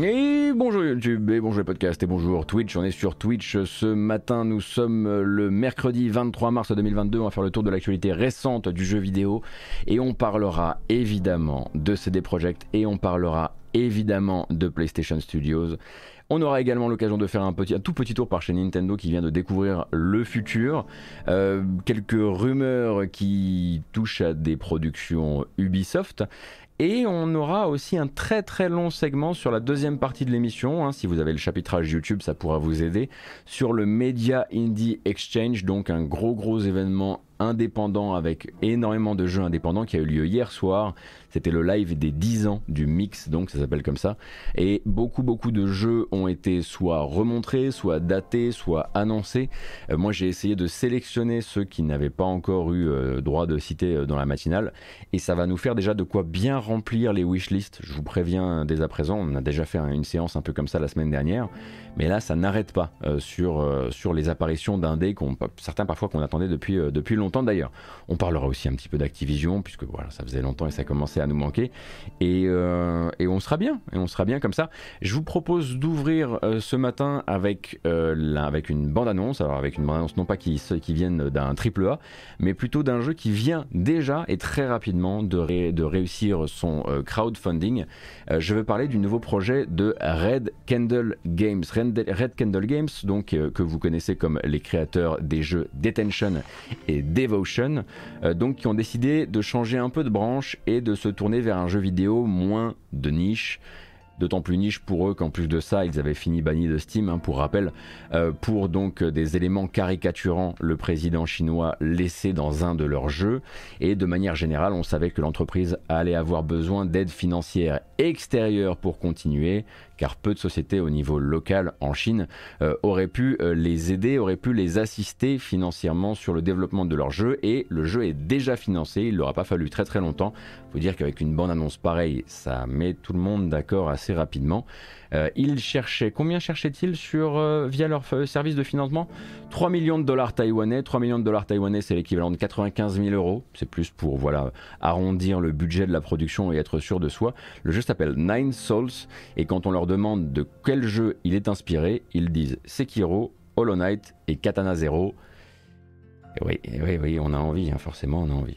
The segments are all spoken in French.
Et bonjour YouTube, et bonjour les podcasts, et bonjour Twitch. On est sur Twitch ce matin. Nous sommes le mercredi 23 mars 2022. On va faire le tour de l'actualité récente du jeu vidéo. Et on parlera évidemment de CD Projekt. Et on parlera évidemment de PlayStation Studios. On aura également l'occasion de faire un, tout petit tour par chez Nintendo qui vient de découvrir le futur. Euh, quelques rumeurs qui touchent à des productions Ubisoft. Et on aura aussi un très très long segment sur la deuxième partie de l'émission. Hein. Si vous avez le chapitrage YouTube, ça pourra vous aider. Sur le Media Indie Exchange, donc un gros gros événement indépendant avec énormément de jeux indépendants qui a eu lieu hier soir. C'était le live des 10 ans du mix, donc ça s'appelle comme ça. Et beaucoup, beaucoup de jeux ont été soit remontrés, soit datés, soit annoncés. Euh, moi, j'ai essayé de sélectionner ceux qui n'avaient pas encore eu euh, droit de citer euh, dans la matinale. Et ça va nous faire déjà de quoi bien remplir les wishlists. Je vous préviens dès à présent, on a déjà fait une séance un peu comme ça la semaine dernière. Mais là, ça n'arrête pas sur, sur les apparitions d'indés, certains parfois qu'on attendait depuis, depuis longtemps d'ailleurs. On parlera aussi un petit peu d'Activision, puisque voilà, ça faisait longtemps et ça commençait nous manquer. Et, euh, et, on sera bien, et on sera bien comme ça. Je vous propose d'ouvrir euh, ce matin avec, euh, avec une bande-annonce, alors avec une bande-annonce non pas qui, qui vienne d'un triple A, mais plutôt d'un jeu qui vient déjà et très rapidement de, de réussir son crowdfunding. je veux parler du nouveau projet de Red Candle Games. Red, Red Candle Games, donc que vous connaissez comme les créateurs des jeux Detention et Devotion, donc qui ont décidé de changer un peu de branche et de se tourner vers un jeu vidéo moins de niche. D'autant plus niche pour eux qu'en plus de ça, ils avaient fini bannis de Steam, hein, pour rappel, euh, pour donc des éléments caricaturant le président chinois laissé dans un de leurs jeux. Et de manière générale, on savait que l'entreprise allait avoir besoin d'aide financière extérieure pour continuer, car peu de sociétés au niveau local en Chine euh, auraient pu euh, les aider, auraient pu les assister financièrement sur le développement de leur jeu, et le jeu est déjà financé, il leur a pas fallu très très longtemps. Faut dire qu'avec une bande annonce pareille, ça met tout le monde d'accord assez rapidement. Euh, ils cherchaient, combien cherchaient-ils euh, via leur service de financement? 3 millions de dollars taïwanais. 3 millions de dollars taïwanais, c'est l'équivalent de 95 000 euros. C'est plus pour voilà, arrondir le budget de la production et être sûr de soi. Le jeu s'appelle Nine Souls et quand on leur demande de quel jeu il est inspiré, ils disent Sekiro, Hollow Knight et Katana Zero. oui, oui, oui, on a envie, hein, forcément, on a envie.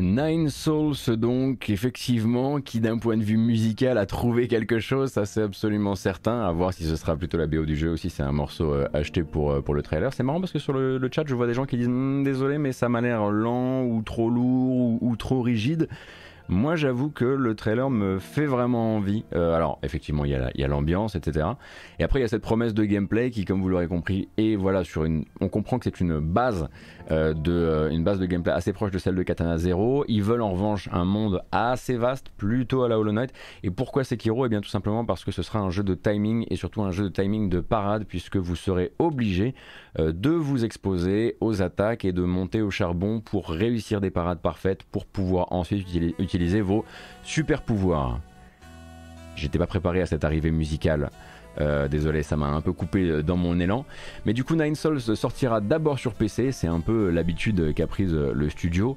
Nine Souls donc effectivement qui d'un point de vue musical a trouvé quelque chose, ça c'est absolument certain, à voir si ce sera plutôt la BO du jeu aussi, c'est un morceau euh, acheté pour, euh, pour le trailer. C'est marrant parce que sur le, chat je vois des gens qui disent hmm, désolé mais ça m'a l'air lent ou trop lourd ou trop rigide. Moi, j'avoue que le trailer me fait vraiment envie. Euh, alors, effectivement, il y a l'ambiance, etc. Et après, il y a cette promesse de gameplay qui, comme vous l'aurez compris, est voilà sur une. On comprend que c'est une base euh, de euh, une base de gameplay assez proche de celle de Katana Zero. Ils veulent en revanche un monde assez vaste, plutôt à la Hollow Knight. Et pourquoi Sekiro? Eh bien, tout simplement parce que ce sera un jeu de timing et surtout un jeu de timing de parade, puisque vous serez obligé de vous exposer aux attaques et de monter au charbon pour réussir des parades parfaites, pour pouvoir ensuite utiliser utiliser vos super pouvoirs. J'étais pas préparé à cette arrivée musicale. Euh, désolé, ça m'a un peu coupé euh, dans mon élan. Mais du coup, Nine Souls sortira d'abord sur PC, c'est un peu l'habitude qu'a prise euh, le studio.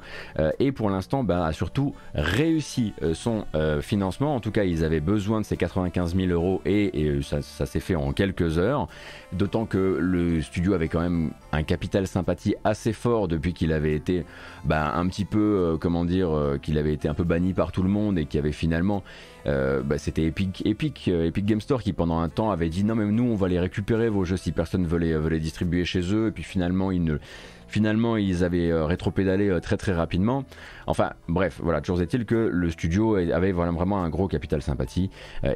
et pour l'instant, bah, a surtout réussi son financement. En tout cas, ils avaient besoin de ces 95 000 euros et, ça, s'est fait en quelques heures. D'autant que le studio avait quand même un capital sympathie assez fort depuis qu'il avait été bah, un petit peu, comment dire, qu'il avait été un peu banni par tout le monde et qui avait finalement euh, bah, c'était Epic, euh, Epic Game Store qui pendant un temps avait dit non mais nous on va les récupérer vos jeux si personne veut les, veut les distribuer chez eux et puis finalement ils ne Finalement, ils avaient euh, rétropédalé très très rapidement. Enfin, bref, voilà, toujours est-il que le studio avait vraiment un gros capital sympathie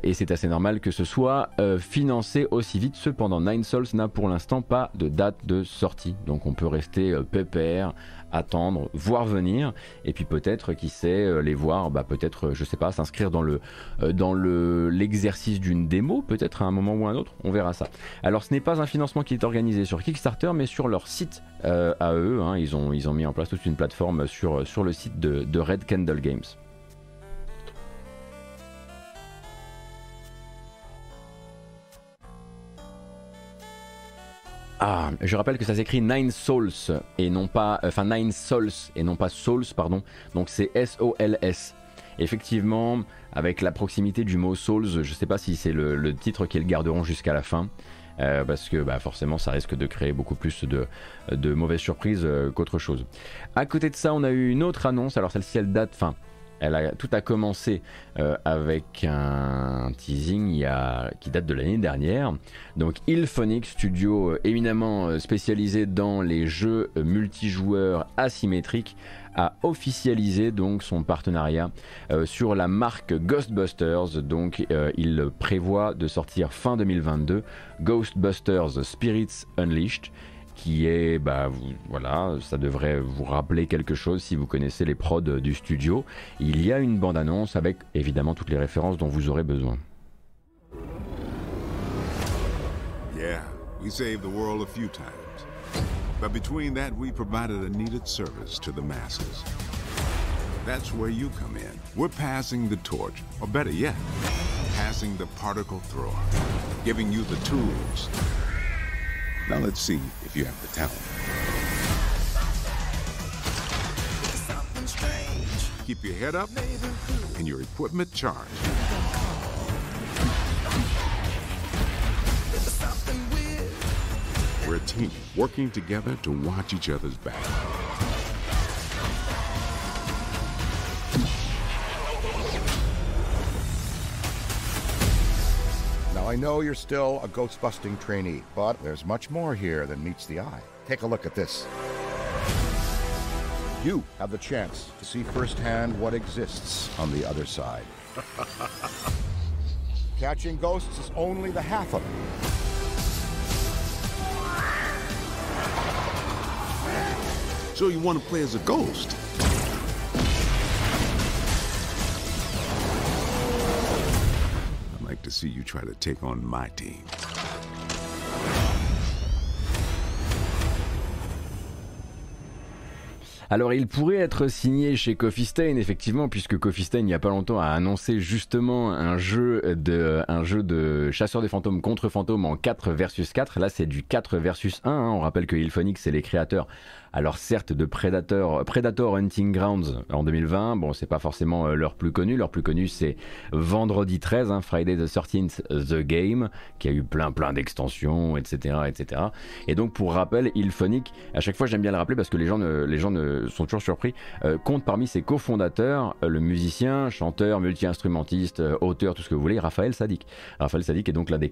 et c'est assez normal que ce soit financé aussi vite. Cependant, Nine Souls n'a pour l'instant pas de date de sortie, donc on peut rester pépère attendre, voir venir, et puis peut-être, qui sait, euh, les voir, bah peut-être, je sais pas, s'inscrire dans le euh, dans le l'exercice d'une démo, peut-être à un moment ou à un autre, on verra ça. Alors ce n'est pas un financement qui est organisé sur Kickstarter, mais sur leur site euh, à eux, hein. ils, ont, mis en place toute une plateforme sur, le site de Red Candle Games. Ah, je rappelle que ça s'écrit Nine Souls et non pas, euh, enfin Nine Souls et non pas Souls, pardon. Donc c'est S-O-L-S. Effectivement, avec la proximité du mot Souls, je ne sais pas si c'est le, titre qu'ils garderont jusqu'à la fin. Euh, parce que bah, forcément ça risque de créer beaucoup plus de, mauvaises surprises euh, qu'autre chose. À côté de ça, on a eu une autre annonce, alors celle-ci elle date, enfin tout a commencé euh, avec un teasing qui date de l'année dernière. Donc Ilphonic, studio euh, éminemment euh, spécialisé dans les jeux multijoueurs asymétriques, a officialisé donc son partenariat sur la marque Ghostbusters. Donc il prévoit de sortir fin 2022 Ghostbusters Spirits Unleashed qui est, bah voilà, ça devrait vous rappeler quelque chose si vous connaissez les prods du studio. Il y a une bande-annonce avec évidemment toutes les références dont vous aurez besoin. Yeah, we saved the world a few times. But between that, we provided a needed service to the masses. That's where you come in. We're passing the torch, or better yet, passing the particle thrower, giving you the tools Now let's see if you have the talent. Keep your head up and your equipment charged. We're a team working together to watch each other's back. I know you're still a ghost busting trainee, but there's much more here than meets the eye. Take a look at this. You have the chance to see firsthand what exists on the other side. Catching ghosts is only the half of it. So you want to play as a ghost? Alors il pourrait être signé chez Coffee Stain effectivement puisque Coffee Stain il n'y a pas longtemps a annoncé justement un jeu de un jeu de chasseur des fantômes contre fantômes en 4 versus 4. Là c'est du 4 versus 1. Hein. On rappelle que Ilphonics c'est les créateurs alors certes de Predator, Predator Hunting Grounds en 2020, bon c'est pas forcément euh, leur plus connu, leur plus connu c'est Vendredi 13, hein, Friday the 13th The Game, qui a eu plein plein d'extensions, etc., etc. Et donc pour rappel, Ilphonic, à chaque fois j'aime bien le rappeler parce que les gens ne, les gens ne, sont toujours surpris, compte parmi ses cofondateurs le musicien, chanteur, multi-instrumentiste, auteur, tout ce que vous voulez, Raphaël Sadik. Raphaël Sadik est donc l'un des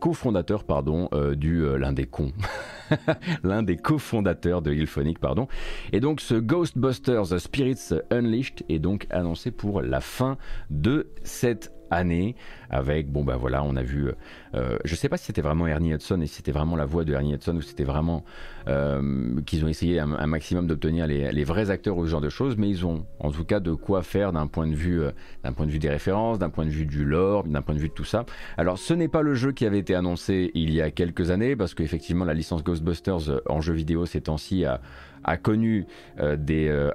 cofondateurs pardon, du l'un des cons. l'un des cofondateurs de Et donc ce Ghostbusters Spirits Unleashed est donc annoncé pour la fin de cette année avec bon bah voilà on a vu euh, je sais pas si c'était vraiment Ernie Hudson et si c'était vraiment la voix de Ernie Hudson ou c'était vraiment euh, qu'ils ont essayé un, maximum d'obtenir les, vrais acteurs ou ce genre de choses mais ils ont en tout cas de quoi faire d'un point de vue euh, d'un point de vue des références d'un point de vue du lore d'un point de vue de tout ça. Alors ce n'est pas le jeu qui avait été annoncé il y a quelques années parce qu'effectivement la licence Ghostbusters en jeu vidéo ces temps-ci a a connu, euh, des, euh,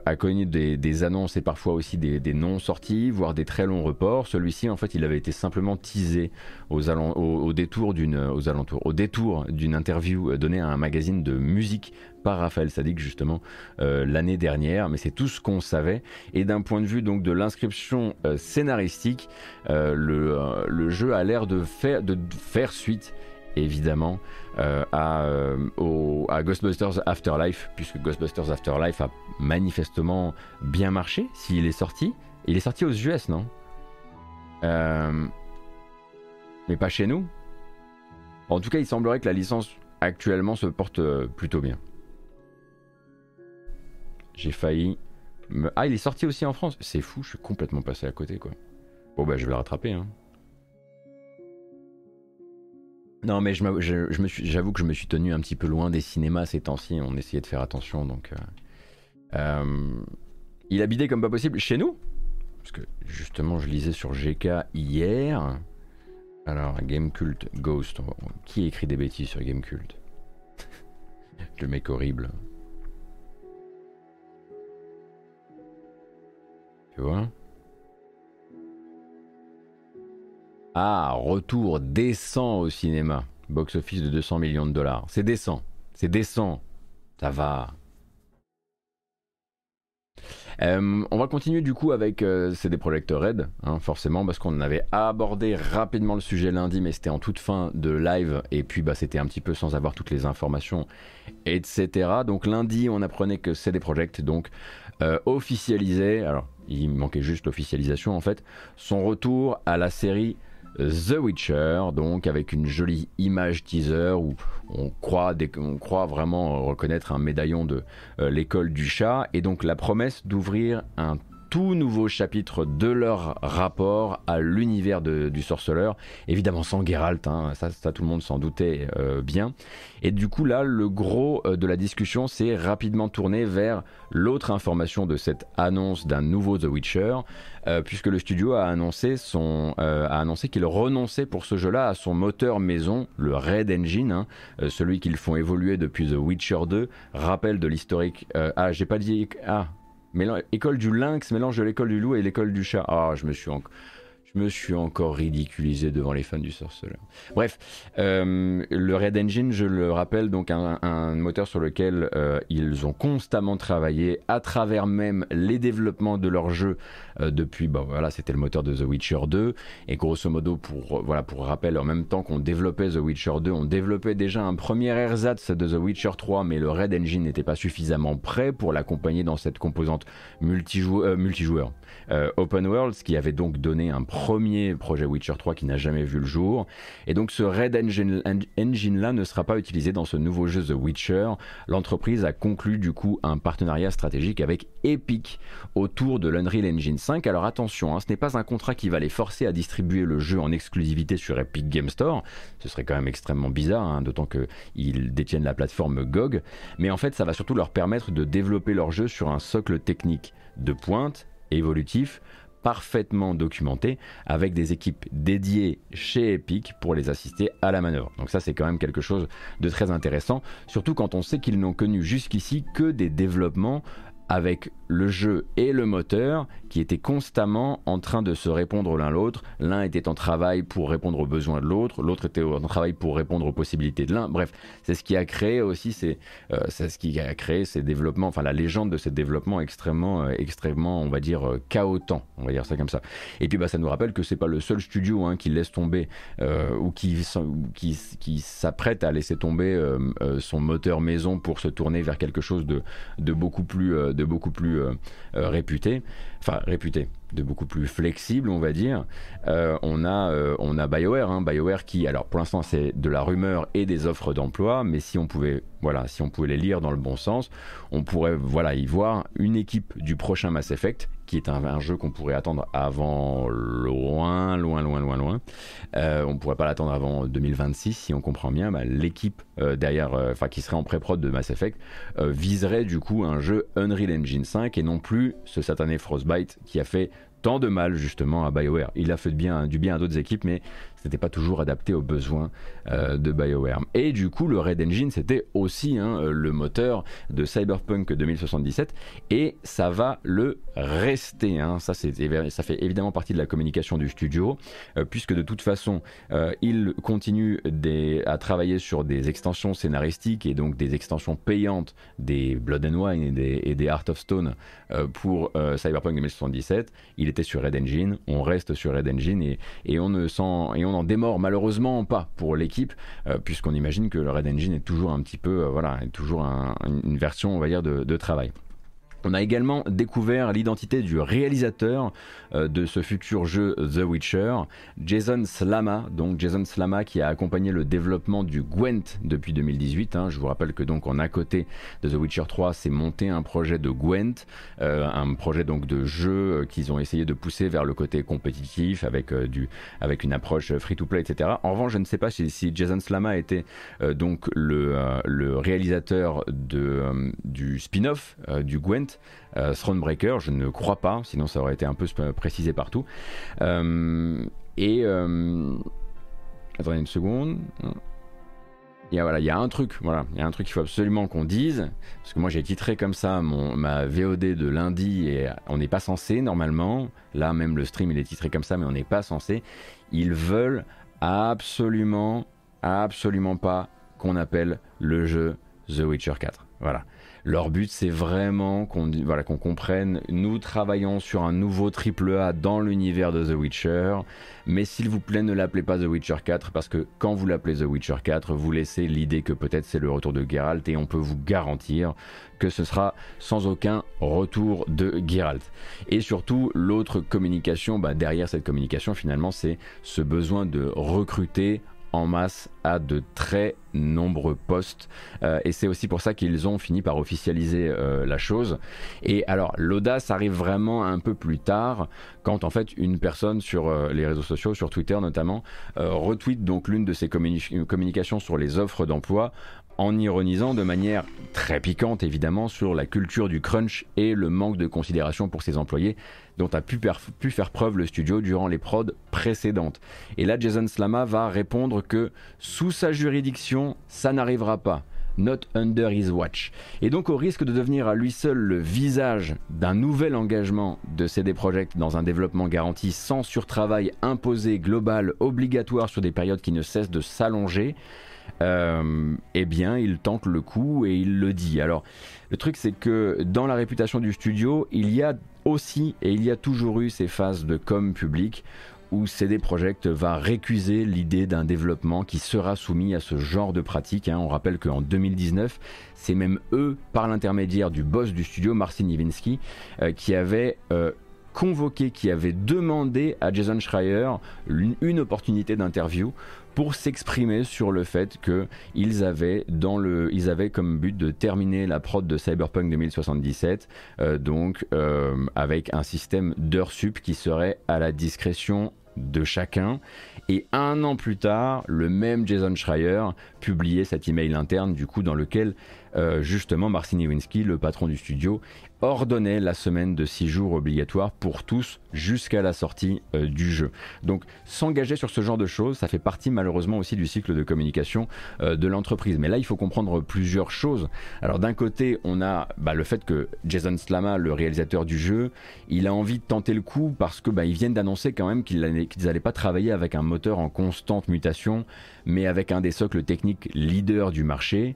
des, annonces et parfois aussi des, des non-sorties, voire des très longs reports. Celui-ci, en fait, il avait été simplement teasé au détour d'une interview euh, donnée à un magazine de musique par Raphaël Sadik justement l'année dernière, mais c'est tout ce qu'on savait. Et d'un point de vue donc de l'inscription scénaristique, le, le, jeu a l'air de faire, de faire suite évidemment euh, à, euh, à, Ghostbusters Afterlife, puisque Ghostbusters Afterlife a manifestement bien marché s'il est sorti. Il est sorti aux US, non? Euh, Mais pas chez nous. En tout cas, il semblerait que la licence actuellement se porte plutôt bien. J'ai failli. Ah, il est sorti aussi en France C'est fou, je suis complètement passé à côté, quoi. Bon, bah, je vais le rattraper, hein. Non, mais j'avoue que je me suis tenu un petit peu loin des cinémas ces temps-ci. On essayait de faire attention, donc. Euh, euh, il habitait comme pas possible chez nous, parce que justement, je lisais sur GK hier. Alors, Gamecult Ghost. Qui écrit des bêtises sur Gamecult? Le mec horrible. Tu vois? Ah, retour décent au cinéma. Box-office de 200 millions de dollars. C'est décent. C'est décent. Ça va. Euh, on va continuer du coup avec euh, CD Projekt Red, hein, forcément, parce qu'on avait abordé rapidement le sujet lundi, mais c'était en toute fin de live, et puis bah, c'était un petit peu sans avoir toutes les informations, etc. Donc lundi, on apprenait que CD Projekt donc euh, officialisait, alors il manquait juste l'officialisation en fait, son retour à la série The Witcher, donc avec une jolie image teaser où on croit, on croit vraiment reconnaître un médaillon de euh, l'école du chat, et donc la promesse d'ouvrir un tout nouveau chapitre de leur rapport à l'univers du sorceleur, évidemment sans Geralt, hein, ça, tout le monde s'en doutait euh, bien. Et du coup là, le gros euh, de la discussion s'est rapidement tourné vers l'autre information de cette annonce d'un nouveau The Witcher, euh, puisque le studio a annoncé, annoncé qu'il renonçait pour ce jeu-là à son moteur maison, le Red Engine, hein, celui qu'ils font évoluer depuis The Witcher 2, rappel de l'historique. ah, j'ai pas dit. Ah, école du lynx, mélange de l'école du loup et l'école du chat. Ah, je me suis encore me suis encore ridiculisé devant les fans du sorceleur. Bref, euh, le Red Engine, je le rappelle, donc un, moteur sur lequel euh, ils ont constamment travaillé à travers même les développements de leur jeu euh, depuis, bah voilà, c'était le moteur de The Witcher 2 et grosso modo pour voilà pour rappel, en même temps qu'on développait The Witcher 2, on développait déjà un premier ersatz de The Witcher 3, mais le Red Engine n'était pas suffisamment prêt pour l'accompagner dans cette composante multijoueur, multijoueur open world, ce qui avait donc donné un premier projet Witcher 3 qui n'a jamais vu le jour. Et donc ce Red Engine, Engine là ne sera pas utilisé dans ce nouveau jeu The Witcher. L'entreprise a conclu du coup un partenariat stratégique avec Epic autour de l'Unreal Engine 5. Alors attention, hein, ce n'est pas un contrat qui va les forcer à distribuer le jeu en exclusivité sur Epic Game Store. Ce serait quand même extrêmement bizarre, hein, d'autant qu'ils détiennent la plateforme GOG. Mais en fait, ça va surtout leur permettre de développer leur jeu sur un socle technique de pointe, évolutif, parfaitement documenté avec des équipes dédiées chez Epic pour les assister à la manœuvre. Donc ça c'est quand même quelque chose de très intéressant, surtout quand on sait qu'ils n'ont connu jusqu'ici que des développements avec le jeu et le moteur qui étaient constamment en train de se répondre l'un l'autre. L'un était en travail pour répondre aux besoins de l'autre, l'autre était en travail pour répondre aux possibilités de l'un. Bref, c'est ce qui a créé aussi ces, euh, c'est ce qui a créé ces développements, enfin la légende de ces développements extrêmement, euh, extrêmement, on va dire euh, chaotants, on va dire ça comme ça. Et puis bah ça nous rappelle que c'est pas le seul studio hein, qui laisse tomber ou qui, qui, qui s'apprête à laisser tomber son moteur maison pour se tourner vers quelque chose de, de beaucoup plus, de beaucoup plus réputé enfin réputé, de beaucoup plus flexible, on va dire. Euh, on a euh, on a BioWare, hein, BioWare qui, alors pour l'instant c'est de la rumeur et des offres d'emploi, mais si on pouvait voilà, si on pouvait les lire dans le bon sens, on pourrait voilà y voir une équipe du prochain Mass Effect qui est un, jeu qu'on pourrait attendre avant loin, loin, loin, loin, loin. Euh, on ne pourrait pas l'attendre avant 2026 si on comprend bien. Bah, l'équipe euh, derrière, euh, enfin qui serait en pré-prod de Mass Effect, viserait du coup un jeu Unreal Engine 5 et non plus ce satané Frostbite qui a fait tant de mal justement à BioWare. Il a fait du bien à d'autres équipes, mais n'était pas toujours adapté aux besoins euh, de BioWare. Et du coup, le Red Engine, c'était aussi hein, le moteur de Cyberpunk 2077, et ça va le rester. Hein. Ça, ça fait évidemment partie de la communication du studio, euh, puisque de toute façon, euh, il continue à travailler sur des extensions scénaristiques et donc des extensions payantes des Blood and Wine et des, et des Heart of Stone pour Cyberpunk 2077. Il était sur Red Engine, on reste sur Red Engine et, et on ne sent et on démord malheureusement pas pour l'équipe, euh, puisqu'on imagine que le Red Engine est toujours un petit peu, euh, voilà, est toujours une version, on va dire, de travail. On a également découvert l'identité du réalisateur euh, de ce futur jeu The Witcher, Jason Slama. Donc Jason Slama qui a accompagné le développement du Gwent depuis 2018. Hein. Je vous rappelle que donc en à côté de The Witcher 3, c'est monté un projet de Gwent, euh, un projet donc de jeu euh, qu'ils ont essayé de pousser vers le côté compétitif avec une approche free-to-play, etc. En revanche, je ne sais pas si, Jason Slama était donc le, réalisateur du spin-off du Gwent euh, Thronebreaker, je ne crois pas, sinon ça aurait été un peu précisé partout. Euh, et euh, attendez une seconde. Il y, a, voilà, il y a un truc, voilà, il y a un truc qu'il faut absolument qu'on dise, parce que moi j'ai titré comme ça mon, ma VOD de lundi et on n'est pas censé normalement, là même le stream il est titré comme ça mais on n'est pas censé, ils veulent absolument, absolument pas qu'on appelle le jeu The Witcher 4. Voilà. Leur but, c'est vraiment qu'on voilà, qu'on comprenne, nous travaillons sur un nouveau triple A dans l'univers de The Witcher, mais s'il vous plaît, ne l'appelez pas The Witcher 4, parce que quand vous l'appelez The Witcher 4, vous laissez l'idée que peut-être c'est le retour de Geralt, et on peut vous garantir que ce sera sans aucun retour de Geralt. Et surtout, l'autre communication, bah, derrière cette communication, finalement, c'est ce besoin de recruter en masse à de très nombreux postes. Euh, et c'est aussi pour ça qu'ils ont fini par officialiser euh, la chose. Et alors l'audace arrive vraiment un peu plus tard quand en fait une personne sur euh, les réseaux sociaux sur Twitter notamment retweet donc l'une de ses communications sur les offres d'emploi en ironisant de manière très piquante évidemment sur la culture du crunch et le manque de considération pour ses employés dont a pu, faire preuve le studio durant les prods précédentes. Et là, Jason Slama va répondre que sous sa juridiction, ça n'arrivera pas. Not under his watch. Et donc au risque de devenir à lui seul le visage d'un nouvel engagement de CD Projekt dans un développement garanti sans surtravail imposé, global, obligatoire sur des périodes qui ne cessent de s'allonger, euh, eh bien il tente le coup et il le dit. Alors le truc c'est que dans la réputation du studio, il y a aussi, et il y a toujours eu ces phases de com public où CD Projekt va récuser l'idée d'un développement qui sera soumis à ce genre de pratique. Hein. On rappelle qu'en 2019, c'est même eux, par l'intermédiaire du boss du studio, Marcin Niewinski, euh, qui avait euh, convoqué, qui avait demandé à Jason Schreier une opportunité d'interview pour s'exprimer sur le fait qu'ils avaient, avaient comme but de terminer la prod de Cyberpunk 2077, euh, donc euh, avec un système d'heures sup qui serait à la discrétion de chacun. Et un an plus tard, le même Jason Schreier publiait cet email interne, du coup, dans lequel justement Marcin Iwinski, le patron du studio, ordonnait la semaine de 6 jours obligatoire pour tous jusqu'à la sortie euh, du jeu. Donc s'engager sur ce genre de choses, ça fait partie malheureusement aussi du cycle de communication euh, de l'entreprise. Mais là, il faut comprendre plusieurs choses. Alors d'un côté, on a bah, le fait que Jason Slama, le réalisateur du jeu, il a envie de tenter le coup parce que bah, ils viennent d'annoncer quand même qu'ils n'allaient pas travailler avec un moteur en constante mutation, mais avec un des socles techniques leaders du marché.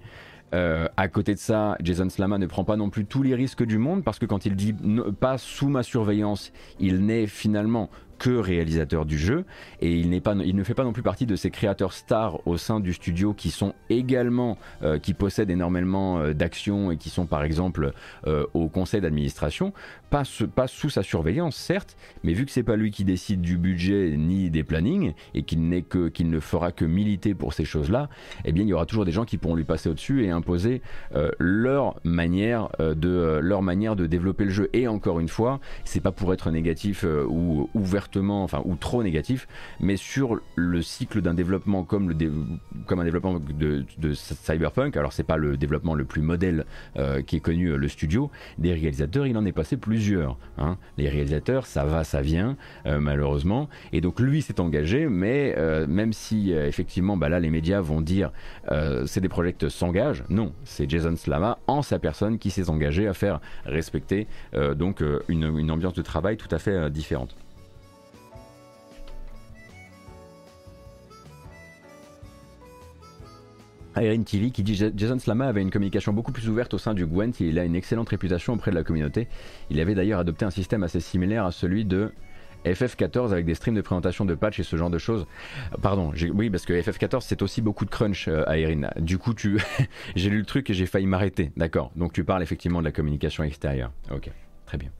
Euh, à côté de ça, Jason Slama ne prend pas non plus tous les risques du monde parce que quand il dit pas sous ma surveillance, il n'est finalement que réalisateur du jeu et il, pas, il ne fait pas non plus partie de ces créateurs stars au sein du studio qui sont également, euh, qui possèdent énormément euh, d'actions et qui sont par exemple euh, au conseil d'administration, pas, pas, sous sa surveillance certes, mais vu que c'est pas lui qui décide du budget ni des plannings et qu'il n'est que qu'il ne fera que militer pour ces choses-là, eh bien il y aura toujours des gens qui pourront lui passer au-dessus et imposer leur manière de leur manière de développer le jeu. Et encore une fois, c'est pas pour être négatif ou enfin, ou trop négatif, mais sur le cycle d'un développement comme, le comme un développement de, Cyberpunk, alors c'est pas le développement le plus modèle euh, qui est connu, euh, le studio, des réalisateurs, il en est passé plusieurs. Hein. Les réalisateurs, ça va, ça vient, euh, malheureusement, et donc lui s'est engagé, mais même si effectivement, bah là, les médias vont dire c'est des projets s'engagent, non, c'est Jason Slama en sa personne qui s'est engagé à faire respecter donc une ambiance de travail tout à fait différente. Erin TV qui dit Jason Slama avait une communication beaucoup plus ouverte au sein du Gwent il a une excellente réputation auprès de la communauté. Il avait d'ailleurs adopté un système assez similaire à celui de FF14 avec des streams de présentation de patch et ce genre de choses. Pardon, oui, parce que FF14 c'est aussi beaucoup de crunch euh. Du coup, tu... j'ai lu le truc et j'ai failli m'arrêter. D'accord, donc tu parles effectivement de la communication extérieure. Ok, très bien.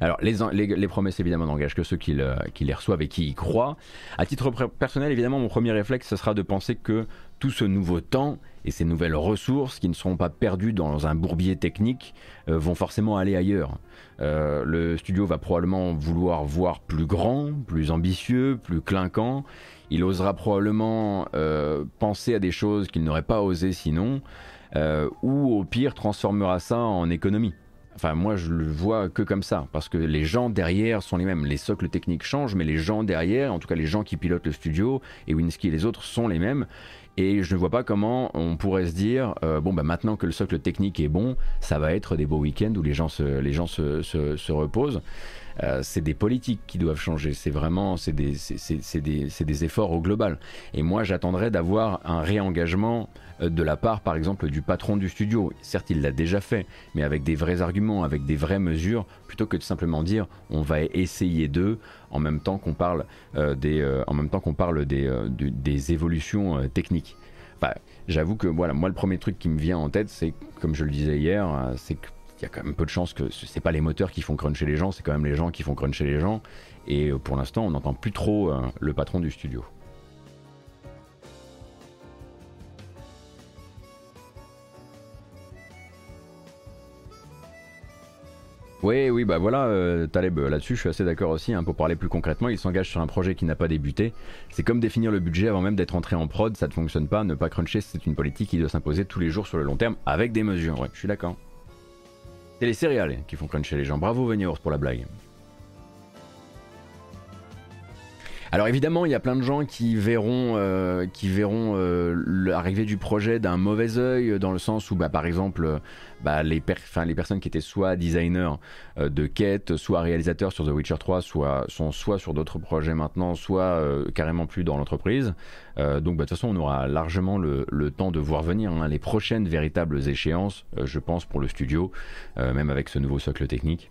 Alors, les, promesses, évidemment, n'engagent que ceux qui, les reçoivent et qui y croient. À titre personnel, évidemment, mon premier réflexe, ce sera de penser que tout ce nouveau temps et ces nouvelles ressources qui ne seront pas perdues dans un bourbier technique euh, vont forcément aller ailleurs. Euh, le studio va probablement vouloir voir plus grand, plus ambitieux, plus clinquant. Il osera probablement euh, penser à des choses qu'il n'aurait pas osé sinon, ou au pire transformera ça en économie. Enfin, moi, je le vois que comme ça, parce que les gens derrière sont les mêmes. Les socles techniques changent, mais les gens derrière, en tout cas les gens qui pilotent le studio, et Winsky et les autres sont les mêmes. Et je ne vois pas comment on pourrait se dire, euh, bon, bah maintenant que le socle technique est bon, ça va être des beaux week-ends où les gens se, les gens se, se, reposent. Euh, c'est des politiques qui doivent changer. C'est vraiment, c'est des, des, des, efforts au global. Et moi, j'attendrais d'avoir un réengagement de la part, par exemple, du patron du studio. Certes, il l'a déjà fait, mais avec des vrais arguments, avec des vraies mesures, plutôt que de simplement dire on va essayer d'eux en même temps qu'on parle euh, des, euh, évolutions techniques. Enfin, j'avoue que voilà, moi le premier truc qui me vient en tête, c'est comme je le disais hier, c'est qu'il y a quand même peu de chances que c'est pas les moteurs qui font cruncher les gens, c'est quand même les gens qui font cruncher les gens. Et pour l'instant, on n'entend plus trop le patron du studio. Oui, oui, bah voilà, euh, Taleb, euh, là-dessus je suis assez d'accord aussi. Hein, pour parler plus concrètement, il s'engage sur un projet qui n'a pas débuté. C'est comme définir le budget avant même d'être entré en prod, ça ne fonctionne pas. Ne pas cruncher, c'est une politique qui doit s'imposer tous les jours sur le long terme avec des mesures. Ouais, je suis d'accord. C'est les céréales qui font cruncher les gens. Bravo Veniors pour la blague. Alors évidemment, il y a plein de gens qui verront, euh, qui verront euh, l'arrivée du projet d'un mauvais œil, dans le sens où, bah, par exemple, bah, les, les personnes qui étaient soit designers euh, de quête, soit réalisateurs sur The Witcher 3, soit, sont soit sur d'autres projets maintenant, soit carrément plus dans l'entreprise. donc bah, de toute façon, on aura largement le, temps de voir venir hein, les prochaines véritables échéances, je pense, pour le studio, même avec ce nouveau socle technique.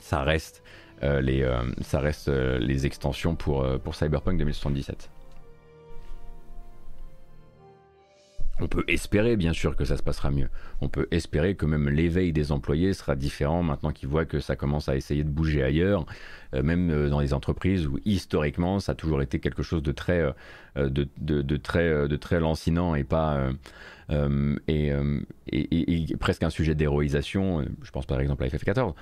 Ça reste euh, les, euh, ça reste euh, les extensions pour, pour Cyberpunk 2077. On peut espérer bien sûr que ça se passera mieux. On peut espérer que même l'éveil des employés sera différent maintenant qu'ils voient que ça commence à essayer de bouger ailleurs, même dans les entreprises où historiquement ça a toujours été quelque chose de très, de, de, très, de très lancinant et pas et, et, presque un sujet d'héroïsation. Je pense par exemple à FF14.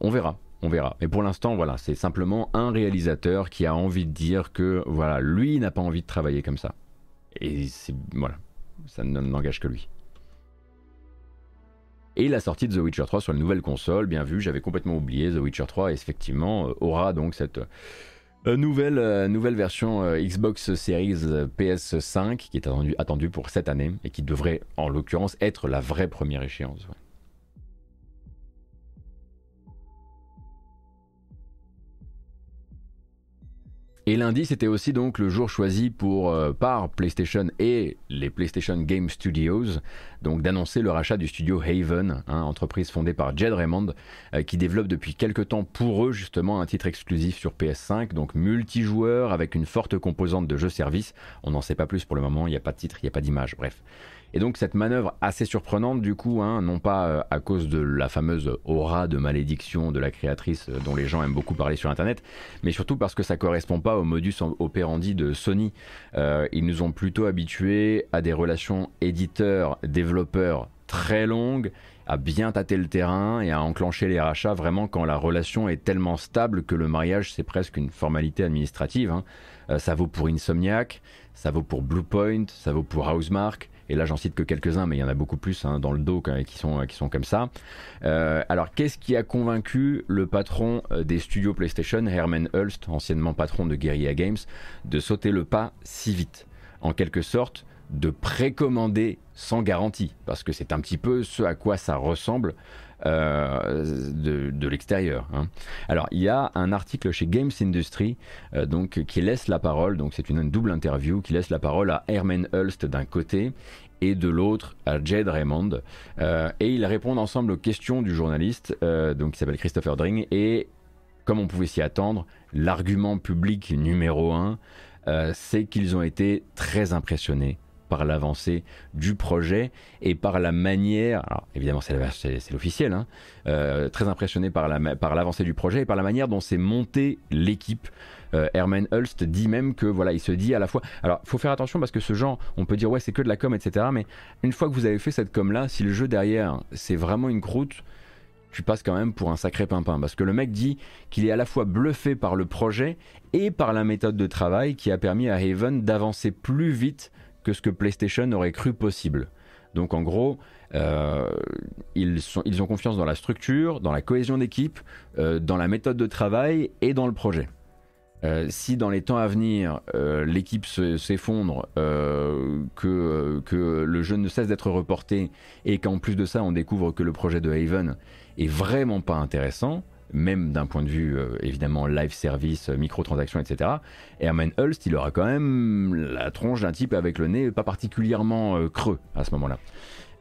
on verra, on verra. Mais pour l'instant, voilà, c'est simplement un réalisateur qui a envie de dire que voilà, lui n'a pas envie de travailler comme ça. Et c'est voilà, ça n'engage que lui. et la sortie de The Witcher 3 sur la nouvelle console. Bien vu, j'avais complètement oublié The Witcher 3 effectivement aura donc cette nouvelle, nouvelle version Xbox Series PS5 qui est attendue attendu pour cette année et qui devrait en l'occurrence être la vraie première échéance. Et lundi, c'était aussi donc le jour choisi pour, euh, par PlayStation et les PlayStation Game Studios, donc d'annoncer le rachat du studio Haven, hein, entreprise fondée par Jed Raymond, euh, qui développe depuis quelques temps pour eux justement un titre exclusif sur PS5, donc multijoueur avec une forte composante de jeu-service. On n'en sait pas plus pour le moment, il n'y a pas de titre, il n'y a pas d'image, bref. Et donc cette manœuvre assez surprenante du coup, hein, non pas euh, à cause de la fameuse aura de malédiction de la créatrice euh, dont les gens aiment beaucoup parler sur Internet, mais surtout parce que ça correspond pas au modus operandi de Sony. Euh, ils nous ont plutôt habitués à des relations éditeurs-développeurs très longues à bien tâter le terrain et à enclencher les rachats vraiment quand la relation est tellement stable que le mariage c'est presque une formalité administrative. Hein. ça vaut pour Insomniac, ça vaut pour Bluepoint, ça vaut pour Housemark, et là j'en cite que quelques-uns, mais il y en a beaucoup plus hein, dans le dos qui sont, comme ça. Euh, alors qu'est-ce qui a convaincu le patron euh, des studios PlayStation, Herman Hulst, anciennement patron de Guerrilla Games, de sauter le pas si vite? En quelque sorte, de précommander sans garantie, parce que c'est un petit peu ce à quoi ça ressemble euh, de, l'extérieur. Hein. Alors il y a un article chez Games Industry donc qui laisse la parole, donc c'est une, double interview qui laisse la parole à Herman Hulst d'un côté et de l'autre à Jed Raymond. Euh, et ils répondent ensemble aux questions du journaliste, euh, donc qui s'appelle Christopher Dring. Et comme on pouvait s'y attendre, l'argument public numéro un, euh, c'est qu'ils ont été très impressionnés par l'avancée du projet et par la manière, alors évidemment c'est l'officiel, hein, très impressionnés par l'avancée la, du projet et par la manière dont s'est montée l'équipe euh, Herman Hulst dit même que voilà, il se dit à la fois. Alors, faut faire attention parce que ce genre, on peut dire ouais, c'est que de la com, etc. Mais une fois que vous avez fait cette com là, si le jeu derrière, c'est vraiment une croûte, tu passes quand même pour un sacré pimpin. Parce que le mec dit qu'il est à la fois bluffé par le projet et par la méthode de travail qui a permis à Haven d'avancer plus vite que ce que PlayStation aurait cru possible. Donc en gros, euh, ils, ont confiance dans la structure, dans la cohésion d'équipe, euh, dans la méthode de travail et dans le projet. Euh, si dans les temps à venir l'équipe s'effondre, que, que le jeu ne cesse d'être reporté et qu'en plus de ça on découvre que le projet de Haven est vraiment pas intéressant, même d'un point de vue évidemment live service, microtransactions, etc. Herman Hulst, il aura quand même la tronche d'un type avec le nez pas particulièrement creux à ce moment-là.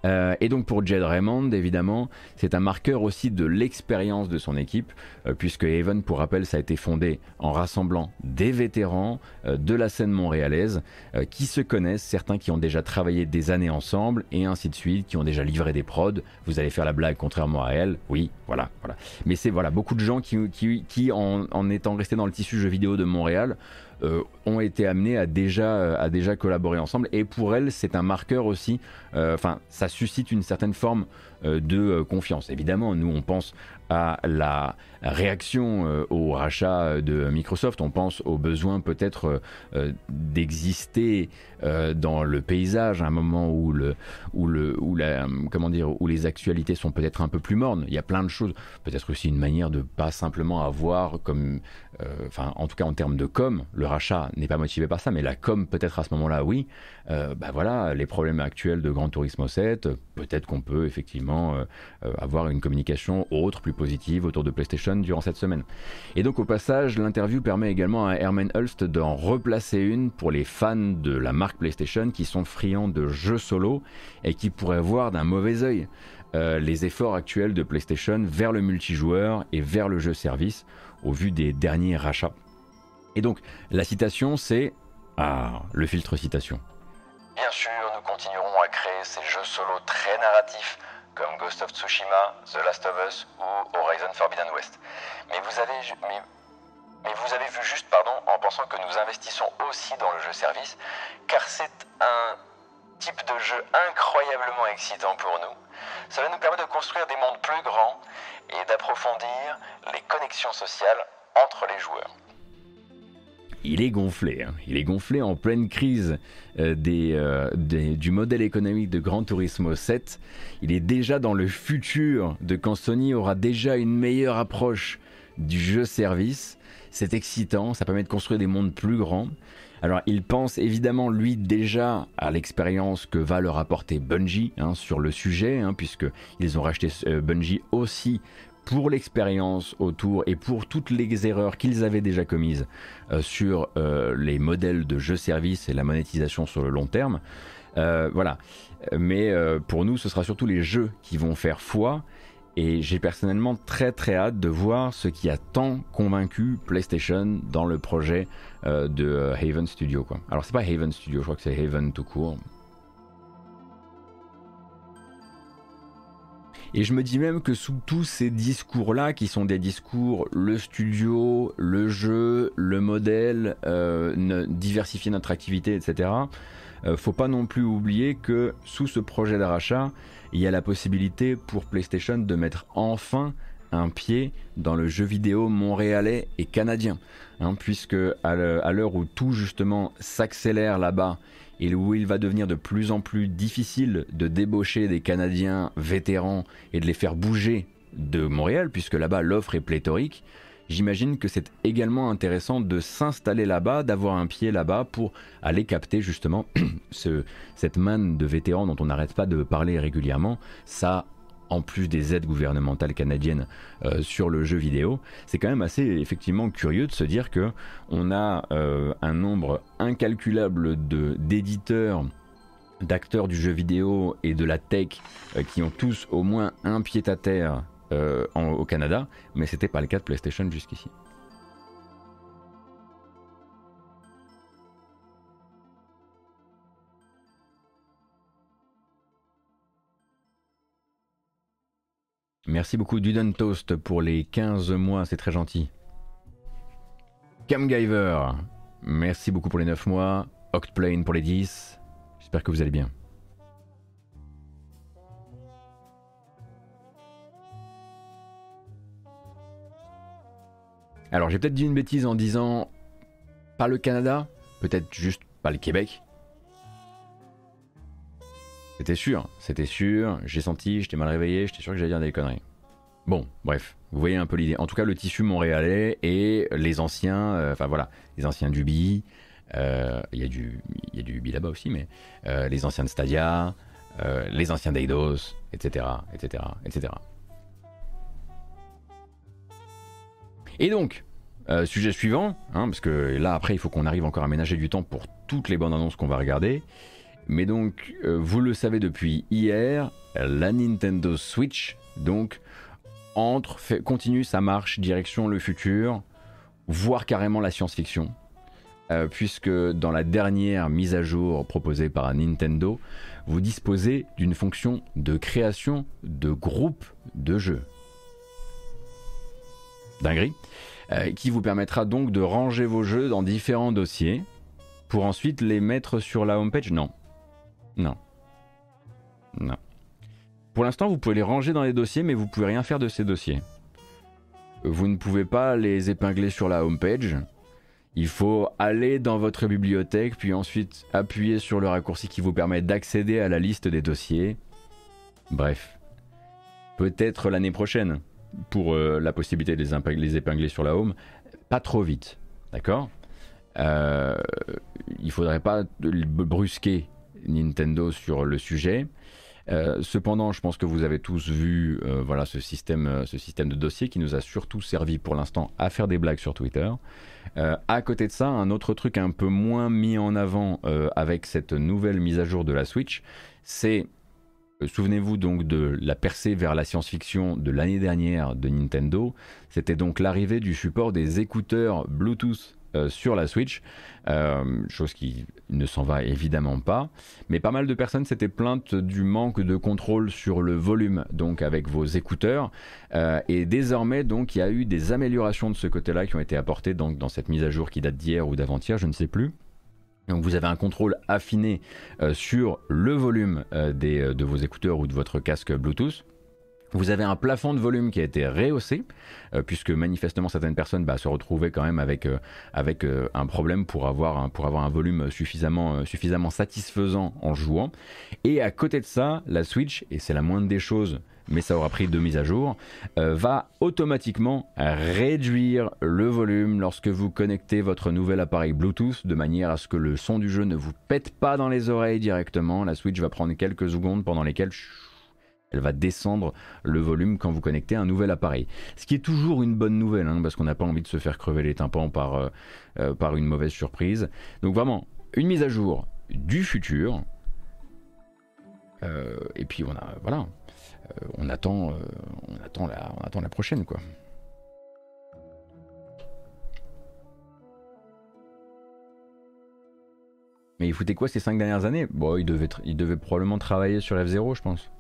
Euh, et donc pour Jed Raymond, évidemment, c'est un marqueur aussi de l'expérience de son équipe, euh, puisque Haven, pour rappel, ça a été fondé en rassemblant des vétérans euh, de la scène montréalaise qui se connaissent, certains qui ont déjà travaillé des années ensemble, et ainsi de suite, qui ont déjà livré des prods. Vous allez faire la blague contrairement à elle, oui, voilà, voilà. Mais c'est voilà, beaucoup de gens qui, qui, qui en, en étant restés dans le tissu jeu vidéo de Montréal, euh, ont été amenés à déjà, euh, à déjà collaborer ensemble. Et pour elle, c'est un marqueur aussi, euh, enfin, ça suscite une certaine forme de confiance. Évidemment, nous, on pense à la réaction au rachat de Microsoft, on pense au besoin peut-être d'exister dans le paysage à un moment où le, où le, où la, comment dire, où les actualités sont peut-être un peu plus mornes. Il y a plein de choses, peut-être aussi une manière de pas simplement avoir comme, enfin, en tout cas en termes de com, le rachat n'est pas motivé par ça, mais la com peut-être à ce moment-là, oui. bah voilà, les problèmes actuels de Gran Turismo 7, peut-être qu'on peut effectivement avoir une communication autre, plus positive autour de PlayStation durant cette semaine. Et donc au passage, l'interview permet également à Herman Hulst d'en replacer une pour les fans de la marque PlayStation qui sont friands de jeux solo et qui pourraient voir d'un mauvais euh, les efforts actuels de PlayStation vers le multijoueur et vers le jeu service au vu des derniers rachats. Et donc la citation c'est... Ah, le filtre citation. Bien sûr, nous continuerons à créer ces jeux solo très narratifs comme Ghost of Tsushima, The Last of Us ou Horizon Forbidden West. Mais vous avez, mais, vous avez vu juste, pardon, en pensant que nous investissons aussi dans le jeu service, car c'est un type de jeu incroyablement excitant pour nous. Cela nous permet de construire des mondes plus grands et d'approfondir les connexions sociales entre les joueurs. il est gonflé. Hein. Il est gonflé en pleine crise euh, euh, du modèle économique de Gran Turismo 7. Il est déjà dans le futur de quand Sony aura déjà une meilleure approche du jeu service. C'est excitant, ça permet de construire des mondes plus grands. Alors il pense évidemment lui déjà à l'expérience que va leur apporter Bungie hein, sur le sujet, hein, puisqu'ils ont racheté euh, Bungie aussi pour l'expérience autour et pour toutes les erreurs qu'ils avaient déjà commises euh, sur euh, les modèles de jeux-services et la monétisation sur le long terme. voilà. Mais pour nous, ce sera surtout les jeux qui vont faire foi et j'ai personnellement très très hâte de voir ce qui a tant convaincu PlayStation dans le projet euh, de euh, Haven Studio. Alors c'est pas Haven Studio, je crois que c'est Haven tout court. Et je me dis même que sous tous ces discours-là, qui sont des discours le studio, le jeu, le modèle, euh, diversifier notre activité, etc., faut pas non plus oublier que sous ce projet d'achat, il y a la possibilité pour PlayStation de mettre enfin un pied dans le jeu vidéo montréalais et canadien. Hein, puisque à l'heure où tout justement s'accélère là-bas et où il va devenir de plus en plus difficile de débaucher des Canadiens vétérans et de les faire bouger de Montréal, puisque là-bas l'offre est pléthorique, j'imagine que c'est également intéressant de s'installer là-bas, d'avoir un pied là-bas pour aller capter justement ce, cette manne de vétérans dont on n'arrête pas de parler régulièrement. Ça, en plus des aides gouvernementales canadiennes euh, sur le jeu vidéo, c'est quand même assez effectivement curieux de se dire que on a euh, un nombre incalculable d'éditeurs d'acteurs du jeu vidéo et de la tech euh, qui ont tous au moins un pied à terre euh, au Canada, mais c'était pas le cas de PlayStation jusqu'ici. Merci beaucoup Duden Toast pour les 15 mois, c'est très gentil. Camgiver, merci beaucoup pour les 9 mois. Octplane pour les 10. J'espère que vous allez bien. Alors j'ai peut-être dit une bêtise en disant pas le Canada, peut-être juste pas le Québec. C'était sûr, c'était sûr, j'ai senti, j'étais mal réveillé, j'étais sûr que j'allais dire des conneries. Bon, bref, vous voyez un peu l'idée. En tout cas, le tissu montréalais et les anciens, euh, enfin voilà, les anciens du euh, il y a du, y là-bas aussi, mais euh, les anciens de Stadia, les anciens d'Eidos, etc., etc., etc. Et donc, euh, sujet suivant, hein, parce que là après il faut qu'on arrive encore à ménager du temps pour toutes les bandes annonces qu'on va regarder. Mais donc, euh, vous le savez depuis hier, la Nintendo Switch, donc, entre, continue sa marche direction le futur, voire carrément la science-fiction. Euh, puisque dans la dernière mise à jour proposée par Nintendo, vous disposez d'une fonction de création de groupes de jeux. Dinguerie. Euh, qui vous permettra donc de ranger vos jeux dans différents dossiers pour ensuite les mettre sur la homepage? Non. Non. Non. Pour l'instant, vous pouvez les ranger dans les dossiers, mais vous pouvez rien faire de ces dossiers. Vous ne pouvez pas les épingler sur la homepage. Il faut aller dans votre bibliothèque, puis ensuite appuyer sur le raccourci qui vous permet d'accéder à la liste des dossiers. Bref. Peut-être l'année prochaine pour euh, la possibilité de les, épingler sur la home, pas trop vite, d'accord? Euh, Il faudrait pas brusquer Nintendo sur le sujet. Euh, cependant, je pense que vous avez tous vu voilà, ce, système, ce système de dossier qui nous a surtout servi pour l'instant à faire des blagues sur Twitter. à côté de ça, un autre truc un peu moins mis en avant avec cette nouvelle mise à jour de la Switch, c'est euh, souvenez-vous donc de la percée vers la science-fiction de l'année dernière de Nintendo. C'était donc l'arrivée du support des écouteurs Bluetooth euh, sur la Switch, euh, chose qui ne s'en va évidemment pas. Mais pas mal de personnes s'étaient plaintes du manque de contrôle sur le volume, donc avec vos écouteurs. et désormais, donc, il y a eu des améliorations de ce côté-là qui ont été apportées donc, dans cette mise à jour qui date d'hier ou d'avant-hier, je ne sais plus. Donc vous avez un contrôle affiné euh, sur le volume euh, euh, de vos écouteurs ou de votre casque Bluetooth. Vous avez un plafond de volume qui a été rehaussé, puisque manifestement certaines personnes bah, se retrouvaient quand même avec, un problème pour avoir un, volume suffisamment satisfaisant en jouant. Et à côté de ça, la Switch, et c'est la moindre des choses, mais ça aura pris deux mises à jour, va automatiquement réduire le volume lorsque vous connectez votre nouvel appareil Bluetooth de manière à ce que le son du jeu ne vous pète pas dans les oreilles directement. La Switch va prendre quelques secondes pendant lesquelles elle va descendre le volume quand vous connectez un nouvel appareil. Ce qui est toujours une bonne nouvelle, hein, parce qu'on n'a pas envie de se faire crever les tympans par, euh, euh, par une mauvaise surprise. Donc vraiment, une mise à jour du futur. Euh, et puis on a, voilà, on attend, on attend la, on attend la prochaine quoi. Mais il foutait quoi ces cinq dernières années? Bon, il devait, il devait probablement travailler sur F0, je pense.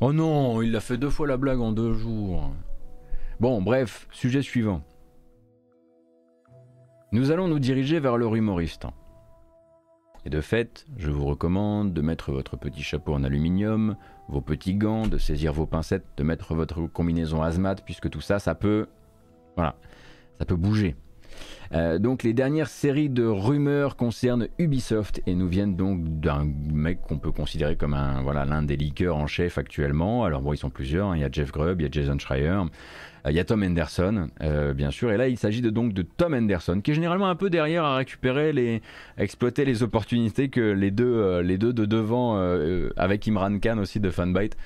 Oh non, il a fait deux fois la blague en deux jours. Bon, bref, sujet suivant. Nous allons nous diriger vers le humoriste. Et de fait, je vous recommande de mettre votre petit chapeau en aluminium, vos petits gants, de saisir vos pincettes, de mettre votre combinaison hazmat, puisque tout ça, ça peut... Voilà, ça peut bouger. Euh, donc les dernières séries de rumeurs concernent Ubisoft et nous viennent donc d'un mec qu'on peut considérer comme un voilà l'un des leakers en chef actuellement. Alors bon, ils sont plusieurs. Hein. Il y a Jeff Grubb, il y a Jason Schreier, euh, il y a Tom Henderson, euh, bien sûr. Et là, il s'agit de, donc de Tom Henderson, qui est généralement un peu derrière à récupérer les, exploiter les opportunités que les deux, de devant, avec Imran Khan aussi de Funbyte,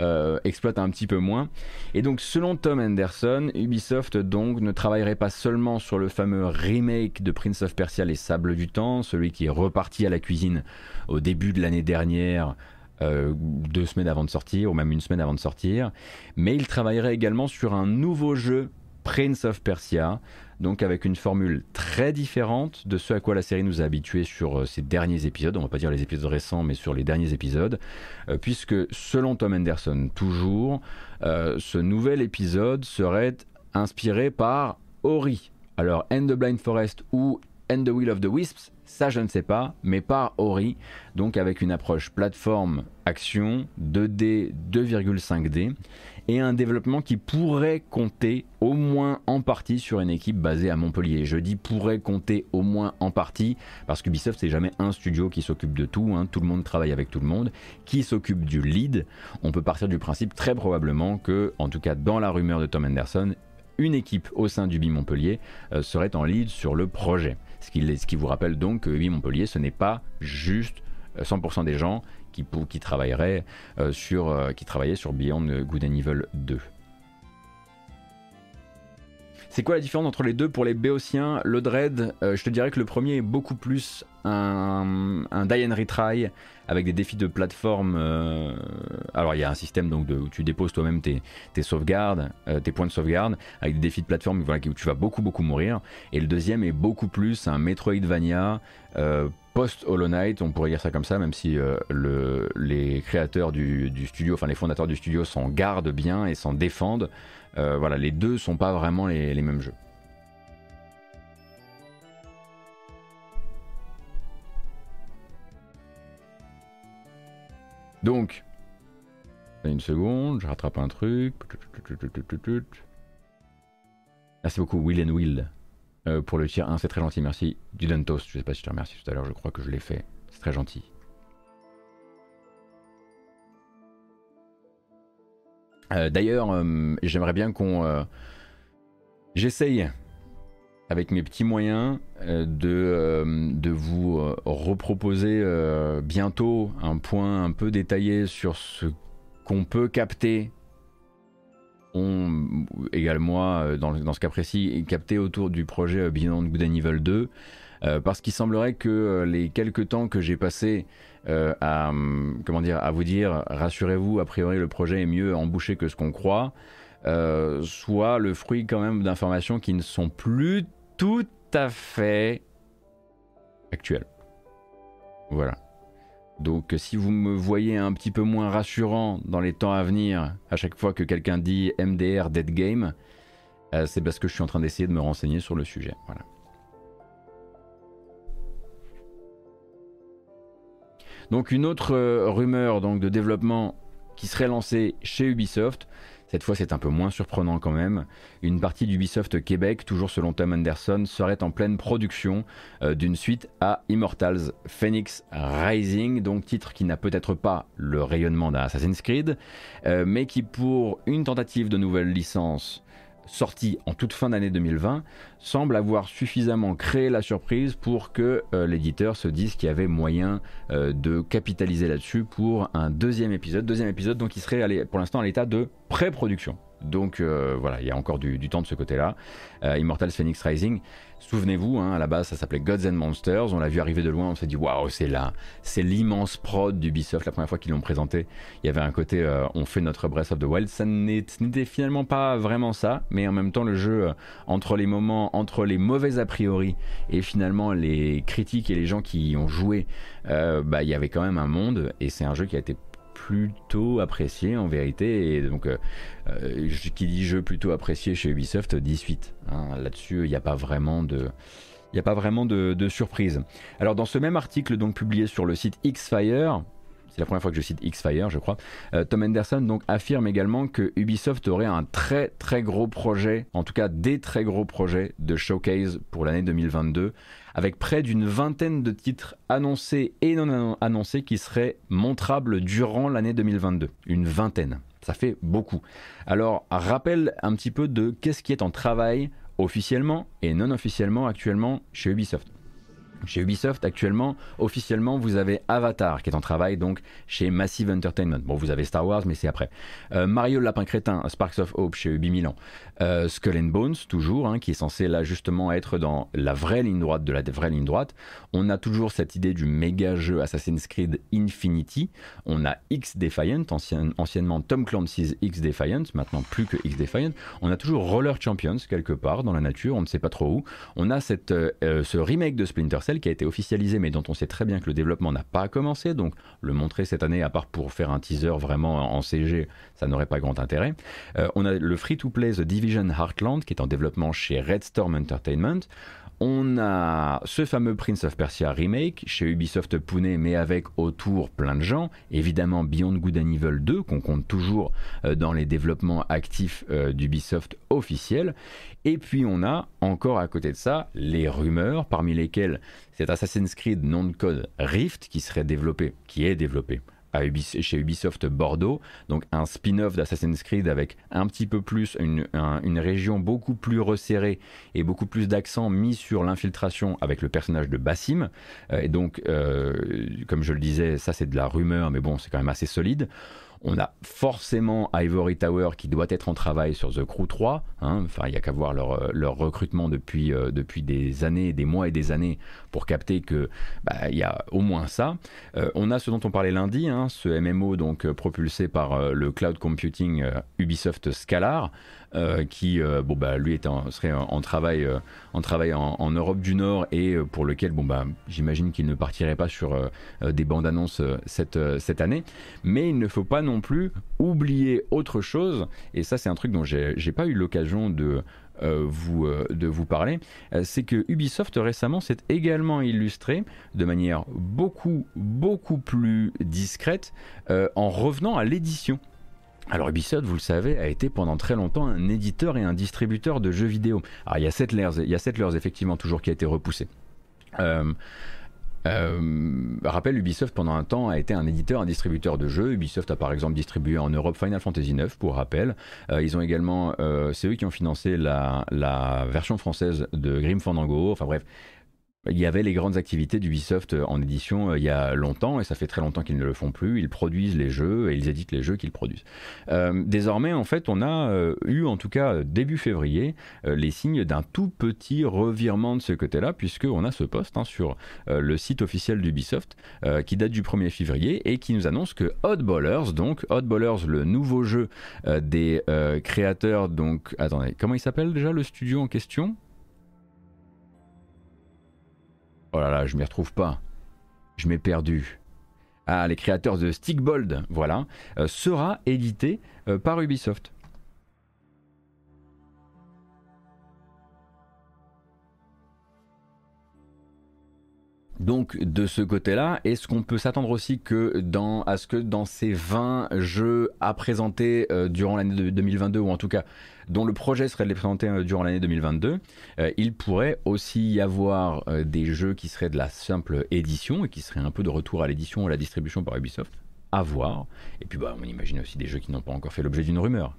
euh, exploite un petit peu moins. Et donc selon Tom Henderson, Ubisoft donc ne travaillerait pas seulement sur le fameux remake de Prince of Persia Les Sables du Temps, celui qui est reparti à la cuisine au début de l'année dernière. Euh, deux semaines avant de sortir, ou même une semaine avant de sortir, mais il travaillerait également sur un nouveau jeu Prince of Persia, donc avec une formule très différente de ce à quoi la série nous a habitués sur ces euh, derniers épisodes, on va pas dire les épisodes récents, mais sur les derniers épisodes, euh, puisque selon Tom Anderson toujours, euh, ce nouvel épisode serait inspiré par Ori. Alors End the Blind Forest ou End the Will of the Wisps, ça je ne sais pas, mais par Ori, donc avec une approche plateforme action 2D 2,5D et un développement qui pourrait compter au moins en partie sur une équipe basée à Montpellier. Je dis pourrait compter au moins en partie parce que Ubisoft c'est jamais un studio qui s'occupe de tout, hein. tout le monde travaille avec tout le monde, qui s'occupe du lead? On peut partir du principe très probablement que, en tout cas dans la rumeur de Tom Anderson, une équipe au sein d'Ubi Montpellier euh, serait en lead sur le projet. Ce qui, ce qui vous rappelle donc que Ubi Montpellier ce n'est pas juste 100% euh, des gens qui, travaillerait, euh, sur, euh, qui travaillait sur Beyond Good and Evil 2. C'est quoi la différence entre les deux pour les Béotiens Le Dread, euh, je te dirais que le premier est beaucoup plus un, un die retry avec des défis de plateforme. alors il y a un système donc où tu déposes toi-même tes, tes, sauvegardes, tes points de sauvegarde, avec des défis de plateforme voilà, où tu vas beaucoup beaucoup mourir. Et le deuxième est beaucoup plus un Metroidvania post-Hollow Knight, on pourrait dire ça comme ça, même si euh, le, les créateurs du, studio, enfin les fondateurs du studio s'en gardent bien et s'en défendent. Euh, voilà, les deux sont pas vraiment les, mêmes jeux. Donc, une seconde, je rattrape un truc. Merci beaucoup, Will and Will. Euh, pour le tir 1, c'est très gentil, merci. Du Dentos, je sais pas si je te remercie tout à l'heure, je crois que je l'ai fait. C'est très gentil. Euh, d'ailleurs, euh, j'aimerais bien qu'on. J'essaye, avec mes petits moyens, de, de vous reproposer bientôt un point un peu détaillé sur ce qu'on peut capter ont également, euh, dans, dans, ce cas précis, capté autour du projet euh, Beyond Good and Evil 2. Euh, parce qu'il semblerait que les quelques temps que j'ai passé à, comment dire, à vous dire, rassurez-vous, a priori le projet est mieux embouché que ce qu'on croit, soit le fruit quand même d'informations qui ne sont plus tout à fait actuelles. Voilà. Donc si vous me voyez un petit peu moins rassurant dans les temps à venir, à chaque fois que quelqu'un dit MDR Dead Game, euh, c'est parce que je suis en train d'essayer de me renseigner sur le sujet. Donc une autre euh, rumeur donc, de développement qui serait lancé chez Ubisoft. Cette fois, c'est un peu moins surprenant quand même. Une partie d'Ubisoft Québec, toujours selon Tom Anderson, serait en pleine production euh, d'une suite à Immortals Phoenix Rising, donc titre qui n'a peut-être pas le rayonnement d'un Assassin's Creed, euh, mais qui pour une tentative de nouvelle licence sortie en toute fin d'année 2020, semble avoir suffisamment créé la surprise pour que euh, l'éditeur se dise qu'il y avait moyen de capitaliser là-dessus pour un deuxième épisode. Deuxième épisode donc qui serait pour l'instant à l'état de pré-production. Donc euh, voilà, il y a encore du, temps de ce côté-là. Euh, Immortals Phoenix Rising, souvenez-vous, hein, à la base ça s'appelait Gods and Monsters, on l'a vu arriver de loin, on s'est dit waouh, c'est là, c'est l'immense prod d'Ubisoft. La première fois qu'ils l'ont présenté, il y avait un côté euh, on fait notre Breath of the Wild. Ça n'était finalement pas vraiment ça, mais en même temps le jeu, entre les moments, entre les mauvais a priori et finalement les critiques et les gens qui y ont joué, bah, il y avait quand même un monde et c'est un jeu qui a été plutôt apprécié en vérité. Et donc, euh, euh, qui dit jeu plutôt apprécié chez Ubisoft, 18. Hein. Là-dessus, il n'y a pas vraiment de. Il n'y a pas vraiment de, surprise. Alors dans ce même article donc publié sur le site Xfire, c'est la première fois que je cite Xfire, je crois. Euh, Tom Anderson donc affirme également que Ubisoft aurait un très très gros projet, en tout cas des très gros projets de showcase pour l'année 2022, avec près d'une vingtaine de titres annoncés et non annoncés qui seraient montrables durant l'année 2022. Une vingtaine. Ça fait beaucoup. Alors, rappel un petit peu de qu'est-ce qui est en travail officiellement et non officiellement actuellement chez Ubisoft. Chez Ubisoft, actuellement, officiellement, vous avez Avatar qui est en travail donc chez Massive Entertainment. Bon, vous avez Star Wars, mais c'est après. Euh, Mario Lapin Crétin, Sparks of Hope chez Ubi Milan. Euh, Skull and Bones, toujours, hein, qui est censé là justement être dans la vraie ligne droite de la vraie ligne droite. On a toujours cette idée du méga jeu Assassin's Creed Infinity. On a X Defiant, anciennement Tom Clancy's X Defiant, maintenant plus que X Defiant. On a toujours Roller Champions quelque part dans la nature, on ne sait pas trop où. On a cette, euh, ce remake de Splinter qui a été officialisé mais dont on sait très bien que le développement n'a pas commencé, donc le montrer cette année, à part pour faire un teaser vraiment en CG, ça n'aurait pas grand intérêt. Euh, on a le free-to-play The Division Heartland qui est en développement chez Red Storm Entertainment. On a ce fameux Prince of Persia remake chez Ubisoft Pune, mais avec autour plein de gens. Évidemment, Beyond Good and Evil 2, qu'on compte toujours euh, dans les développements actifs euh, d'Ubisoft officiels. Et puis on a encore à côté de ça les rumeurs, parmi lesquelles cet Assassin's Creed non code Rift qui serait développé, qui est développé chez Ubisoft Bordeaux, donc un spin-off d'Assassin's Creed avec un petit peu plus, une, région beaucoup plus resserrée et beaucoup plus d'accent mis sur l'infiltration avec le personnage de Bassim. Euh, et donc, euh, comme je le disais, ça c'est de la rumeur, mais bon, c'est quand même assez solide. On a forcément Ivory Tower qui doit être en travail sur The Crew 3. Hein. Enfin, il n'y a qu'à voir leur, leur, recrutement depuis, euh, depuis des années, des mois et des années pour capter que bah, y a au moins ça. Euh, on a ce dont on parlait lundi, hein, ce MMO donc euh, propulsé par le cloud computing Ubisoft Scalar. Euh, qui euh, bon bah lui serait en, travail euh, en travail en, Europe du Nord et pour lequel bon bah j'imagine qu'il ne partirait pas sur des bandes annonces cette cette année mais il ne faut pas non plus oublier autre chose et ça c'est un truc dont j'ai pas eu l'occasion de vous, de vous parler, c'est que Ubisoft récemment s'est également illustré de manière beaucoup, beaucoup plus discrète en revenant à l'édition. Alors Ubisoft, vous le savez, a été pendant très longtemps un éditeur et un distributeur de jeux vidéo. Alors il y a Settlers, il y a effectivement toujours qui a été repoussé. Euh, euh, rappel, Ubisoft pendant un temps a été un éditeur, un distributeur de jeux. Ubisoft a par exemple distribué en Europe Final Fantasy IX pour rappel. Euh, ils ont également, c'est eux qui ont financé la, la, version française de Grim Fandango. Enfin bref, il y avait les grandes activités d'Ubisoft euh, en édition euh, il y a longtemps et ça fait très longtemps qu'ils ne le font plus. Ils produisent les jeux et ils éditent les jeux qu'ils produisent. Euh, désormais, en fait, on a eu, en tout cas début février, les signes d'un tout petit revirement de ce côté-là, puisqu'on a ce poste hein, sur le site officiel d'Ubisoft qui date du 1er février et qui nous annonce que Oddballers, donc Oddballers, le nouveau jeu des créateurs, donc attendez, comment il s'appelle déjà le studio en question? Oh là là, je m'y retrouve pas. Je m'ai perdu. Ah, les créateurs de Stickbold, voilà, euh, sera édité euh, par Ubisoft. Donc de ce côté-là, est-ce qu'on peut s'attendre aussi que dans, à ce que dans ces 20 jeux à présenter euh, durant l'année 2022, ou en tout cas dont le projet serait de les présenter euh, durant l'année 2022, euh, il pourrait aussi y avoir des jeux qui seraient de la simple édition et qui seraient un peu de retour à l'édition ou à la distribution par Ubisoft, à voir. Et puis bah, on imagine aussi des jeux qui n'ont pas encore fait l'objet d'une rumeur.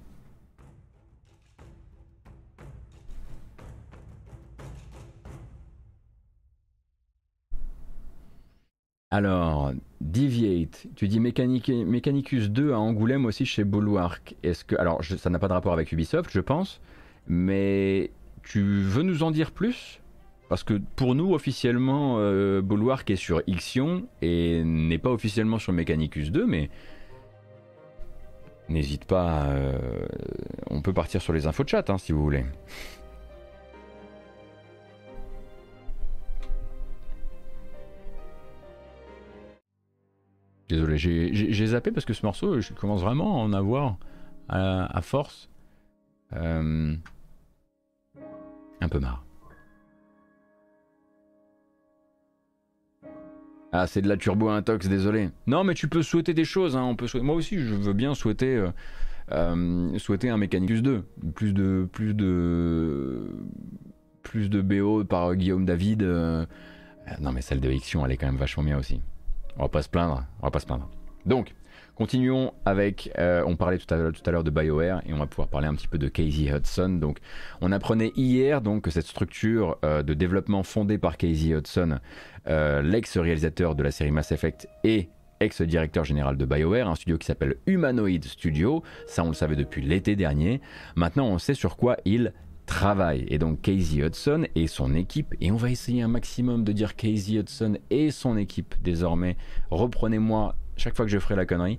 Alors, Deviate, tu dis Mechanicus 2 à Angoulême aussi chez Bulwark. Est-ce que. Alors, ça n'a pas de rapport avec Ubisoft, je pense, mais tu veux nous en dire plus? Parce que pour nous, officiellement, euh, Bulwark est sur Ixion et n'est pas officiellement sur Mechanicus 2, mais. N'hésite pas, euh, on peut partir sur les infos de chat hein, si vous voulez. Désolé, j'ai zappé parce que ce morceau, je commence vraiment à en avoir à, force. Euh, un peu marre. Ah, c'est de la turbo intox, désolé. Non, mais tu peux souhaiter des choses. Hein, on peut Moi aussi, je veux bien souhaiter, euh, euh, souhaiter un Mechanicus 2. Plus de, plus de, plus de BO par Guillaume David. non, mais celle de elle est quand même vachement bien aussi. On va pas se plaindre, on va pas se plaindre. Donc, continuons avec, euh, on parlait tout à, l'heure de BioWare et on va pouvoir parler un petit peu de Casey Hudson. Donc, on apprenait hier donc que cette structure euh, de développement fondée par Casey Hudson, euh, l'ex-réalisateur de la série Mass Effect et ex-directeur général de BioWare, un studio qui s'appelle Humanoid Studio. Ça, on le savait depuis l'été dernier. Maintenant, on sait sur quoi il Et donc Casey Hudson et son équipe, et on va essayer un maximum de dire Casey Hudson et son équipe désormais. Reprenez-moi chaque fois que je ferai la connerie.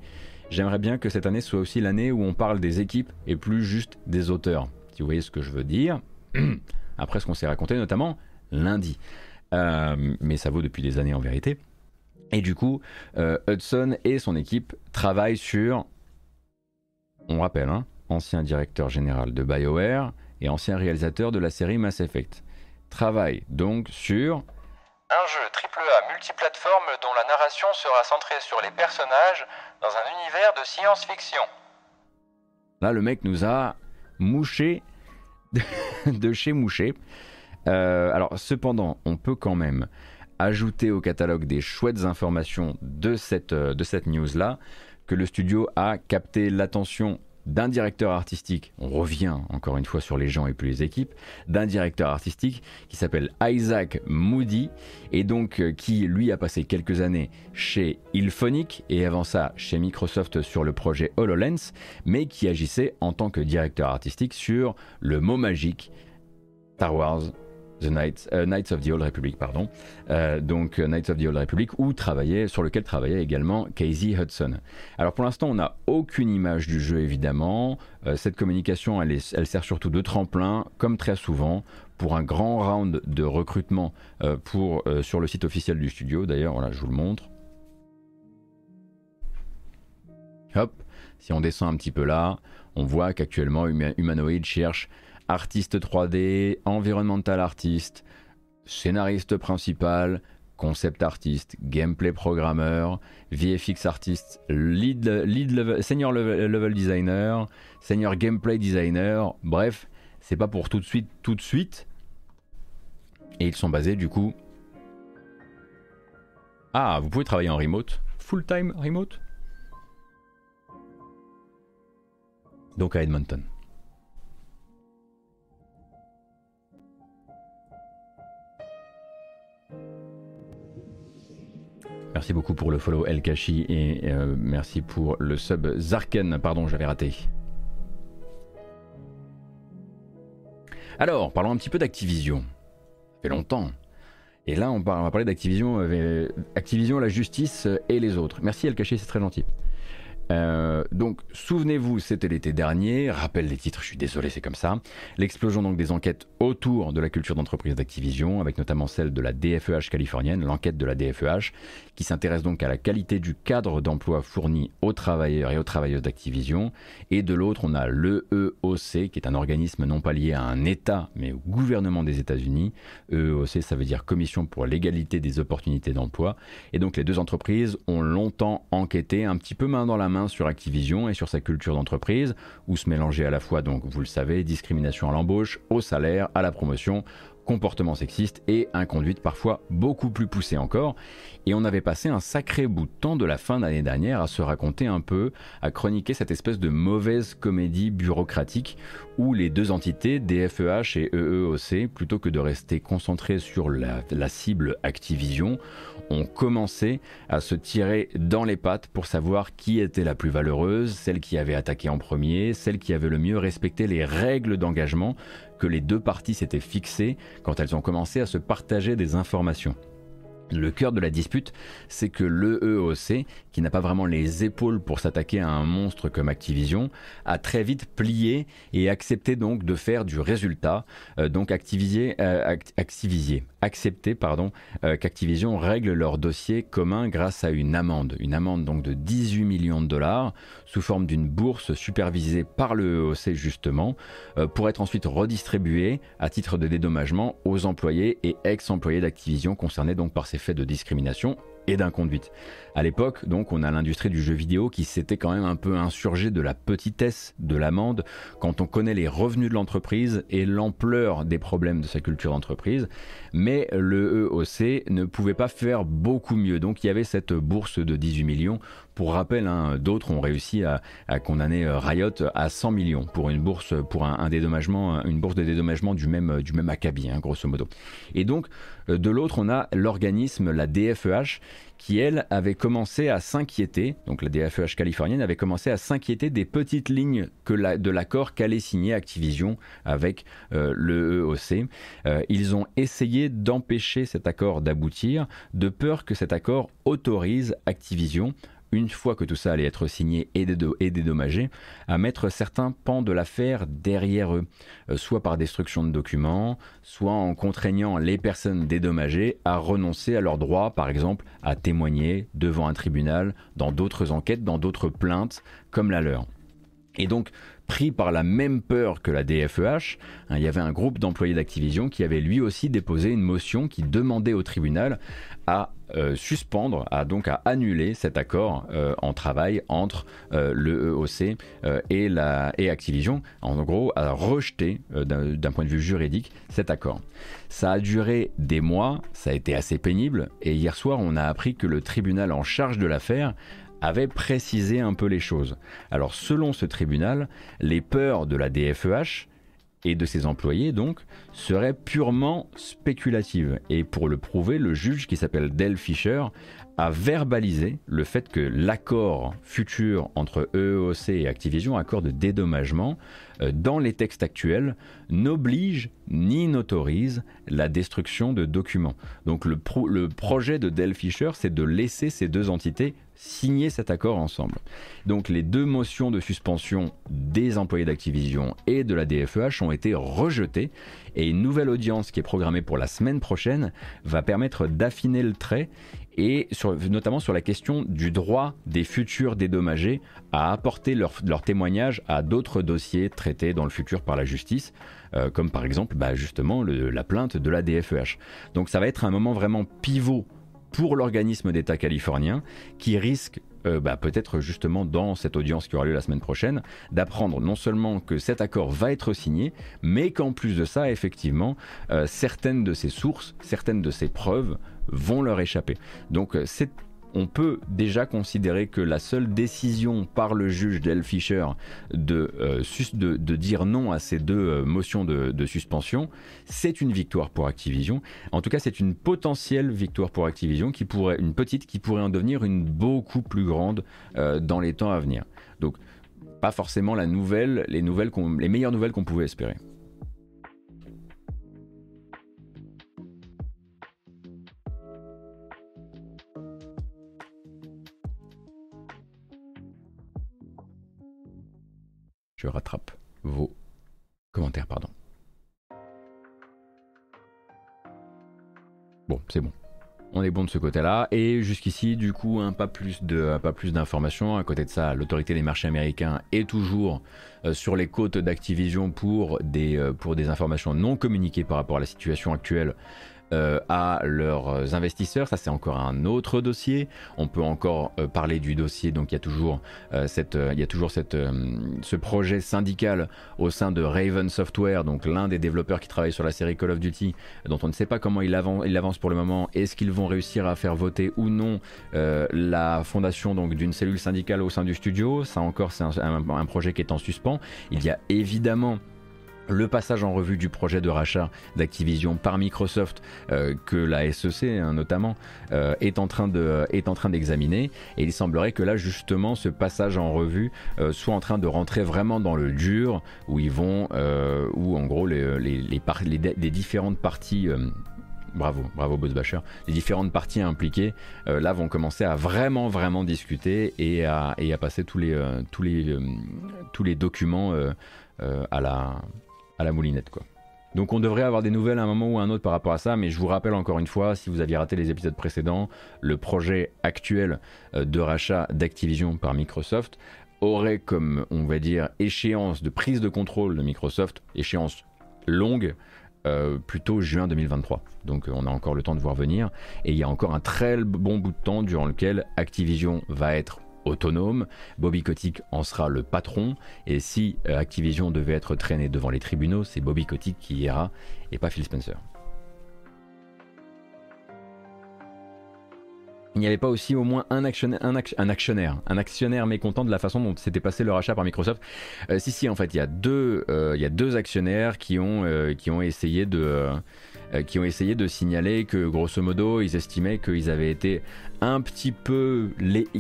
J'aimerais bien que cette année soit aussi l'année où on parle des équipes et plus juste des auteurs. Si vous voyez ce que je veux dire. Après ce qu'on s'est raconté notamment lundi. Euh, mais ça vaut depuis des années en vérité. Et du coup, euh, Hudson et son équipe travaillent sur, on rappelle, hein, ancien directeur général de BioWare, et ancien réalisateur de la série Mass Effect. Travaille donc sur un jeu AAA multiplateforme dont la narration sera centrée sur les personnages dans un univers de science-fiction. Là, le mec nous a mouché de chez mouché. Euh, alors, cependant, on peut quand même ajouter au catalogue des chouettes informations de cette, euh, de cette news-là que le studio a capté l'attention d'un directeur artistique, on revient encore une fois sur les gens et plus les équipes, d'un directeur artistique qui s'appelle Isaac Moody et donc euh, qui lui a passé quelques années chez Ilphonic et avant ça chez Microsoft sur le projet HoloLens, mais qui agissait en tant que directeur artistique sur le mot magique Star Wars The Knights, euh, Knights of the Old Republic, pardon, euh, donc euh, Knights of the Old Republic, où travaillait, sur lequel travaillait également Casey Hudson. Alors pour l'instant, on n'a aucune image du jeu évidemment. cette communication, elle, elle, sert surtout de tremplin, comme très souvent, pour un grand round de recrutement pour, sur le site officiel du studio. D'ailleurs, voilà, je vous le montre. Hop, si on descend un petit peu là, on voit qu'actuellement Humanoid cherche artiste 3D, environnemental artiste, scénariste principal, concept artiste, gameplay programmeur, VFX artiste, lead, lead senior level, designer, senior gameplay designer, bref, c'est pas pour tout de suite, tout de suite. Et ils sont basés du coup. Ah, vous pouvez travailler en remote, full time remote? Donc à Edmonton. Merci beaucoup pour le follow El Kashi et euh, merci pour le sub Zarken. Pardon, j'avais raté. Alors, parlons un petit peu d'Activision. Ça fait longtemps. Et là, on, va parler d'Activision, euh, Activision, la justice et les autres. Merci El Kashi, c'est très gentil. Euh, donc, souvenez-vous, c'était l'été dernier. Rappel des titres, je suis désolé, c'est comme ça. L'explosion donc des enquêtes autour de la culture d'entreprise d'Activision, avec notamment celle de la DFEH californienne, l'enquête de la DFEH, qui s'intéresse donc à la qualité du cadre d'emploi fourni aux travailleurs et aux travailleuses d'Activision. Et de l'autre, on a l'EEOC, qui est un organisme non pas lié à un État, mais au gouvernement des États-Unis. EEOC, ça veut dire Commission pour l'égalité des opportunités d'emploi. Et donc, les deux entreprises ont longtemps enquêté, un petit peu main dans la main sur Activision et sur sa culture d'entreprise, où se mélangeait à la fois, donc vous le savez, discrimination à l'embauche, au salaire, à la promotion, comportement sexiste et inconduite parfois beaucoup plus poussée encore. Et on avait passé un sacré bout de temps de la fin d'année dernière à se raconter un peu, à chroniquer cette espèce de mauvaise comédie bureaucratique où les deux entités, DFEH et EEOC, plutôt que de rester concentrés sur la cible Activision, ont commencé à se tirer dans les pattes pour savoir qui était la plus valeureuse, celle qui avait attaqué en premier, celle qui avait le mieux respecté les règles d'engagement que les deux parties s'étaient fixées quand elles ont commencé à se partager des informations. Le cœur de la dispute, c'est que l'EEOC, qui n'a pas vraiment les épaules pour s'attaquer à un monstre comme Activision, a très vite plié et accepté donc de faire du résultat, euh, donc Activiser, euh, accepter pardon, euh, qu'Activision règle leur dossier commun grâce à une amende, une amende donc de 18 millions de dollars sous forme d'une bourse supervisée par l'EEOC justement, pour être ensuite redistribuée à titre de dédommagement aux employés et ex-employés d'Activision concernés par ces faits de discrimination et d'inconduite. À l'époque, donc, on a l'industrie du jeu vidéo qui s'était quand même un peu insurgée de la petitesse de l'amende quand on connaît les revenus de l'entreprise et l'ampleur des problèmes de sa culture d'entreprise. Mais le EOC ne pouvait pas faire beaucoup mieux. Donc, il y avait cette bourse de 18 millions. Pour rappel, hein, d'autres ont réussi à, condamner euh, Riot à 100 millions pour une bourse, pour un, dédommagement, une bourse de dédommagement du même, du même hein, grosso modo. Et donc, de l'autre, on a l'organisme, la DFEH, qui elle avait commencé à s'inquiéter, donc la DFEH californienne avait commencé à s'inquiéter des petites lignes de l'accord qu'allait signer Activision avec euh, le EOC. Euh, ils ont essayé d'empêcher cet accord d'aboutir, de peur que cet accord autorise Activision une fois que tout ça allait être signé et, dédommagé, à mettre certains pans de l'affaire derrière eux, euh, soit par destruction de documents, soit en contraignant les personnes dédommagées à renoncer à leurs droits, par exemple à témoigner devant un tribunal, dans d'autres enquêtes, dans d'autres plaintes, comme la leur. Et donc, pris par la même peur que la DFEH, hein, il y avait un groupe d'employés d'Activision qui avait lui aussi déposé une motion qui demandait au tribunal à euh, suspendre, à donc à annuler cet accord euh, en travail entre euh, le EOC et, la, et Activision, en gros à rejeter d'un point de vue juridique cet accord. Ça a duré des mois, ça a été assez pénible, et hier soir on a appris que le tribunal en charge de l'affaire avait précisé un peu les choses. Alors selon ce tribunal, les peurs de la DFEH et de ses employés donc seraient purement spéculatives. Et pour le prouver, le juge qui s'appelle Del Fisher a verbalisé le fait que l'accord futur entre EEOC et Activision, accord de dédommagement, euh, dans les textes actuels, n'oblige ni n'autorise la destruction de documents. Donc le, le projet de Del Fisher, c'est de laisser ces deux entités signer cet accord ensemble. Donc les deux motions de suspension des employés d'Activision et de la DFEH ont été rejetées et une nouvelle audience qui est programmée pour la semaine prochaine va permettre d'affiner le trait et notamment sur la question du droit des futurs dédommagés à apporter leur, témoignage à d'autres dossiers traités dans le futur par la justice, euh, comme par exemple bah, justement la plainte de la DFEH. Donc ça va être un moment vraiment pivot pour l'organisme d'État californien qui risque euh, bah, peut-être justement dans cette audience qui aura lieu la semaine prochaine, d'apprendre non seulement que cet accord va être signé, mais qu'en plus de ça, effectivement, euh, certaines de ces sources, certaines de ces preuves vont leur échapper. Donc euh, c'est on peut déjà considérer que la seule décision par le juge Del Fisher de, euh, de, dire non à ces deux euh, motions de, suspension, c'est une victoire pour Activision. En tout cas, c'est une potentielle victoire pour Activision, qui pourrait, une petite qui pourrait en devenir une beaucoup plus grande euh, dans les temps à venir. Donc, pas forcément la nouvelle, les, nouvelles les meilleures nouvelles qu'on pouvait espérer. Rattrape vos commentaires, pardon. Bon, c'est bon. On est bon de ce côté-là. Et jusqu'ici, du coup, un pas plus d'informations. À côté de ça, l'autorité des marchés américains est toujours euh, sur les côtes d'Activision euh, pour des informations non communiquées par rapport à la situation actuelle euh, à leurs investisseurs. Ça, c'est encore un autre dossier. On peut encore euh, parler du dossier. Donc, il y a toujours, euh, cette, il y a toujours cette, ce projet syndical au sein de Raven Software, donc l'un des développeurs qui travaille sur la série Call of Duty, dont on ne sait pas comment il avance, il avance pour le moment. Est-ce qu'ils vont réussir à faire voter ou non la fondation d'une cellule syndicale au sein du studio? Ça encore, c'est un projet qui est en suspens. Il y a évidemment le passage en revue du projet de rachat d'Activision par Microsoft euh, que la SEC hein, notamment euh, est en train est en train d'examiner et il semblerait que là justement ce passage en revue euh, soit en train de rentrer vraiment dans le dur où ils vont où en gros les les, les, différentes parties bravo, bravo Basher. Les différentes parties impliquées, là, vont commencer à vraiment, vraiment discuter et à, et à passer tous les, tous les, tous les documents à la, à la moulinette quoi. Donc on devrait avoir des nouvelles à un moment ou à un autre par rapport à ça, mais je vous rappelle encore une fois, si vous aviez raté les épisodes précédents, le projet actuel euh, de rachat d'Activision par Microsoft aurait comme, on va dire, échéance de prise de contrôle de Microsoft, échéance longue, euh, plutôt juin 2023. Donc on a encore le temps de voir venir, et il y a encore un très bon bout de temps durant lequel Activision va être autonome. Bobby Kotick en sera le patron. Et si euh, Activision devait être traîné devant les tribunaux, c'est Bobby Kotick qui ira et pas Phil Spencer. Il n'y avait pas aussi au moins un actionnaire, un, actionnaire, mécontent de la façon dont s'était passé le rachat par Microsoft. Euh, si, si, en fait, il y a deux, euh, actionnaires qui ont essayé de, qui ont essayé de signaler que, grosso modo, ils estimaient qu'ils avaient été un petit peu,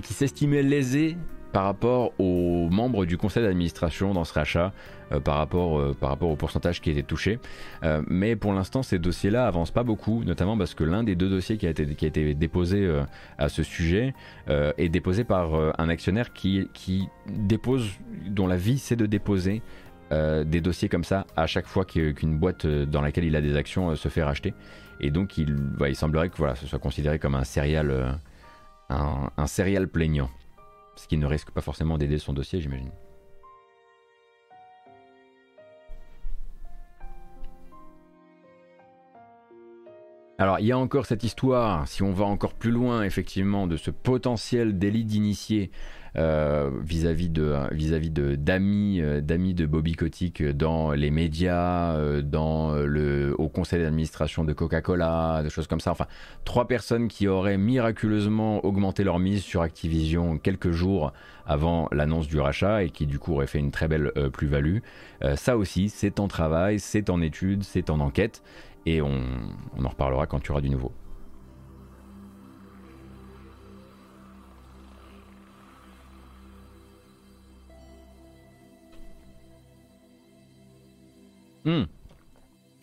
qui s'estimait lésé par rapport aux membres du conseil d'administration dans ce rachat, euh, par, rapport, euh, par rapport au pourcentage qui était touché. Euh, mais pour l'instant, ces dossiers-là avancent pas beaucoup, notamment parce que l'un des deux dossiers qui a été, qui a été déposé à ce sujet est déposé par un actionnaire qui, qui dépose, dont la vie c'est de déposer des dossiers comme ça à chaque fois qu'une boîte dans laquelle il a des actions se fait racheter. Et donc il, il semblerait que voilà, ce soit considéré comme un serial un, un serial plaignant. Ce qui ne risque pas forcément d'aider son dossier, j'imagine. Alors il y a encore cette histoire, si on va encore plus loin effectivement, de ce potentiel délit d'initié euh, vis-à-vis de euh, d'amis de Bobby Kotick dans les médias, euh, dans le au conseil d'administration de Coca-Cola, des choses comme ça. Enfin, trois personnes qui auraient miraculeusement augmenté leur mise sur Activision quelques jours avant l'annonce du rachat et qui du coup auraient fait une très belle plus-value. ça aussi, c'est en travail, c'est en étude, c'est en enquête et on, en reparlera quand tu auras du nouveau. Hmm.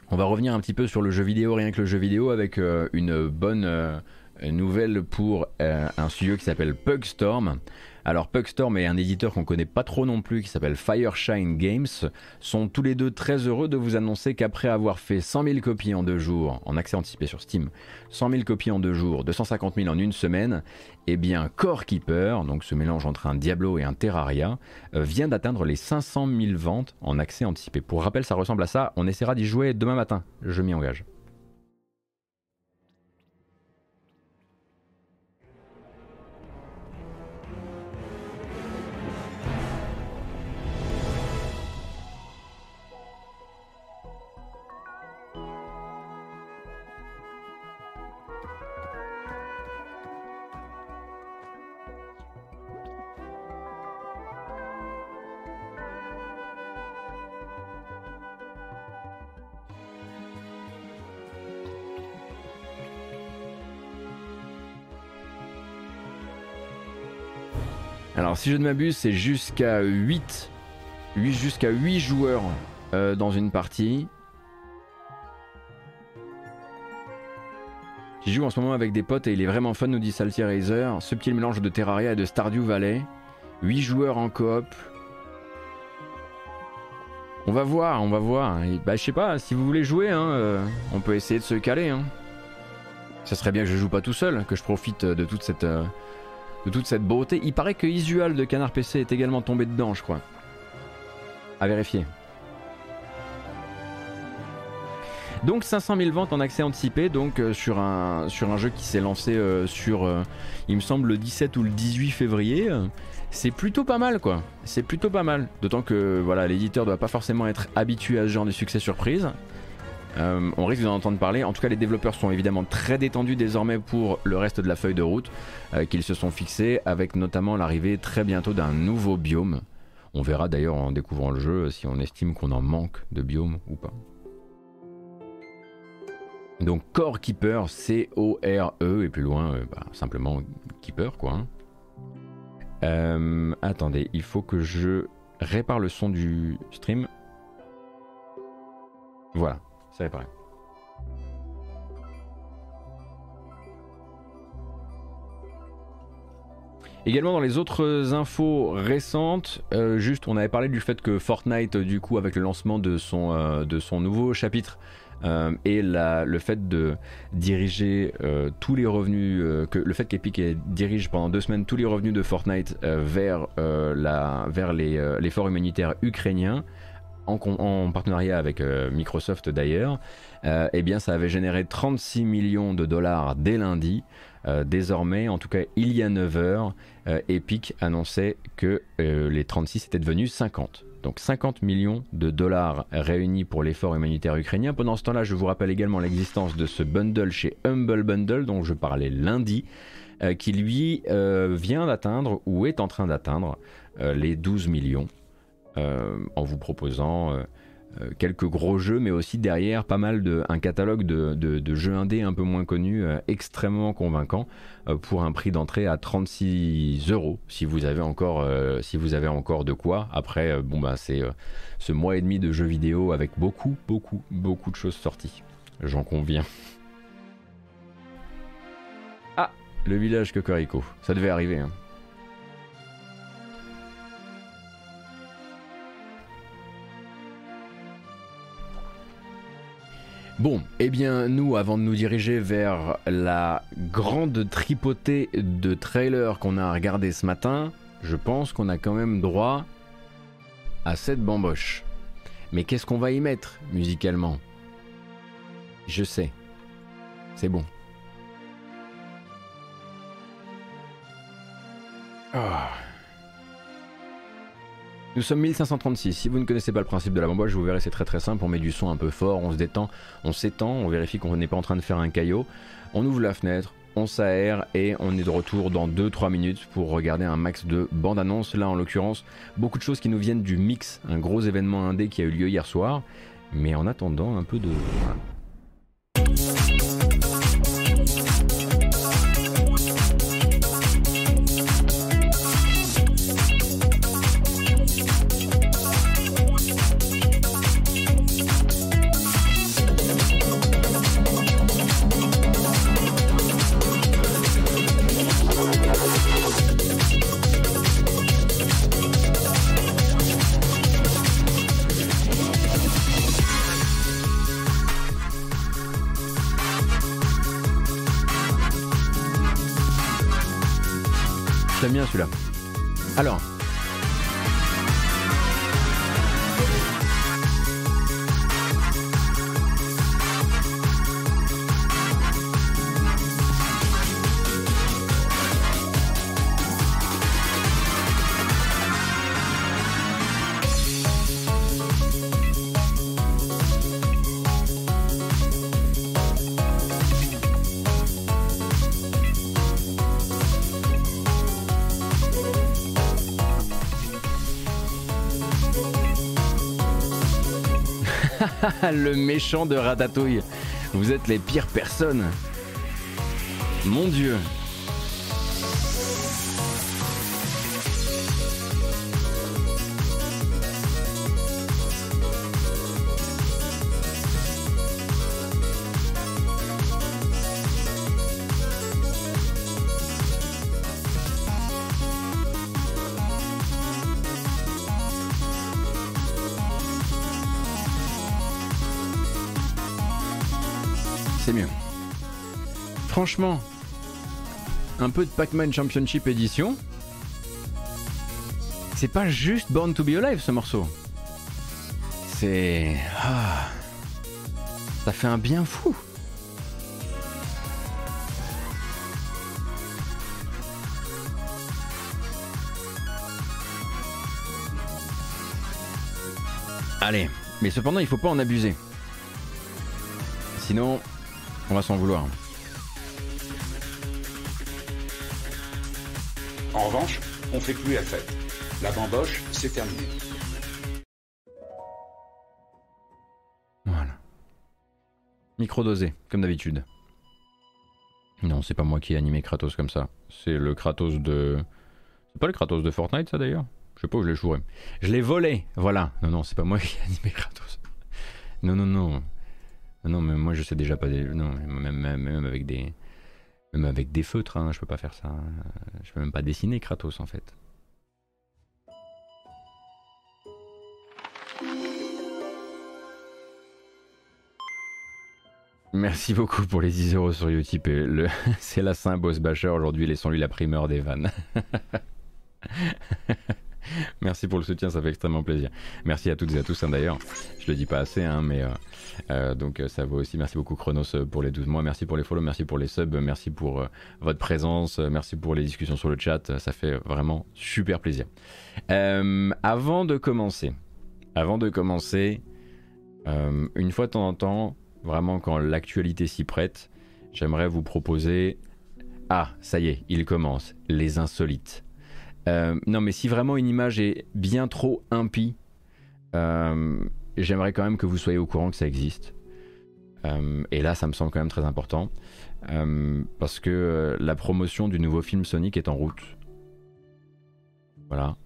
On va revenir un petit peu sur le jeu vidéo, rien que le jeu vidéo, avec euh, une bonne euh, nouvelle pour euh, un studio qui s'appelle Pugstorm. Alors Pugstorm et un éditeur qu'on connaît pas trop non plus qui s'appelle Fireshine Games sont tous les deux très heureux de vous annoncer qu'après avoir fait 100 000 copies en deux jours, en accès anticipé sur Steam, 100 000 copies en deux jours, 250 000 en une semaine, eh bien Core Keeper, donc ce mélange entre un Diablo et un Terraria, euh, vient d'atteindre les 500 000 ventes en accès anticipé. Pour rappel, ça ressemble à ça, on essaiera d'y jouer demain matin, je m'y engage. Si je ne m'abuse, c'est jusqu'à 8, 8 jusqu'à 8 joueurs euh, dans une partie. J'y joue en ce moment avec des potes et il est vraiment fun, nous dit Salty Razer. Ce petit mélange de Terraria et de Stardew Valley. 8 joueurs en coop. On va voir, on va voir. bah, je sais pas, si vous voulez jouer, hein, euh, on peut essayer de se caler. Hein. Ça serait bien que je joue pas tout seul, que je profite de toute cette, euh, de toute cette beauté. Il paraît que Isual de Canard PC est également tombé dedans, je crois. À vérifier. Donc 500 000 ventes en accès anticipé, donc euh, sur, un, sur un jeu qui s'est lancé euh, sur, euh, il me semble, le 17 ou le 18 février. c'est plutôt pas mal, quoi. C'est plutôt pas mal. D'autant que voilà, l'éditeur doit pas forcément être habitué à ce genre de succès surprise. On risque d'en entendre parler. En tout cas, les développeurs sont évidemment très détendus désormais pour le reste de la feuille de route qu'ils se sont fixés, avec notamment l'arrivée très bientôt d'un nouveau biome. On verra d'ailleurs en découvrant le jeu si on estime qu'on en manque de biome ou pas. Donc Core Keeper, C-O-R-E, et plus loin, euh, bah, simplement Keeper, quoi. Hein. Euh, attendez, il faut que je répare le son du stream. Voilà, c'est. Également dans les autres infos récentes, euh, juste on avait parlé du fait que Fortnite, du coup, avec le lancement de son, de son nouveau chapitre, euh, et le fait de diriger euh, tous les revenus, euh, que le fait qu'Epic dirige pendant deux semaines tous les revenus de Fortnite vers, la, vers l'effort humanitaire ukrainien, en, partenariat avec Microsoft d'ailleurs, eh bien ça avait généré 36 millions de dollars dès lundi. désormais, en tout cas il y a 9 heures, Epic annonçait que les 36 étaient devenus 50 donc 50 millions de dollars réunis pour l'effort humanitaire ukrainien. Pendant ce temps-là, je vous rappelle également l'existence de ce bundle chez Humble Bundle dont je parlais lundi, euh, qui lui euh, vient d'atteindre ou est en train d'atteindre euh, les 12 millions en vous proposant euh, quelques gros jeux, mais aussi derrière pas mal de un catalogue de, jeux indés un peu moins connus, euh, extrêmement convaincant euh, pour un prix d'entrée à 36 euros si vous avez encore si vous avez encore de quoi. Après, bon bah c'est ce mois et demi de jeux vidéo avec beaucoup beaucoup beaucoup de choses sorties. J'en conviens. Ah, le village Cocorico, ça devait arriver. Hein. Bon, eh bien nous, avant de nous diriger vers la grande tripotée de trailers qu'on a regardé ce matin, je pense qu'on a quand même droit à cette bamboche. Mais qu'est-ce qu'on va y mettre musicalement? Je sais. C'est bon. Ah. Nous sommes 1536. Si vous ne connaissez pas le principe de la bamboche, vous verrez, c'est très très simple. On met du son un peu fort, on se détend, on s'étend, on vérifie qu'on n'est pas en train de faire un caillot. On ouvre la fenêtre, on s'aère et on est de retour dans 2-3 minutes pour regarder un max de bandes annonces. Là, en l'occurrence, beaucoup de choses qui nous viennent du mix, un gros événement indé qui a eu lieu hier soir. Mais en attendant, un peu de. Celui-là. Alors, le méchant de Ratatouille. Vous êtes les pires personnes. Mon Dieu. Franchement, un peu de Pac-Man Championship Edition. C'est pas juste Born to be Alive ce morceau. C'est. Ah, ça fait un bien fou. Allez, mais cependant il faut pas en abuser. Sinon, on va s'en vouloir. En revanche, on fait plus la fête. La bamboche, c'est terminé. Voilà. Micro dosé, comme d'habitude. Non, c'est pas moi qui ai animé Kratos comme ça. C'est le Kratos de. C'est pas le Kratos de Fortnite, ça d'ailleurs? Je sais pas où je l'ai chouré. Je l'ai volé Voilà. Non, non, c'est pas moi qui ai animé Kratos. Non, non, non. Non, mais moi je sais déjà pas. Des... Non, même, avec des. Même avec des feutres, hein, je peux pas faire ça. Je peux même pas dessiner Kratos en fait. Merci beaucoup pour les 10 euros sur Utip. C'est la Saint-Boss Basher aujourd'hui, laissons-lui la primeur des vannes. Merci pour le soutien, ça fait extrêmement plaisir. Merci à toutes et à tous hein, d'ailleurs. Je le dis pas assez, hein, mais euh, euh, donc euh, ça vaut aussi. Merci beaucoup Chronos pour les 12 mois. Merci pour les follow, merci pour les subs, merci pour votre présence, merci pour les discussions sur le chat. Ça fait vraiment super plaisir. avant de commencer, avant de commencer, une fois de temps en temps, vraiment quand l'actualité s'y prête, j'aimerais vous proposer. Ah, ça y est, il commence. Les insolites. Euh, non, mais si vraiment une image est bien trop impie, euh, j'aimerais quand même que vous soyez au courant que ça existe. Euh, et là, ça me semble quand même très important. parce que la promotion du nouveau film Sonic est en route. Voilà.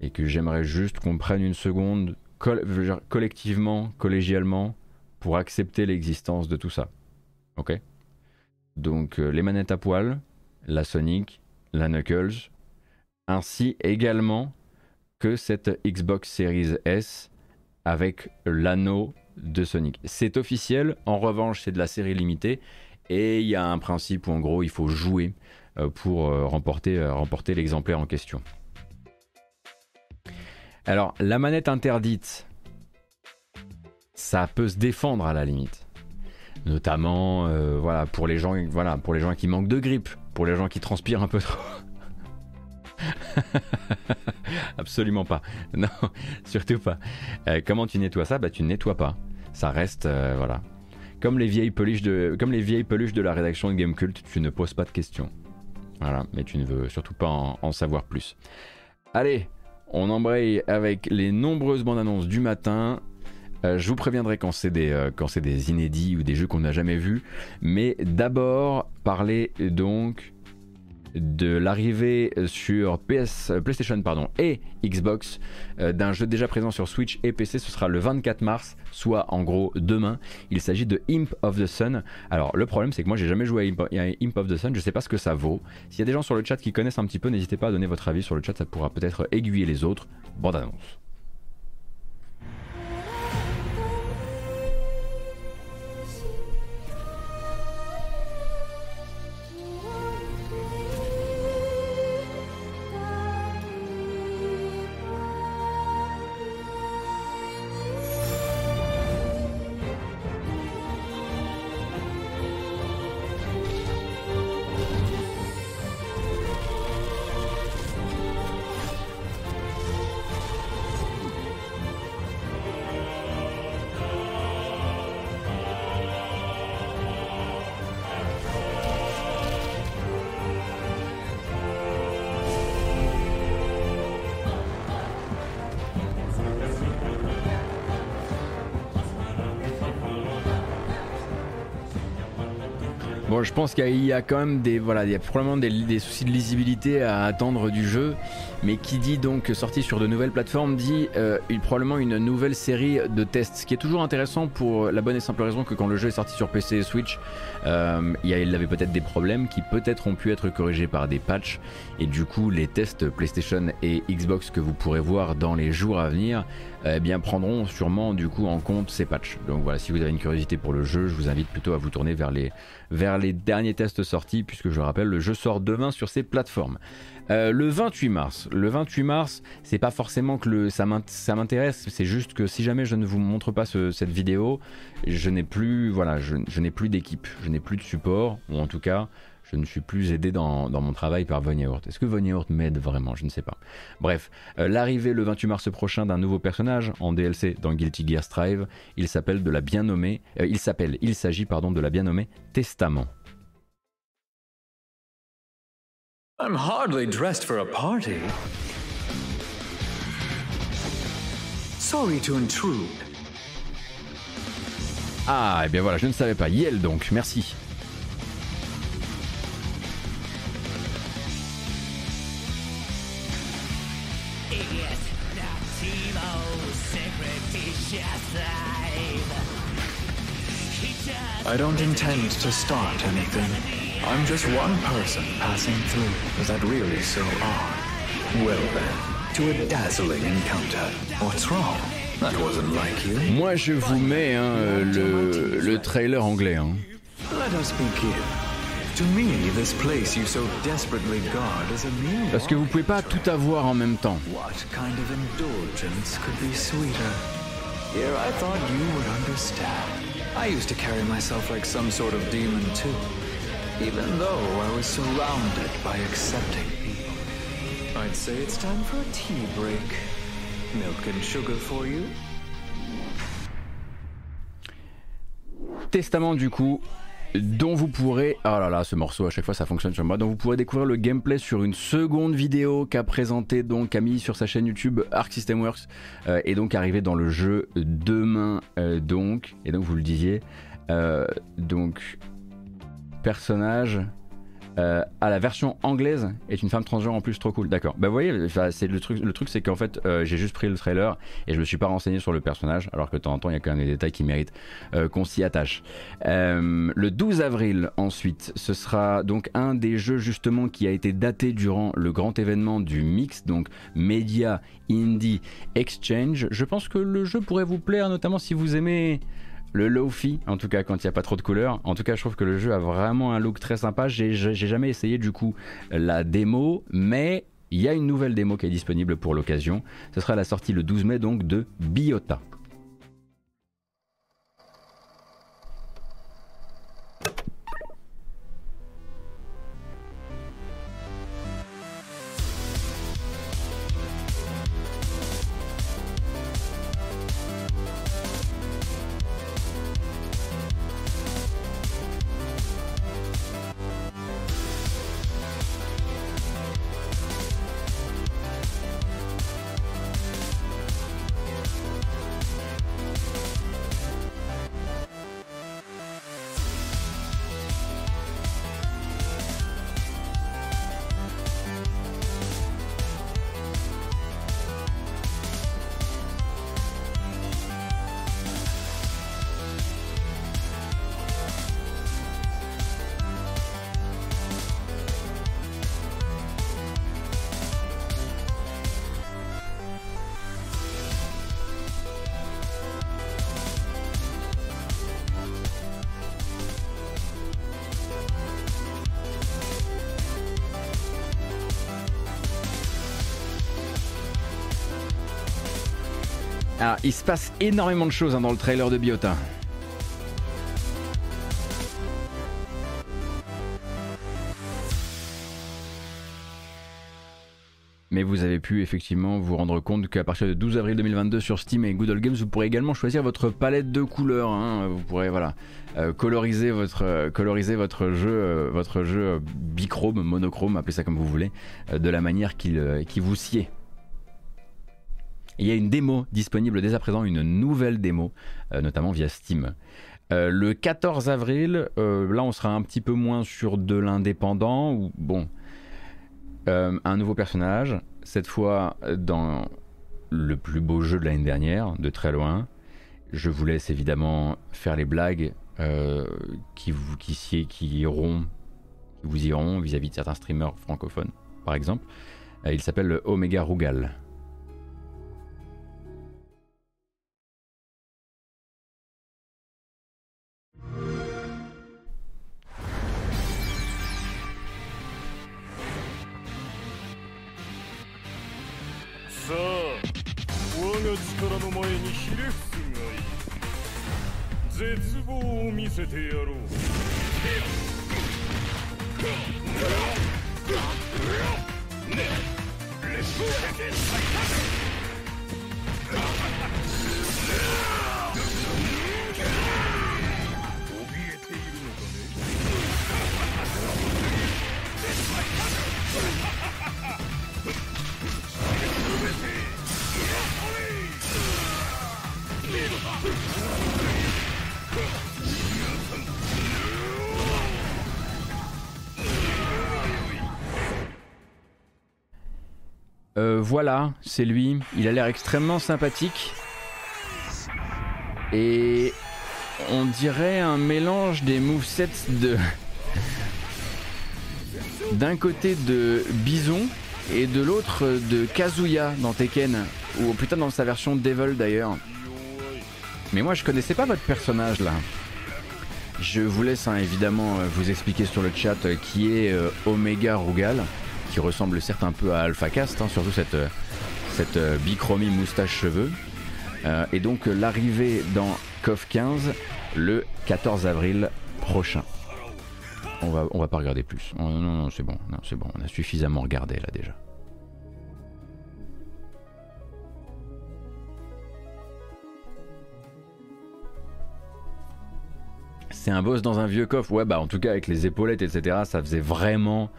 Et que j'aimerais juste qu'on prenne une seconde collectivement, collégialement, pour accepter l'existence de tout ça. Ok? Donc les manettes à poil, la Sonic, la Knuckles, ainsi également que cette Xbox Series S avec l'anneau de Sonic. C'est officiel, en revanche c'est de la série limitée et il y a un principe où en gros il faut jouer euh, pour euh, remporter, euh, remporter l'exemplaire en question. Alors la manette interdite, ça peut se défendre à la limite. Notamment voilà, pour les gens, voilà, pour les gens qui manquent de grippe, pour les gens qui transpirent un peu trop. Absolument pas. Non, surtout pas. Euh, comment tu nettoies ça? Bah tu ne nettoies pas. Ça reste, euh, voilà. Comme les, vieilles peluches de, comme les vieilles peluches de la rédaction de Gamecult, tu ne poses pas de questions. Voilà, mais tu ne veux surtout pas en, savoir plus. Allez, on embraye avec les nombreuses bandes annonces du matin. Euh, je vous préviendrai quand c'est des, quand c'est des inédits ou des jeux qu'on n'a jamais vus. Mais d'abord, parler donc de l'arrivée sur PS, euh, PlayStation pardon, et Xbox euh, d'un jeu déjà présent sur Switch et PC. Ce sera le 24 mars, soit en gros demain. Il s'agit de Imp of the Sun. Alors le problème c'est que moi j'ai jamais joué à Imp, of the Sun, je sais pas ce que ça vaut. S'il y a des gens sur le chat qui connaissent un petit peu, n'hésitez pas à donner votre avis sur le chat, ça pourra peut-être aiguiller les autres. Bande annonce. Je pense qu'il y a quand même des, voilà, il y a probablement des, soucis de lisibilité à attendre du jeu, mais qui dit donc sorti sur de nouvelles plateformes dit euh, probablement une nouvelle série de tests, ce qui est toujours intéressant pour la bonne et simple raison que quand le jeu est sorti sur PC et Switch, euh, il, avait peut-être des problèmes qui peut-être ont pu être corrigés par des patchs, et du coup les tests PlayStation et Xbox que vous pourrez voir dans les jours à venir eh bien, prendront sûrement du coup en compte ces patchs. Donc voilà, si vous avez une curiosité pour le jeu, je vous invite plutôt à vous tourner vers les, vers les derniers tests sortis, puisque je rappelle, le jeu sort demain sur ces plateformes. Euh, le 28 mars, le 28 mars, c'est pas forcément que le, ça m'intéresse, c'est juste que si jamais je ne vous montre pas cette vidéo, je n'ai plus, voilà, je, n'ai plus d'équipe, je n'ai plus de support, ou en tout cas, je ne suis plus aidé dans, mon travail par Von Est-ce que Von m'aide vraiment? Je ne sais pas. Bref, euh, l'arrivée le 28 mars prochain d'un nouveau personnage en DLC dans Guilty Gear Strive, il s'appelle de la bien nommée, euh, il s'appelle, il s'agit pardon de la bien nommée Testament. I'm hardly dressed for a party. Sorry to intrude. Ah, et eh bien voilà, je ne savais pas. Yel donc, merci. I don't intend to start anything. I'm just one person passing through. Is that really so odd? Well then, to a dazzling encounter. What's wrong? That wasn't like you. Moi, je vous mets hein, le, le trailer anglais. Hein. Let us begin. To me, this place you so desperately guard is a mere Parce que vous pouvez pas tout avoir en même temps. What kind of indulgence could be sweeter? Here I thought you would understand. I used to carry myself like some sort of demon too, even though I was surrounded by accepting people. I'd say it's time for a tea break. Milk and sugar for you? Testament du coup, dont vous pourrez, ah là là, ce morceau à chaque fois ça fonctionne sur moi, dont vous pourrez découvrir le gameplay sur une seconde vidéo qu'a présenté donc Camille sur sa chaîne YouTube Arc System Works euh, et donc arrivé dans le jeu demain euh, donc et donc vous le disiez euh, donc personnage euh, à la version anglaise est une femme transgenre en plus trop cool. D'accord. Bah vous voyez, c'est le truc. Le truc c'est qu'en fait euh, j'ai juste pris le trailer et je me suis pas renseigné sur le personnage, alors que de temps en temps il y a quand même des détails qui méritent euh, qu'on s'y attache. le 12 avril ensuite, ce sera donc un des jeux justement qui a été daté durant le grand événement du mix, donc Media Indie Exchange. Je pense que le jeu pourrait vous plaire, notamment si vous aimez le low-fi, en tout cas quand il n'y a pas trop de couleurs. En tout cas, je trouve que le jeu a vraiment un look très sympa. J'ai jamais essayé du coup la démo, mais il y a une nouvelle démo qui est disponible pour l'occasion. Ce sera la sortie le 12 mai donc de Biota. Il se passe énormément de choses hein, dans le trailer de Biota. Mais vous avez pu effectivement vous rendre compte qu'à partir de 12 avril 2022 sur Steam et Good Games, vous pourrez également choisir votre palette de couleurs. Hein. Vous pourrez voilà euh, coloriser votre coloriser votre jeu euh, votre jeu bichrome, monochrome, appelez ça comme vous voulez, euh, de la manière qui vous sied il y a une démo disponible dès à présent, une nouvelle démo, euh, notamment via Steam. le 14 avril, là on sera un petit peu moins sur de l'indépendant, ou bon, un nouveau personnage, cette fois dans le plus beau jeu de l'année dernière, de très loin. Je vous laisse évidemment faire les blagues qui, vous, qui, qui iront, vous iront vis-à-vis de certains streamers francophones, par exemple. il s'appelle Omega Rugal. さあ我が力の前にひれ伏すがいい。絶望を見せてやろう。怯えているのかね Euh, voilà, c'est lui. Il a l'air extrêmement sympathique. Et on dirait un mélange des movesets de. D'un côté de Bison et de l'autre de Kazuya dans Tekken. Ou putain dans sa version Devil d'ailleurs. Mais moi je connaissais pas votre personnage là. Je vous laisse hein, évidemment euh, vous expliquer sur le chat euh, qui est euh, Omega Rugal, qui ressemble certes un peu à Alpha Cast, hein, surtout cette, cette bichromie moustache-cheveux. et donc l'arrivée dans KOF 15 le 14 avril prochain. On va, pas regarder plus. Oh, non, non, c'est bon, c'est bon, on a suffisamment regardé là déjà. c'est un boss dans un vieux coffre. Ouais, bah en tout cas avec les épaulettes, etc. Ça faisait vraiment,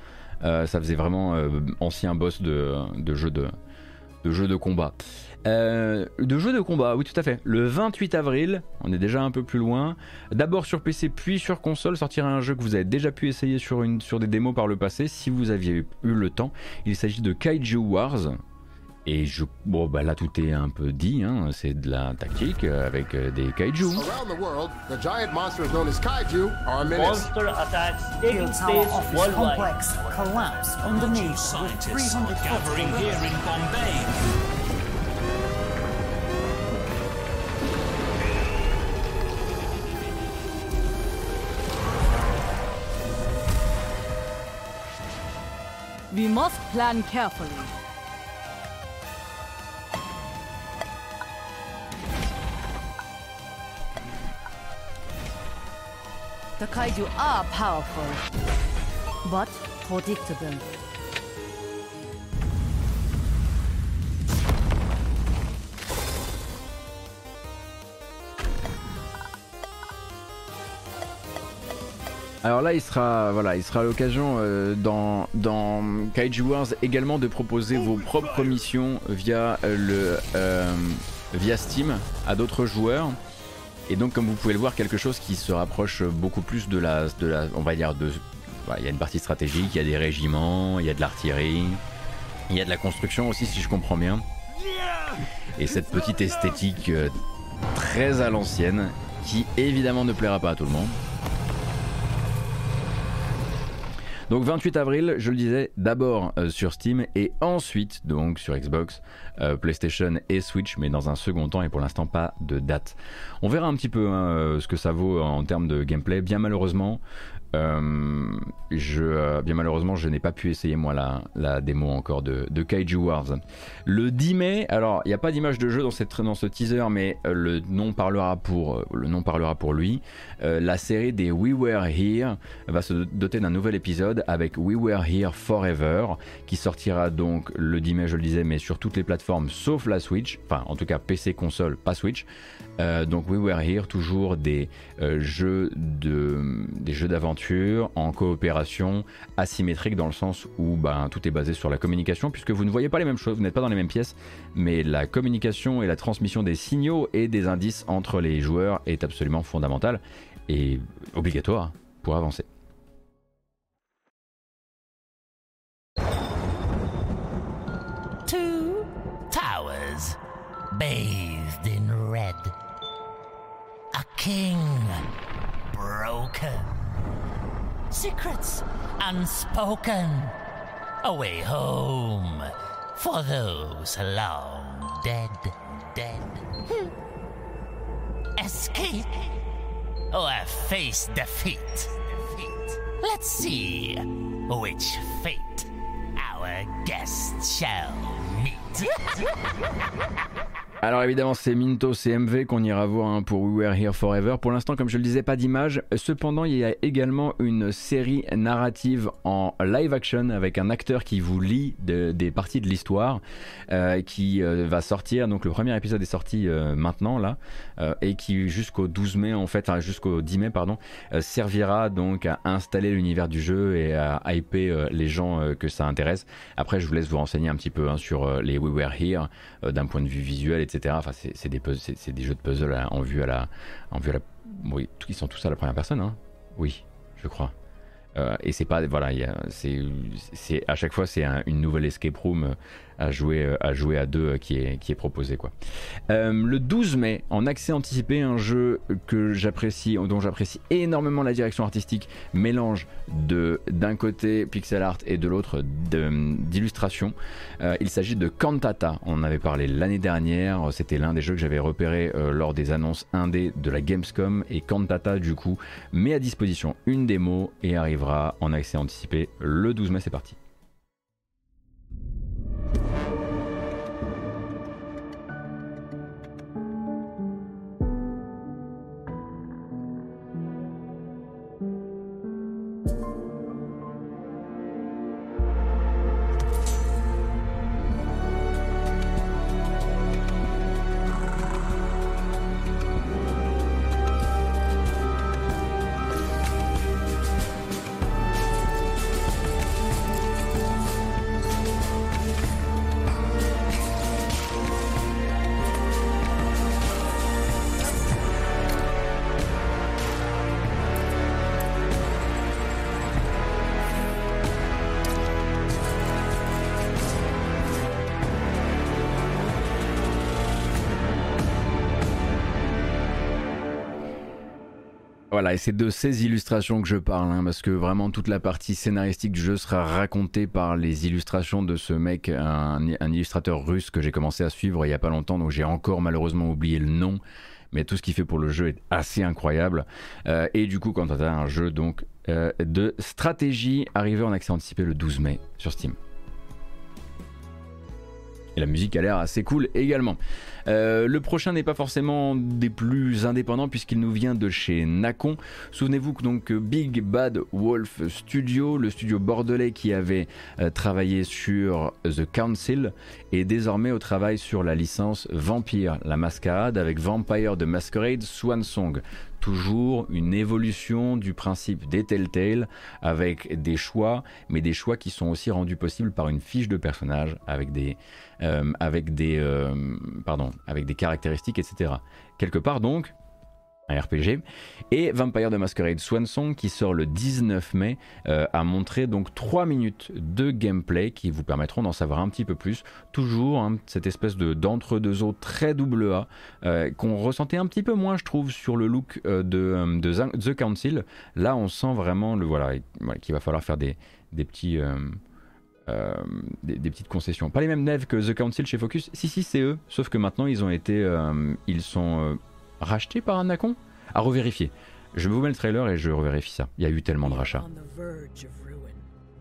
euh, ça faisait vraiment euh, ancien boss de jeu de combat. Euh, de jeu de combat, oui tout à fait. Le 28 avril, on est déjà un peu plus loin. D'abord sur PC puis sur console sortira un jeu que vous avez déjà pu essayer sur, une, sur des démos par le passé si vous aviez eu le temps. Il s'agit de Kaiju Wars. Et je, bon, bah là tout est un peu dit, hein, c'est de la tactique avec des kaiju. Around the world, the giant monsters known as kaiju are a menace. Monster attacks taking place worldwide. complex collapsed underneath with 300 gathering here in Bombay? We must plan carefully. The kaiju are powerful, but predictable. Alors là, il sera, voilà, il sera l'occasion euh, dans, dans Kaiju Wars également de proposer vos propres missions via euh, le euh, via Steam à d'autres joueurs. Et donc, comme vous pouvez le voir, quelque chose qui se rapproche beaucoup plus de la, de la on va dire, de, il y a une partie stratégique, il y a des régiments, il y a de l'artillerie, il y a de la construction aussi, si je comprends bien. Et cette petite esthétique très à l'ancienne, qui évidemment ne plaira pas à tout le monde. Donc 28 avril, je le disais, d'abord euh, sur Steam et ensuite donc sur Xbox, euh, PlayStation et Switch, mais dans un second temps et pour l'instant pas de date. On verra un petit peu hein, euh, ce que ça vaut en termes de gameplay. Bien malheureusement, je, euh, bien malheureusement, je n'ai pas pu essayer moi la, la démo encore de, de, Kaiju Wars. Le 10 mai, alors il n'y a pas d'image de jeu dans, cette, dans ce teaser, mais euh, le nom parlera pour, le nom parlera pour lui. la série des We Were Here va se doter d'un nouvel épisode avec We Were Here Forever, qui sortira donc le 10 mai, je le disais, mais sur toutes les plateformes sauf la Switch, enfin en tout cas PC, console, pas Switch. donc We Were Here, toujours des jeux de, des jeux d'aventure en coopération asymétrique dans le sens où ben, tout est basé sur la communication puisque vous ne voyez pas les mêmes choses, vous n'êtes pas dans les mêmes pièces, mais la communication et la transmission des signaux et des indices entre les joueurs est absolument fondamentale et obligatoire pour avancer. Bathed in red. A king broken. Secrets unspoken. A way home for those long dead, dead. Hmm. Escape or face defeat. Let's see which fate our guests shall meet. Alors évidemment c'est Minto CMV qu'on ira voir hein, pour We Were Here Forever. Pour l'instant comme je le disais pas d'image. Cependant il y a également une série narrative en live action avec un acteur qui vous lit des parties de l'histoire euh, qui euh, va sortir. Donc le premier épisode est sorti euh, maintenant là et qui jusqu'au 12 mai en fait, jusqu'au 10 mai pardon, servira donc à installer l'univers du jeu et à hyper les gens que ça intéresse. Après je vous laisse vous renseigner un petit peu hein, sur les We Were Here d'un point de vue visuel, Enfin, c'est des, des jeux de puzzle en vue à la, en vue à la, oui, ils sont tous à la première personne, hein Oui, je crois. Euh, et c'est pas, voilà, c'est, à chaque fois c'est une nouvelle escape room à jouer, euh, à jouer à deux euh, qui est, qui est proposé. Quoi. Euh, le 12 mai, en accès anticipé, un jeu que j'apprécie, dont j'apprécie énormément la direction artistique, mélange de d'un côté pixel art et de l'autre d'illustration. il s'agit de Cantata. On en avait parlé l'année dernière. C'était l'un des jeux que j'avais repéré lors des annonces indé de la Gamescom et Cantata du coup met à disposition une démo et arrivera en accès anticipé le 12 mai. C'est parti. you C'est de ces illustrations que je parle, hein, parce que vraiment toute la partie scénaristique du jeu sera racontée par les illustrations de ce mec, un, illustrateur russe que j'ai commencé à suivre il n'y a pas longtemps, donc j'ai encore malheureusement oublié le nom, mais tout ce qu'il fait pour le jeu est assez incroyable. Euh, et du coup, quand tu as un jeu donc euh, de stratégie arrivé en accès anticipé le 12 mai sur Steam. Et la musique a l'air assez cool également. Euh, le prochain n'est pas forcément des plus indépendants puisqu'il nous vient de chez Nacon. Souvenez-vous que donc Big Bad Wolf Studio, le studio bordelais qui avait euh, travaillé sur The Council, est désormais au travail sur la licence Vampire, la mascarade avec Vampire the Masquerade Swan Song toujours une évolution du principe des Telltale avec des choix, mais des choix qui sont aussi rendus possibles par une fiche de personnage avec des, euh, avec des, euh, pardon, avec des caractéristiques, etc. Quelque part donc, un RPG. Et Vampire the Masquerade Swansong qui sort le 19 mai euh, a montré donc 3 minutes de gameplay qui vous permettront d'en savoir un petit peu plus. Toujours hein, cette espèce de d'entre-deux eaux très double A qu'on ressentait un petit peu moins je trouve sur le look de, de, The Council. Là on sent vraiment le voilà, qu'il va falloir faire des, des petits... des, des, petites concessions. Pas les mêmes devs que The Council chez Focus. Si, si, c'est eux. Sauf que maintenant, ils ont été. ils sont racheté par un Nacon À revérifier. Je vous mets le trailer et je revérifie ça. Il y a eu tellement de rachats.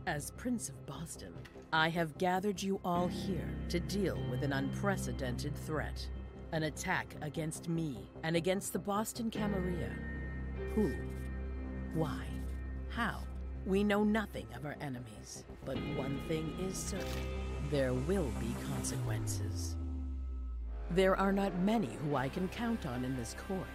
As Prince of Boston, I have gathered you all here to deal with an unprecedented threat. An attack against me and against the Boston Camarilla. Who? Why? How? We know nothing of our enemies, but one thing is certain there will be consequences. There are not many who I can count on in this court.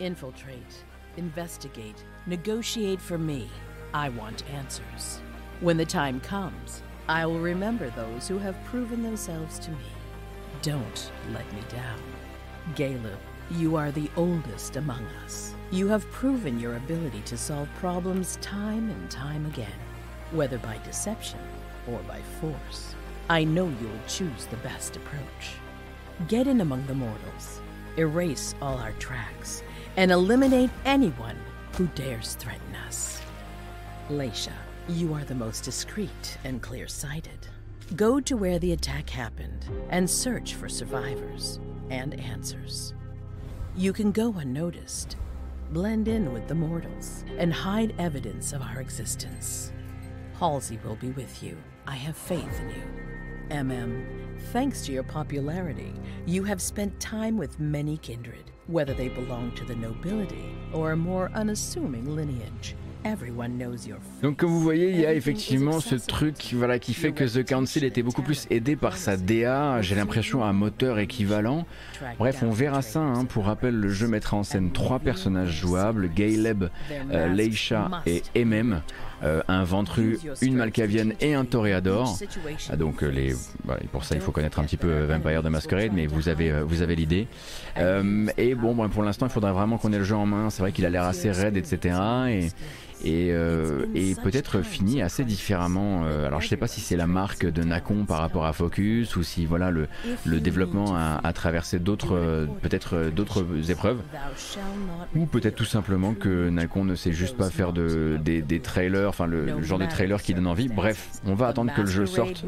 Infiltrate, investigate, negotiate for me. I want answers. When the time comes, I will remember those who have proven themselves to me. Don't let me down. Caleb, you are the oldest among us. You have proven your ability to solve problems time and time again, whether by deception or by force. I know you'll choose the best approach. Get in among the mortals, erase all our tracks, and eliminate anyone who dares threaten us. Leisha, you are the most discreet and clear sighted. Go to where the attack happened and search for survivors and answers. You can go unnoticed, blend in with the mortals, and hide evidence of our existence. Halsey will be with you. I have faith in you. MM, thanks to your popularity, you have spent time with many kindred, whether they belong to the nobility or a more unassuming lineage. Donc comme vous voyez, il y a effectivement ce truc voilà, qui fait que The Council était beaucoup plus aidé par sa DA, j'ai l'impression un moteur équivalent. Bref, on verra ça. Hein. Pour rappel, le jeu mettra en scène trois personnages jouables, Gayleb, euh, Leisha et MM. Euh, un Ventru, une Malkavienne et un Toréador. Ah, donc euh, les, pour ça il faut connaître un petit peu Vampire de Masquerade, mais vous avez, vous avez l'idée. et bon, pour l'instant il faudra vraiment qu'on ait le jeu en main. C'est vrai qu'il a l'air assez raide, etc. Et, et, euh, et peut-être fini assez différemment. Euh, alors je sais pas si c'est la marque de Nacon par rapport à Focus ou si voilà le, développement a, traversé d'autres euh, peut-être d'autres épreuves ou peut-être tout simplement que Nacon ne sait juste pas faire de, des, trailers, enfin le, genre de trailer qui donne envie. Bref, on va attendre que le jeu sorte.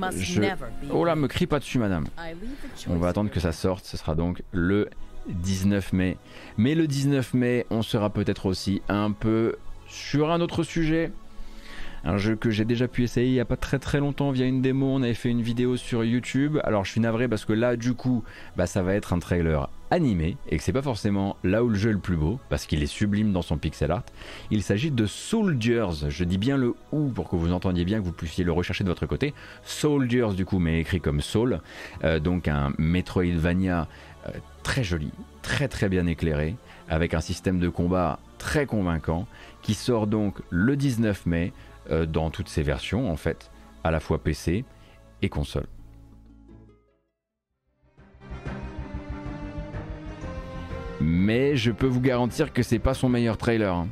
Oh là, me crie pas dessus madame. On va attendre que ça sorte, ce sera donc le 19 mai. Mais le 19 mai, on sera peut-être aussi un peu sur un autre sujet, un jeu que j'ai déjà pu essayer il n'y a pas très très longtemps via une démo, on avait fait une vidéo sur YouTube. Alors je suis navré parce que là du coup, bah, ça va être un trailer animé et que c'est pas forcément là où le jeu est le plus beau parce qu'il est sublime dans son pixel art. Il s'agit de Soldiers, je dis bien le ou pour que vous entendiez bien que vous puissiez le rechercher de votre côté. Soldiers du coup mais écrit comme Soul, euh, donc un Metroidvania euh, très joli, très très bien éclairé avec un système de combat très convaincant sort donc le 19 mai euh, dans toutes ses versions en fait, à la fois PC et console. Mais je peux vous garantir que c'est pas son meilleur trailer. Hein.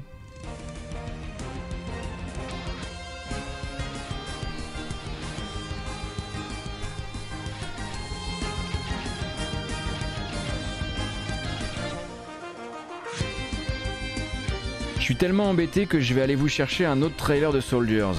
Suis tellement embêté que je vais aller vous chercher un autre trailer de Soldiers.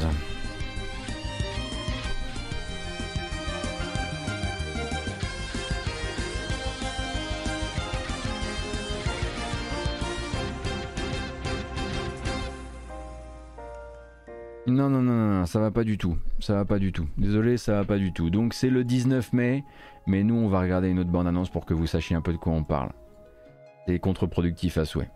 Non, non, non, non, ça va pas du tout. Ça va pas du tout. Désolé, ça va pas du tout. Donc c'est le 19 mai, mais nous on va regarder une autre bande-annonce pour que vous sachiez un peu de quoi on parle. C'est contre-productif à souhait.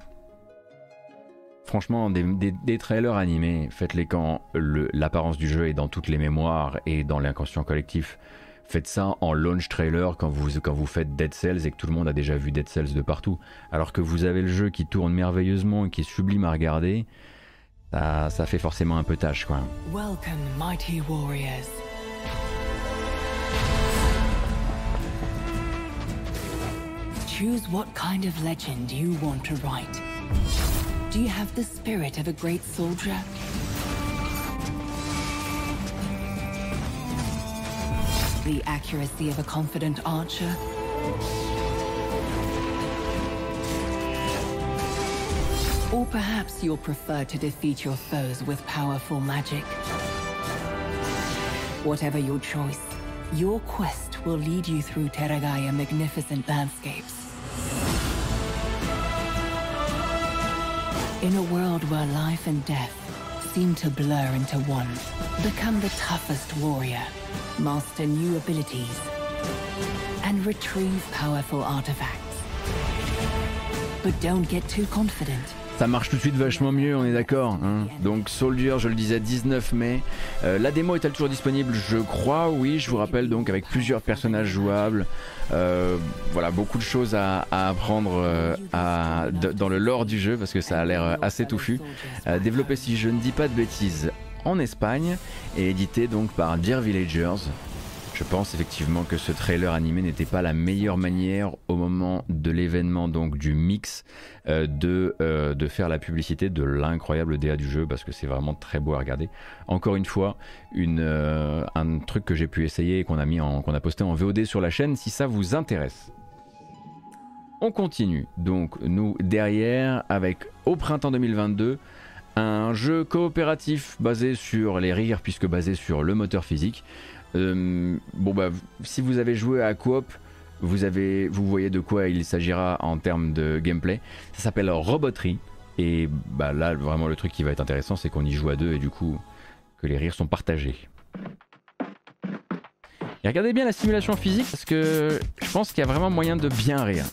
Franchement, des, trailers animés, faites-les quand l'apparence du jeu est dans toutes les mémoires et dans l'inconscient collectif. Faites ça en launch trailer quand vous, quand vous faites Dead Cells et que tout le monde a déjà vu Dead Cells de partout. Alors que vous avez le jeu qui tourne merveilleusement et qui est sublime à regarder, ça, ça fait forcément un peu tâche quoi. Welcome, mighty warriors. Choose what kind of legend you want to write. Do you have the spirit of a great soldier? The accuracy of a confident archer? Or perhaps you'll prefer to defeat your foes with powerful magic. Whatever your choice, your quest will lead you through Teragaya magnificent landscapes. In a world where life and death seem to blur into one, become the toughest warrior, master new abilities, and retrieve powerful artifacts. But don't get too confident. Ça marche tout de suite vachement mieux, on est d'accord. Hein. Donc Soldier, je le disais, 19 mai. Euh, la démo est-elle toujours disponible? Je crois, oui. Je vous rappelle donc avec plusieurs personnages jouables. Euh, voilà, beaucoup de choses à, apprendre euh, dans le lore du jeu parce que ça a l'air assez touffu. développé, si je ne dis pas de bêtises, en Espagne et édité donc par Dear Villagers. Je pense effectivement que ce trailer animé n'était pas la meilleure manière au moment de l'événement donc du mix euh, de, euh, de faire la publicité de l'incroyable DA du jeu parce que c'est vraiment très beau à regarder. Encore une fois, euh, un truc que j'ai pu essayer et qu'on a mis qu'on a posté en VOD sur la chaîne si ça vous intéresse. On continue donc nous derrière avec au printemps 2022 un jeu coopératif basé sur les rires puisque basé sur le moteur physique euh, bon bah si vous avez joué à Coop, vous vous voyez de quoi il s'agira en termes de gameplay. Ça s'appelle Robotry et bah là vraiment le truc qui va être intéressant c'est qu'on y joue à deux et du coup que les rires sont partagés. Et regardez bien la simulation physique parce que je pense qu'il y a vraiment moyen de bien rire.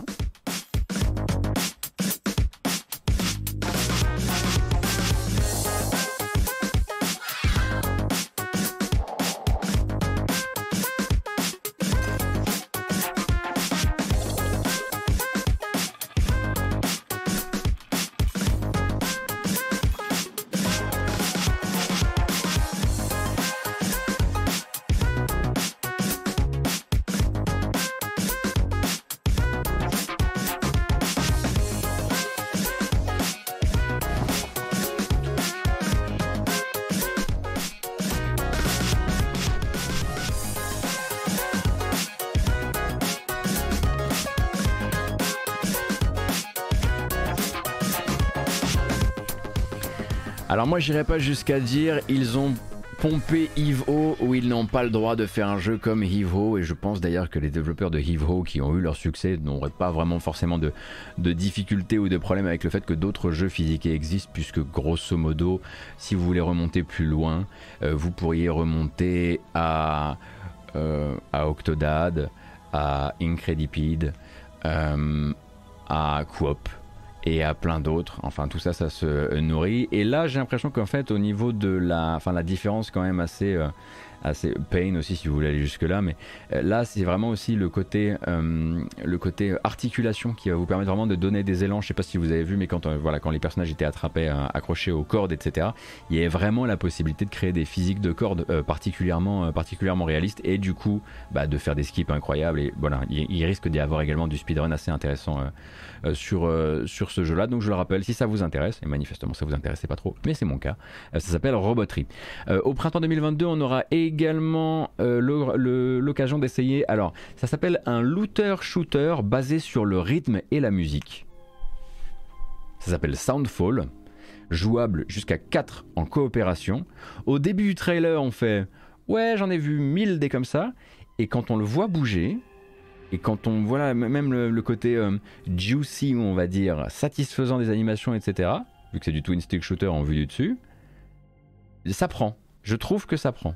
Moi j'irai pas jusqu'à dire ils ont pompé Evo où ils n'ont pas le droit de faire un jeu comme Evo et je pense d'ailleurs que les développeurs de Evo qui ont eu leur succès n'auraient pas vraiment forcément de, difficultés ou de problèmes avec le fait que d'autres jeux physiques existent puisque grosso modo si vous voulez remonter plus loin euh, vous pourriez remonter à, euh, à Octodad, à Incredipede, euh, à Coop et à plein d'autres. Enfin, tout ça, ça se nourrit. Et là, j'ai l'impression qu'en fait, au niveau de la, enfin, la différence quand même assez, euh, assez pain aussi si vous voulez aller jusque là mais euh, là c'est vraiment aussi le côté euh, le côté articulation qui va vous permettre vraiment de donner des élans. Je sais pas si vous avez vu mais quand euh, voilà quand les personnages étaient attrapés accrochés aux cordes etc il y avait vraiment la possibilité de créer des physiques de cordes particulièrement particulièrement réalistes et du coup bah, de faire des skips incroyables. Et voilà il, risque d'y avoir également du speedrun assez intéressant sur, sur ce jeu là donc je le rappelle si ça vous intéresse et manifestement ça vous intéressait pas trop mais c'est mon cas ça s'appelle Robotry. Au printemps 2022 on aura et également euh, l'occasion d'essayer. Alors, ça s'appelle un looter-shooter basé sur le rythme et la musique. Ça s'appelle Soundfall, jouable jusqu'à 4 en coopération. Au début du trailer, on fait Ouais, j'en ai vu 1000 des comme ça. Et quand on le voit bouger, et quand on voit même le, côté euh, juicy, on va dire, satisfaisant des animations, etc., vu que c'est du twin stick shooter en vue du dessus, ça prend. Je trouve que ça prend.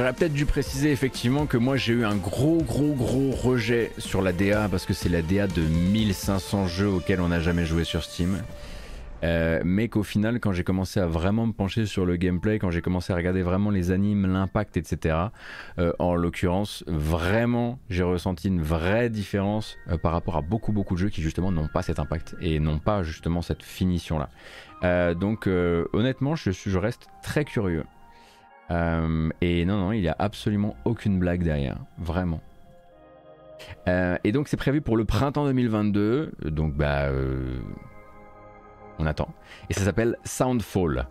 J'aurais peut-être dû préciser effectivement que moi j'ai eu un gros gros gros rejet sur la DA parce que c'est la DA de 1500 jeux auxquels on n'a jamais joué sur Steam. Euh, mais qu'au final, quand j'ai commencé à vraiment me pencher sur le gameplay, quand j'ai commencé à regarder vraiment les animes, l'impact, etc., euh, en l'occurrence, vraiment, j'ai ressenti une vraie différence euh, par rapport à beaucoup, beaucoup de jeux qui justement n'ont pas cet impact et n'ont pas justement cette finition-là. donc, honnêtement, je, je, reste très curieux. Et non, non, il n'y a absolument aucune blague derrière, vraiment. et donc, c'est prévu pour le printemps 2022. Donc, bah on attend. Et ça s'appelle Soundfall.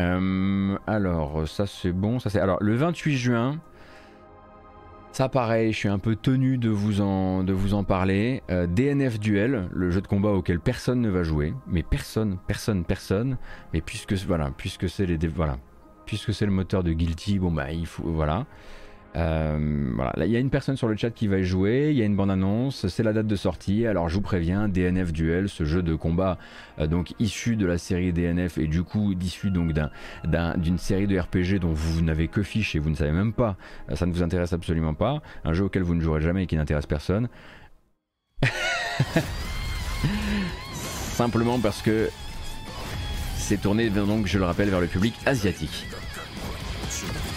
Euh, alors, ça c'est bon. Ça c'est alors le 28 juin. Ça pareil, je suis un peu tenu de vous en, de vous en parler. Euh, DNF Duel, le jeu de combat auquel personne ne va jouer, mais personne, personne, personne. Mais puisque voilà, puisque c'est les voilà, puisque c'est le moteur de Guilty, bon bah il faut voilà. Euh, voilà, il y a une personne sur le chat qui va y jouer, il y a une bande annonce, c'est la date de sortie. Alors je vous préviens, DNF Duel, ce jeu de combat euh, donc issu de la série DNF et du coup issu donc d'une série de RPG dont vous n'avez que fiche et vous ne savez même pas, euh, ça ne vous intéresse absolument pas, un jeu auquel vous ne jouerez jamais et qui n'intéresse personne. Simplement parce que c'est tourné donc je le rappelle vers le public asiatique. 去哪。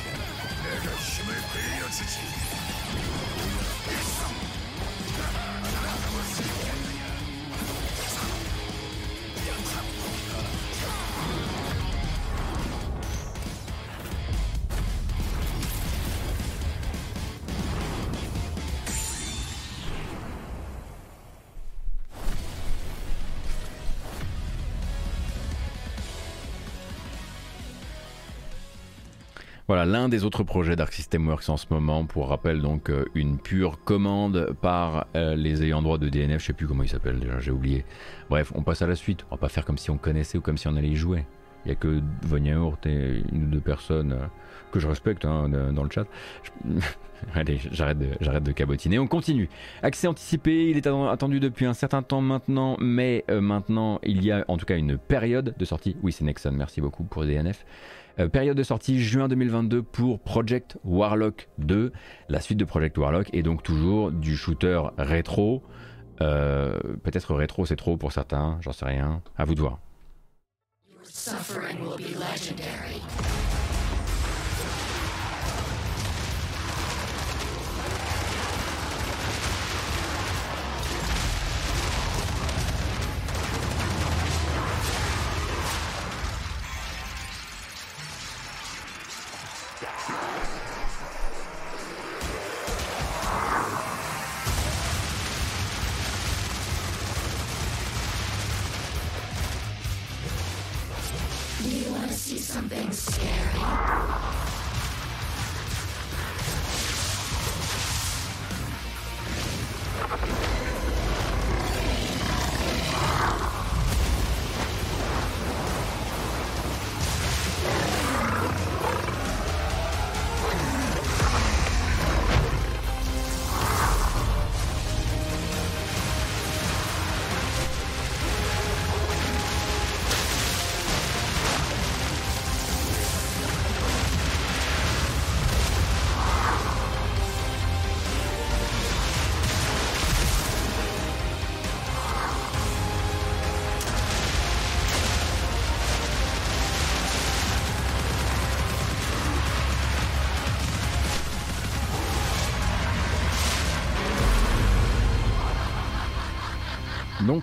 Voilà, l'un des autres projets d'Arc System Works en ce moment, pour rappel, donc euh, une pure commande par euh, les ayants droit de DNF, je sais plus comment il s'appelle déjà, j'ai oublié. Bref, on passe à la suite, on va pas faire comme si on connaissait ou comme si on allait y jouer. Il y a que Von Hurt et une ou deux personnes euh, que je respecte hein, dans le chat. Allez, j'arrête de, j'arrête de cabotiner. On continue. Accès anticipé, il est attendu depuis un certain temps maintenant, mais maintenant il y a en tout cas une période de sortie. Oui, c'est Nexon, merci beaucoup pour DNF. Euh, période de sortie juin 2022 pour Project Warlock 2, la suite de Project Warlock, et donc toujours du shooter rétro. Euh, peut-être rétro c'est trop pour certains, j'en sais rien, à vous de voir.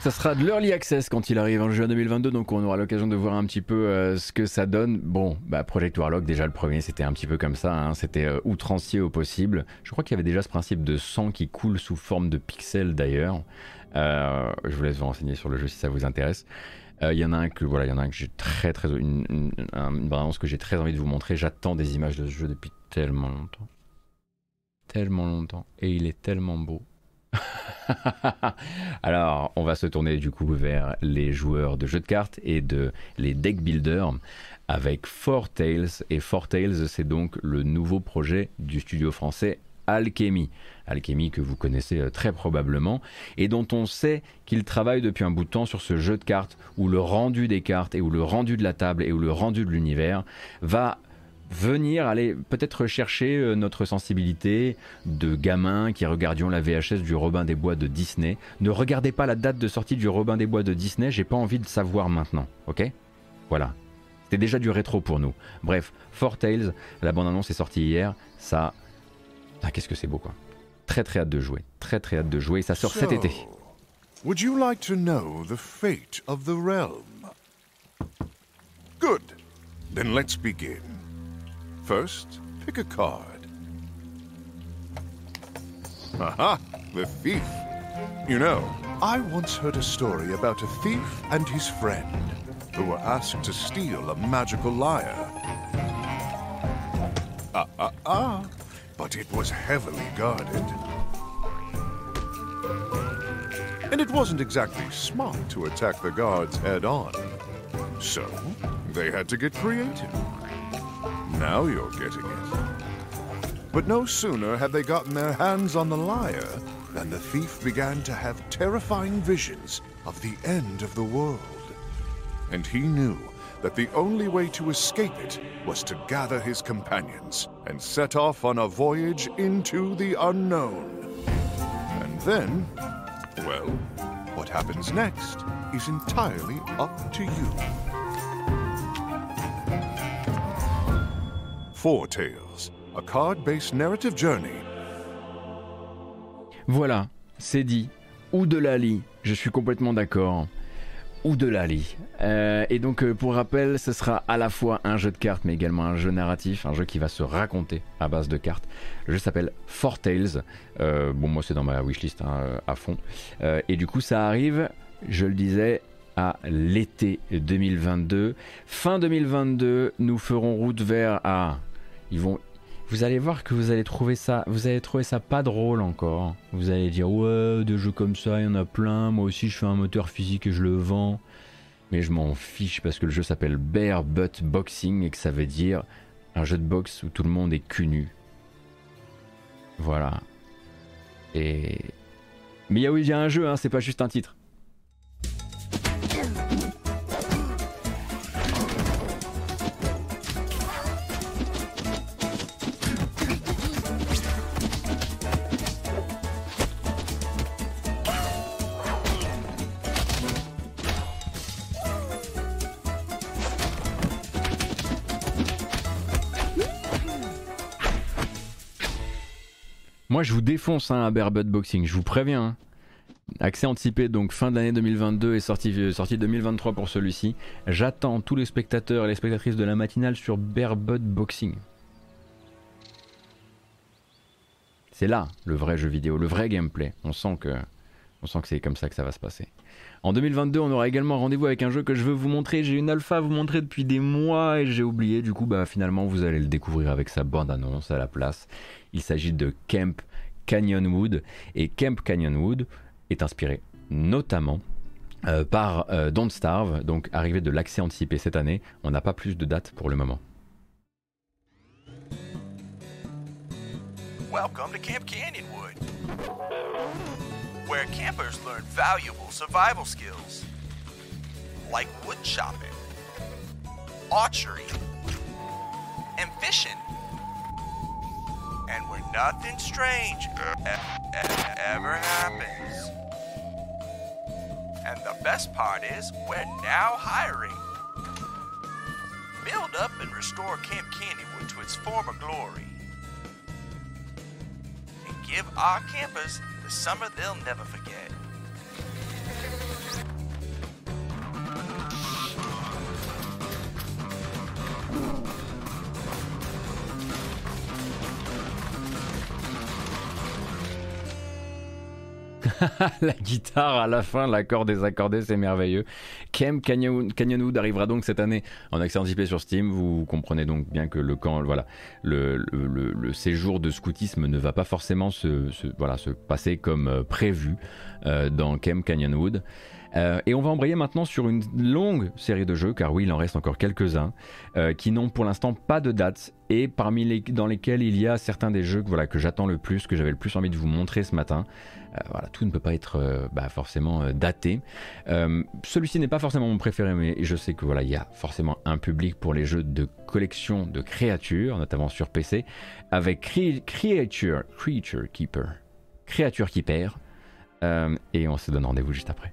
Ça sera de l'early access quand il arrive en juin 2022, donc on aura l'occasion de voir un petit peu euh, ce que ça donne. Bon, bah Project Warlock, déjà le premier c'était un petit peu comme ça, hein. c'était euh, outrancier au possible. Je crois qu'il y avait déjà ce principe de sang qui coule sous forme de pixels d'ailleurs. Euh, je vous laisse vous renseigner sur le jeu si ça vous intéresse. Il y en a un que voilà, il y en a un que j'ai très très une, que j'ai très envie de vous montrer. J'attends des images de ce jeu depuis tellement longtemps, tellement longtemps, et il est tellement beau. Alors, on va se tourner du coup vers les joueurs de jeux de cartes et de les deck builders avec Four Tales. Et Four Tales, c'est donc le nouveau projet du studio français Alchemy. Alchemy que vous connaissez euh, très probablement et dont on sait qu'il travaille depuis un bout de temps sur ce jeu de cartes où le rendu des cartes et où le rendu de la table et où le rendu de l'univers va venir aller peut-être chercher euh, notre sensibilité de gamin qui regardions la VHS du Robin des Bois de Disney. Ne regardez pas la date de sortie du Robin des Bois de Disney, j'ai pas envie de savoir maintenant, ok? Voilà. C'était déjà du rétro pour nous. Bref, Four Tales, la bande-annonce est sortie hier, ça... Ah qu'est-ce que c'est beau quoi. Très très hâte de jouer, très très hâte de jouer, ça sort cet été. Would you like to know the fate of the realm? Good. Then let's begin. First, pick a card. Aha, the thief. You know, I once heard a story about a thief and his friend who were asked to steal a magical lyre. Ah, ah, ah. But it was heavily guarded. And it wasn't exactly smart to attack the guards head on. So, they had to get creative. Now you're getting it. But no sooner had they gotten their hands on the lyre than the thief began to have terrifying visions of the end of the world. And he knew that the only way to escape it was to gather his companions and set off on a voyage into the unknown. And then, well, what happens next is entirely up to you. Four Tales, a card-based narrative journey. Voilà, c'est dit. Ou de Lali, je suis complètement d'accord. Ou de Lali. Euh, et donc, euh, pour rappel, ce sera à la fois un jeu de cartes, mais également un jeu narratif, un jeu qui va se raconter à base de cartes. Le jeu s'appelle Four Tales. Euh, bon, moi, c'est dans ma wishlist hein, à fond. et du coup, ça arrive, je le disais, à l'été 2022. Fin 2022, nous ferons route vers à ils vont. Vous allez voir que vous allez trouver ça, vous allez trouver ça pas drôle encore. Vous allez dire ouais, des jeux comme ça, il y en a plein. Moi aussi, je fais un moteur physique et je le vends. Mais je m'en fiche parce que le jeu s'appelle Bear Butt Boxing et que ça veut dire un jeu de boxe où tout le monde est cul nu. Voilà. Et mais il y a un jeu, hein, c'est pas juste un titre. Je vous défonce hein, à Bearbud Boxing, je vous préviens. Hein. Accès anticipé, donc fin de l'année 2022 et sortie, euh, sortie 2023 pour celui-ci. J'attends tous les spectateurs et les spectatrices de la matinale sur Bearbud Boxing. C'est là le vrai jeu vidéo, le vrai gameplay. On sent que, que c'est comme ça que ça va se passer. En 2022, on aura également rendez-vous avec un jeu que je veux vous montrer. J'ai une alpha à vous montrer depuis des mois et j'ai oublié. Du coup, bah finalement, vous allez le découvrir avec sa bande-annonce à la place. Il s'agit de Camp Canyonwood. Et Camp Canyonwood est inspiré notamment euh, par euh, Don't Starve, donc arrivé de l'accès anticipé cette année. On n'a pas plus de dates pour le moment. Welcome to Camp Canyonwood, where campers learn valuable survival skills like wood chopping, archery, and fishing. And where nothing strange ever happens. And the best part is, we're now hiring. Build up and restore Camp Candywood to its former glory. And give our campers the summer they'll never forget. la guitare à la fin, l'accord désaccordé, c'est merveilleux. Kem Canyonwood arrivera donc cette année en accès anticipé sur Steam. Vous comprenez donc bien que le camp, voilà, le, séjour de scoutisme ne va pas forcément se, passer comme euh, prévu euh, dans Kem Canyonwood. Euh, et on va embrayer maintenant sur une longue série de jeux, car oui, il en reste encore quelques-uns, euh, qui n'ont pour l'instant pas de date, et parmi les dans lesquels il y a certains des jeux que, voilà, que j'attends le plus, que j'avais le plus envie de vous montrer ce matin. Euh, voilà, tout ne peut pas être bah, forcément daté. Celui-ci n'est pas forcément mon préféré, mais je sais que voilà, il y a forcément un public pour les jeux de collection de créatures, notamment sur PC, avec Creature, Creature Keeper, Créature Keeper. et on se donne rendez-vous juste après.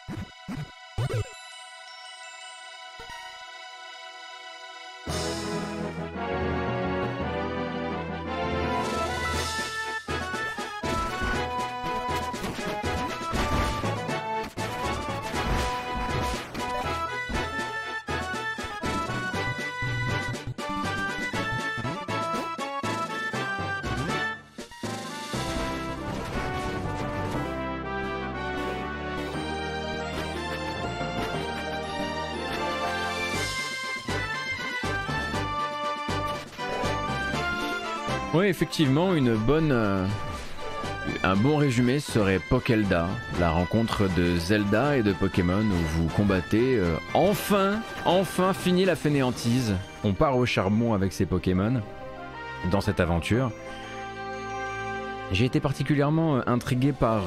effectivement, une bonne, euh, un bon résumé serait Pokelda, la rencontre de Zelda et de Pokémon où vous combattez. Euh, enfin, enfin fini la fainéantise. On part au charbon avec ces Pokémon dans cette aventure. J'ai été particulièrement euh, intrigué par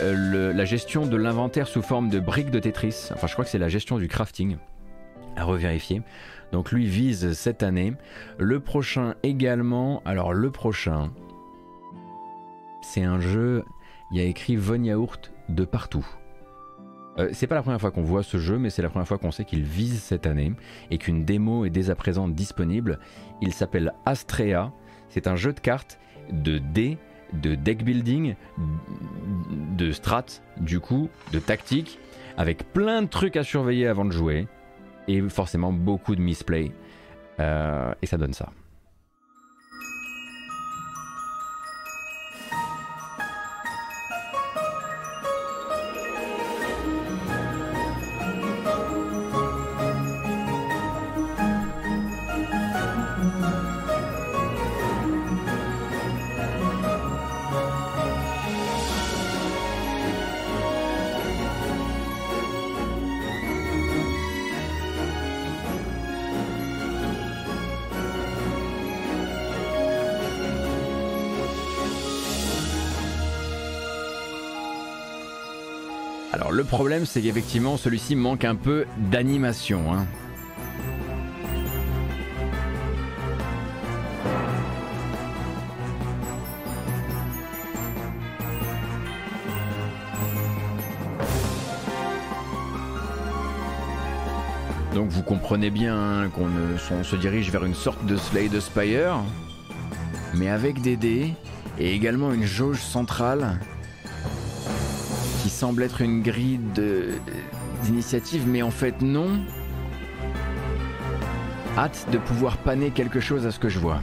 la gestion de l'inventaire sous forme de briques de Tetris. Enfin, je crois que c'est la gestion du crafting. À revérifier. Donc lui vise cette année. Le prochain également. Alors le prochain, c'est un jeu. Il y a écrit Von Yaourt de partout. Euh, c'est pas la première fois qu'on voit ce jeu, mais c'est la première fois qu'on sait qu'il vise cette année et qu'une démo est dès à présent disponible. Il s'appelle Astrea. C'est un jeu de cartes de dés, de deck building, de strat, du coup, de tactique, avec plein de trucs à surveiller avant de jouer et forcément beaucoup de misplay. Euh, et ça donne ça. Problème, c'est qu'effectivement, celui-ci manque un peu d'animation. Hein. Donc vous comprenez bien hein, qu'on se dirige vers une sorte de Slay the Spire, mais avec des dés et également une jauge centrale semble être une grille d'initiative, mais en fait non. Hâte de pouvoir paner quelque chose à ce que je vois.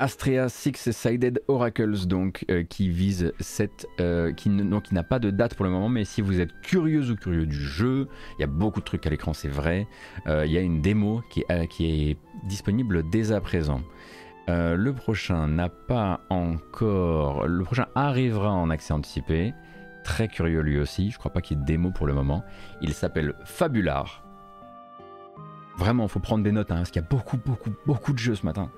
Astrea Six-Sided Oracles, donc, euh, qui vise cette. Euh, qui n'a pas de date pour le moment, mais si vous êtes curieux ou curieux du jeu, il y a beaucoup de trucs à l'écran, c'est vrai. Euh, il y a une démo qui, est disponible dès à présent. le prochain n'a pas encore. Le prochain arrivera en accès anticipé. Très curieux lui aussi. Je crois pas qu'il y ait de démo pour le moment. Il s'appelle Fabular. Vraiment, faut prendre des notes, hein, parce qu'il y a beaucoup, beaucoup, beaucoup de jeux ce matin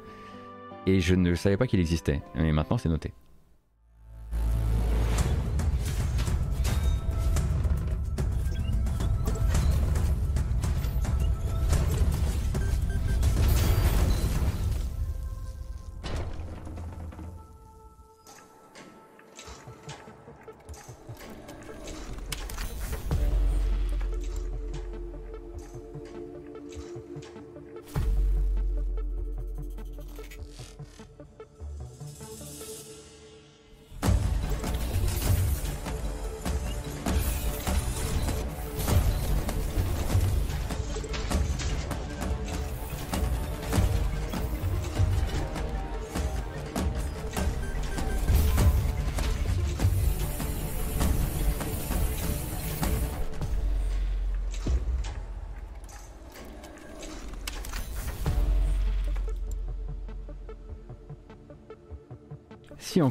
et je ne savais pas qu'il existait. Mais maintenant c'est noté.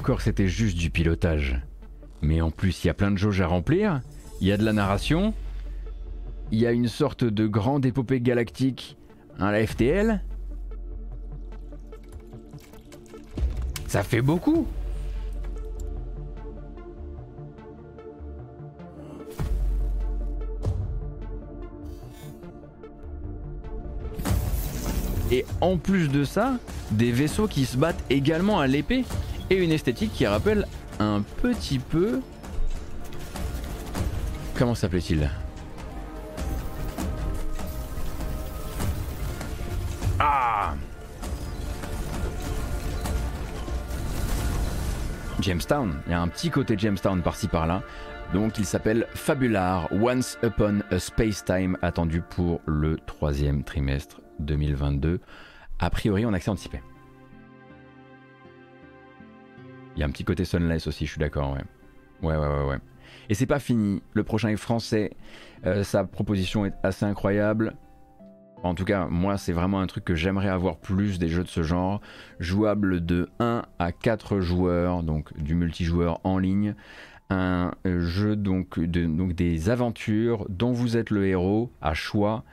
Encore c'était juste du pilotage. Mais en plus, il y a plein de jauges à remplir, il y a de la narration, il y a une sorte de grande épopée galactique, un la FTL. Ça fait beaucoup. Et en plus de ça, des vaisseaux qui se battent également à l'épée et une esthétique qui rappelle un petit peu. Comment s'appelait-il Ah Jamestown, il y a un petit côté Jamestown par-ci par-là. Donc il s'appelle Fabular Once Upon a Space Time, attendu pour le troisième trimestre 2022. A priori en accès anticipé. Il y a un petit côté Sunless aussi, je suis d'accord, ouais. Ouais, ouais, ouais. Et c'est pas fini. Le prochain est français. Euh, sa proposition est assez incroyable. En tout cas, moi, c'est vraiment un truc que j'aimerais avoir plus des jeux de ce genre. Jouable de 1 à 4 joueurs, donc du multijoueur en ligne. Un jeu donc, de, donc des aventures dont vous êtes le héros à choix.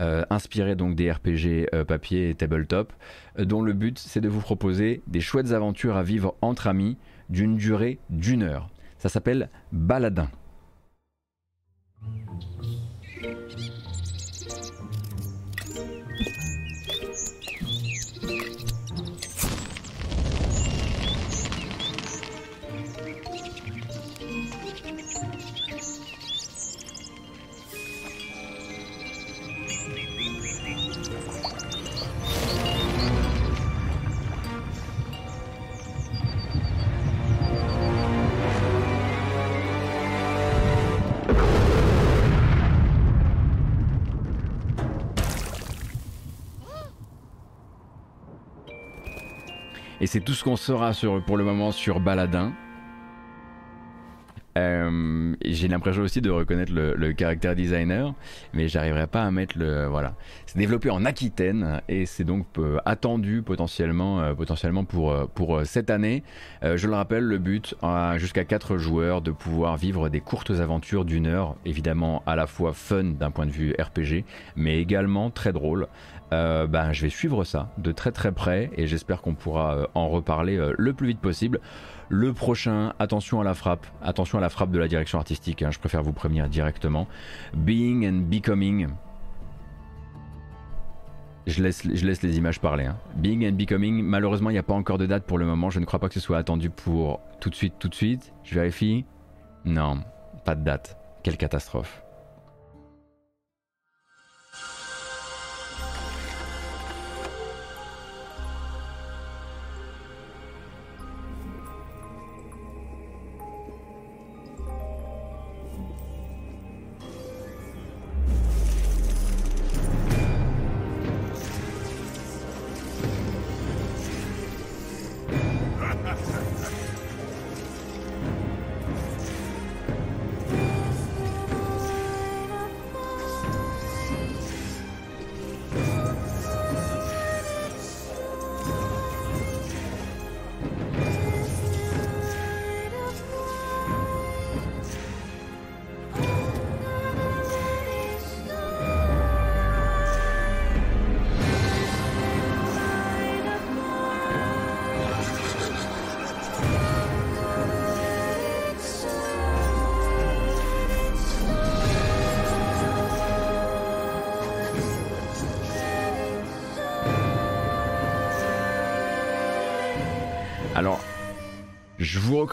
Euh, inspiré donc des RPG euh, papier et tabletop, euh, dont le but c'est de vous proposer des chouettes aventures à vivre entre amis d'une durée d'une heure. Ça s'appelle Baladin. C'est tout ce qu'on saura pour le moment sur Baladin. Euh, j'ai l'impression aussi de reconnaître le, caractère designer, mais j'arriverai pas à mettre le voilà. C'est développé en Aquitaine et c'est donc euh, attendu potentiellement euh, pour pour cette année. je le rappelle, le but jusqu'à 4 joueurs de pouvoir vivre des courtes aventures d'une heure, évidemment à la fois fun d'un point de vue RPG, mais également très drôle. Ben, je vais suivre ça de très très près et j'espère qu'on pourra en reparler le plus vite possible. Le prochain, attention à la frappe, attention à la frappe de la direction artistique, hein, je préfère vous prévenir directement. Being and Becoming. Je laisse, je laisse les images parler. Hein. Being and Becoming, malheureusement, il n'y a pas encore de date pour le moment. Je ne crois pas que ce soit attendu pour tout de suite, tout de suite. Je vérifie. Non, pas de date. Quelle catastrophe.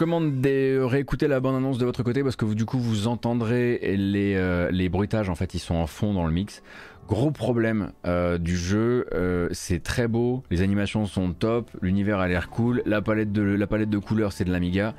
Recommande de réécouter la bande-annonce de votre côté parce que du coup vous entendrez les, euh, les bruitages. En fait ils sont en fond dans le mix. Gros problème euh, du jeu, euh, c'est très beau, les animations sont top, l'univers a l'air cool, la palette de, la palette de couleurs c'est de l'Amiga,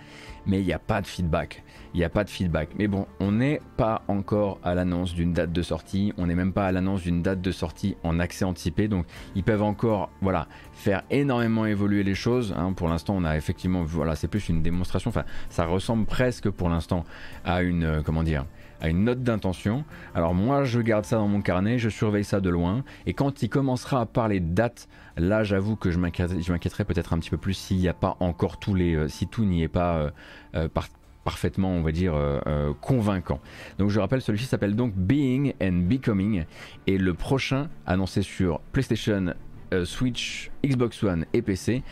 mais il n'y a pas de feedback il n'y a pas de feedback. Mais bon, on n'est pas encore à l'annonce d'une date de sortie, on n'est même pas à l'annonce d'une date de sortie en accès anticipé, donc ils peuvent encore voilà, faire énormément évoluer les choses. Hein. Pour l'instant, on a effectivement, voilà, c'est plus une démonstration, enfin, ça ressemble presque pour l'instant à une, euh, comment dire, à une note d'intention. Alors moi, je garde ça dans mon carnet, je surveille ça de loin, et quand il commencera à parler de date, là, j'avoue que je m'inquiéterai peut-être un petit peu plus s'il n'y a pas encore tous les, euh, si tout n'y est pas euh, parfaitement, on va dire, convaincant. Donc je rappelle, celui-ci s'appelle donc Being and Becoming, et le prochain annoncé sur PlayStation, Switch, Xbox One et PC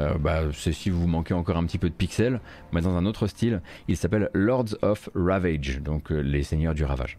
euh, bah, c'est si vous manquez encore un petit peu de pixels, mais dans un autre style. Il s'appelle Lords of Ravage, donc euh, les seigneurs du ravage.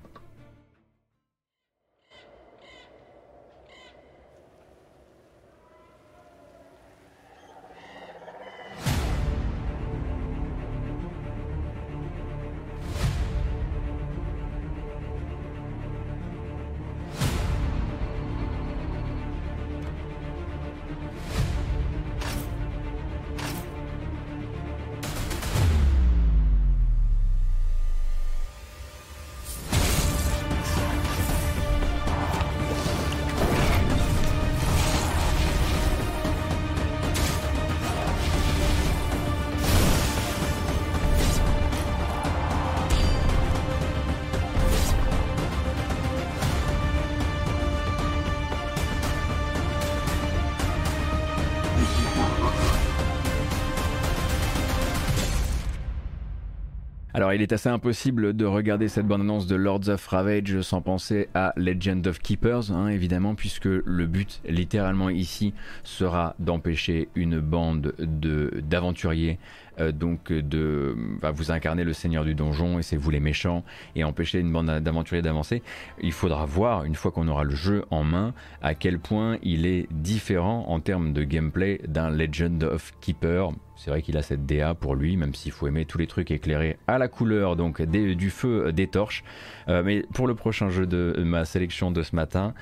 Il est assez impossible de regarder cette bande-annonce de Lords of Ravage sans penser à Legend of Keepers, hein, évidemment, puisque le but littéralement ici sera d'empêcher une bande d'aventuriers euh, donc de vous incarner le seigneur du donjon et c'est vous les méchants et empêcher une bande d'aventuriers d'avancer. Il faudra voir une fois qu'on aura le jeu en main à quel point il est différent en termes de gameplay d'un Legend of Keeper. C'est vrai qu'il a cette DA pour lui, même s'il faut aimer tous les trucs éclairés à la couleur, donc du feu des torches. Euh, mais pour le prochain jeu de ma sélection de ce matin,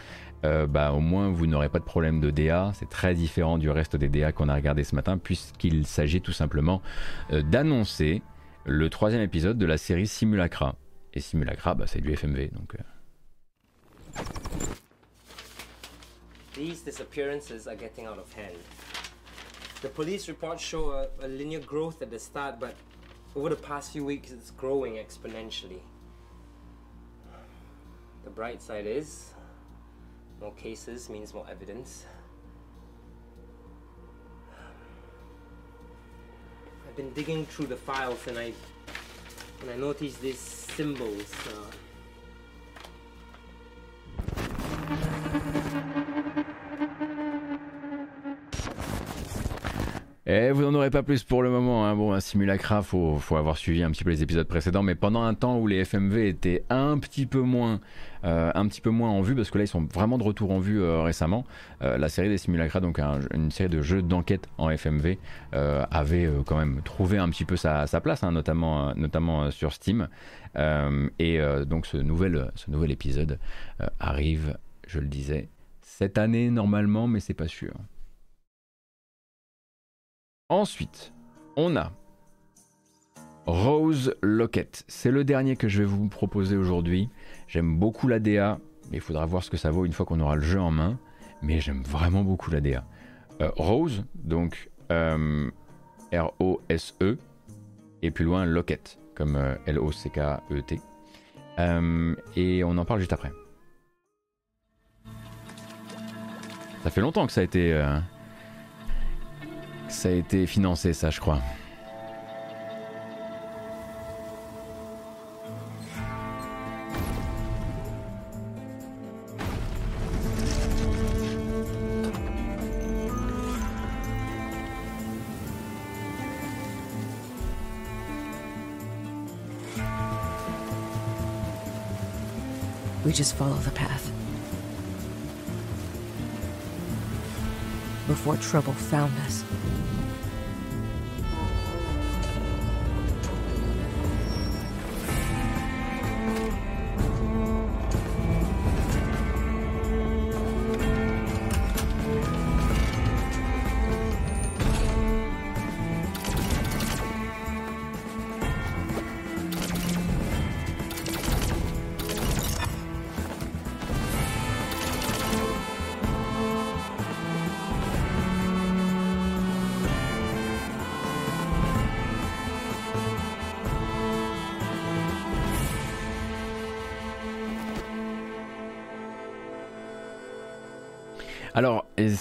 euh, bah, au moins vous n'aurez pas de problème de DA. C'est très différent du reste des DA qu'on a regardé ce matin, puisqu'il s'agit tout simplement euh, d'annoncer le troisième épisode de la série Simulacra. Et Simulacra, bah, c'est du FMV. Donc, euh. These disappearances. The police reports show a, a linear growth at the start, but over the past few weeks, it's growing exponentially. The bright side is More cases means more evidence. I've been digging through the files and I and I noticed these symbols. Uh, Et vous n'en aurez pas plus pour le moment. Hein. Bon, un simulacra, faut, faut avoir suivi un petit peu les épisodes précédents, mais pendant un temps où les FMV étaient un petit peu moins, euh, un petit peu moins en vue, parce que là ils sont vraiment de retour en vue euh, récemment. Euh, la série des simulacra, donc une série de jeux d'enquête en FMV, avait quand même trouvé un petit peu sa, place, hein, notamment, notamment sur Steam. et donc ce nouvel, ce nouvel épisode arrive, je le disais, cette année normalement, mais c'est pas sûr. Ensuite, on a Rose Locket. C'est le dernier que je vais vous proposer aujourd'hui. J'aime beaucoup la DA, mais il faudra voir ce que ça vaut une fois qu'on aura le jeu en main. Mais j'aime vraiment beaucoup la DA. Euh, Rose, donc euh, R-O-S-E, et plus loin Locket, comme euh, L-O-C-K-E-T. et on en parle juste après. Ça fait longtemps que ça a été ça a été financé, ça, je crois. We just follow the path. Before trouble found us.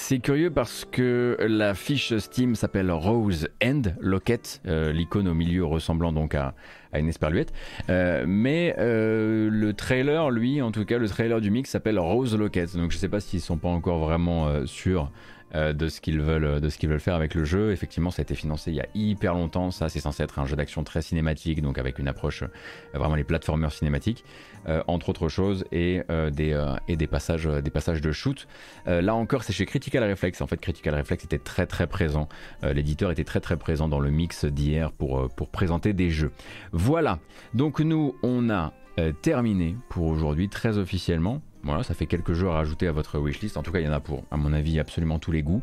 C'est curieux parce que la fiche Steam s'appelle Rose End Locket, euh, l'icône au milieu ressemblant donc à, une esperluette. Euh, mais euh, le trailer, lui, en tout cas, le trailer du mix s'appelle Rose Locket. Donc je sais pas s'ils sont pas encore vraiment sûrs de ce qu'ils veulent, qu'ils veulent faire avec le jeu. Effectivement, ça a été financé il y a hyper longtemps. Ça, c'est censé être un jeu d'action très cinématique, donc avec une approche euh, vraiment les plateformeurs cinématiques, euh, entre autres choses, et des passages, de shoot. là encore, c'est chez Critical Reflex. En fait, Critical Reflex était très très présent. L'éditeur était très très présent dans le mix d'hier pour présenter des jeux. Voilà. Donc nous, on a terminé pour aujourd'hui très officiellement. Voilà, ça fait quelques jours à rajouter à votre wishlist. En tout cas, il y en a pour, à mon avis, absolument tous les goûts.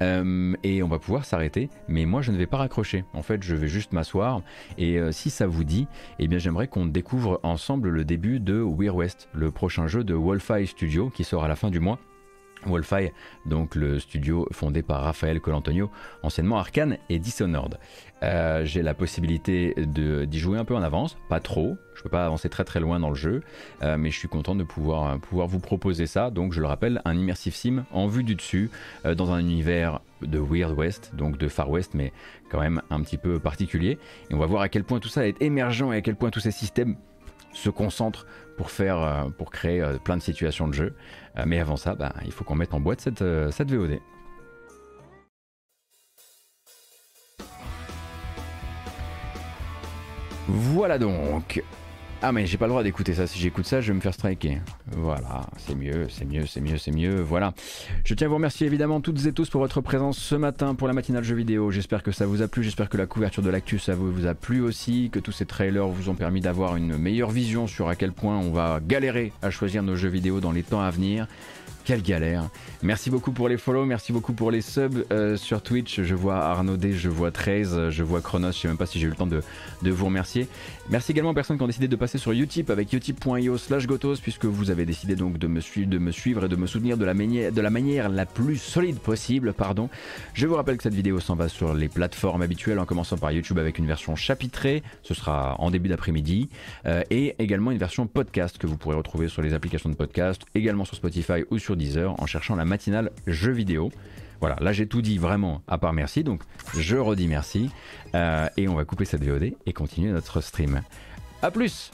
Euh, et on va pouvoir s'arrêter. Mais moi, je ne vais pas raccrocher. En fait, je vais juste m'asseoir. Et euh, si ça vous dit, eh bien, j'aimerais qu'on découvre ensemble le début de Weird West, le prochain jeu de Wolfeye Studio qui sort à la fin du mois. Wolfeye, donc le studio fondé par Raphaël Colantonio, anciennement Arkane et Dishonored. Euh, j'ai la possibilité d'y jouer un peu en avance, pas trop, je peux pas avancer très très loin dans le jeu, euh, mais je suis content de pouvoir, pouvoir vous proposer ça. Donc je le rappelle, un immersive sim en vue du dessus, euh, dans un univers de Weird West, donc de Far West, mais quand même un petit peu particulier. Et on va voir à quel point tout ça est émergent et à quel point tous ces systèmes se concentrent pour faire, pour créer plein de situations de jeu. mais avant ça, bah, il faut qu'on mette en boîte cette, cette VOD. Voilà donc. Ah mais j'ai pas le droit d'écouter ça, si j'écoute ça je vais me faire striker. Voilà, c'est mieux, c'est mieux, c'est mieux, c'est mieux, voilà. Je tiens à vous remercier évidemment toutes et tous pour votre présence ce matin pour la matinale jeu vidéo. J'espère que ça vous a plu, j'espère que la couverture de l'actu ça vous a plu aussi, que tous ces trailers vous ont permis d'avoir une meilleure vision sur à quel point on va galérer à choisir nos jeux vidéo dans les temps à venir. Quelle galère. Merci beaucoup pour les follow, merci beaucoup pour les subs euh, sur Twitch. Je vois Arnaud D, je vois 13, je vois Chronos, je sais même pas si j'ai eu le temps de, vous remercier. Merci également aux personnes qui ont décidé de passer sur Utip avec utip.io slash gotos puisque vous avez décidé donc de me, suivre, de me suivre et de me soutenir de la, manière, la plus solide possible. Pardon. Je vous rappelle que cette vidéo s'en va sur les plateformes habituelles en commençant par YouTube avec une version chapitrée, ce sera en début d'après-midi, euh, et également une version podcast que vous pourrez retrouver sur les applications de podcast, également sur Spotify ou sur 10 heures en cherchant la matinale jeux vidéo. Voilà, là j'ai tout dit vraiment à part merci, donc je redis merci. Euh, et on va couper cette VOD et continuer notre stream. A plus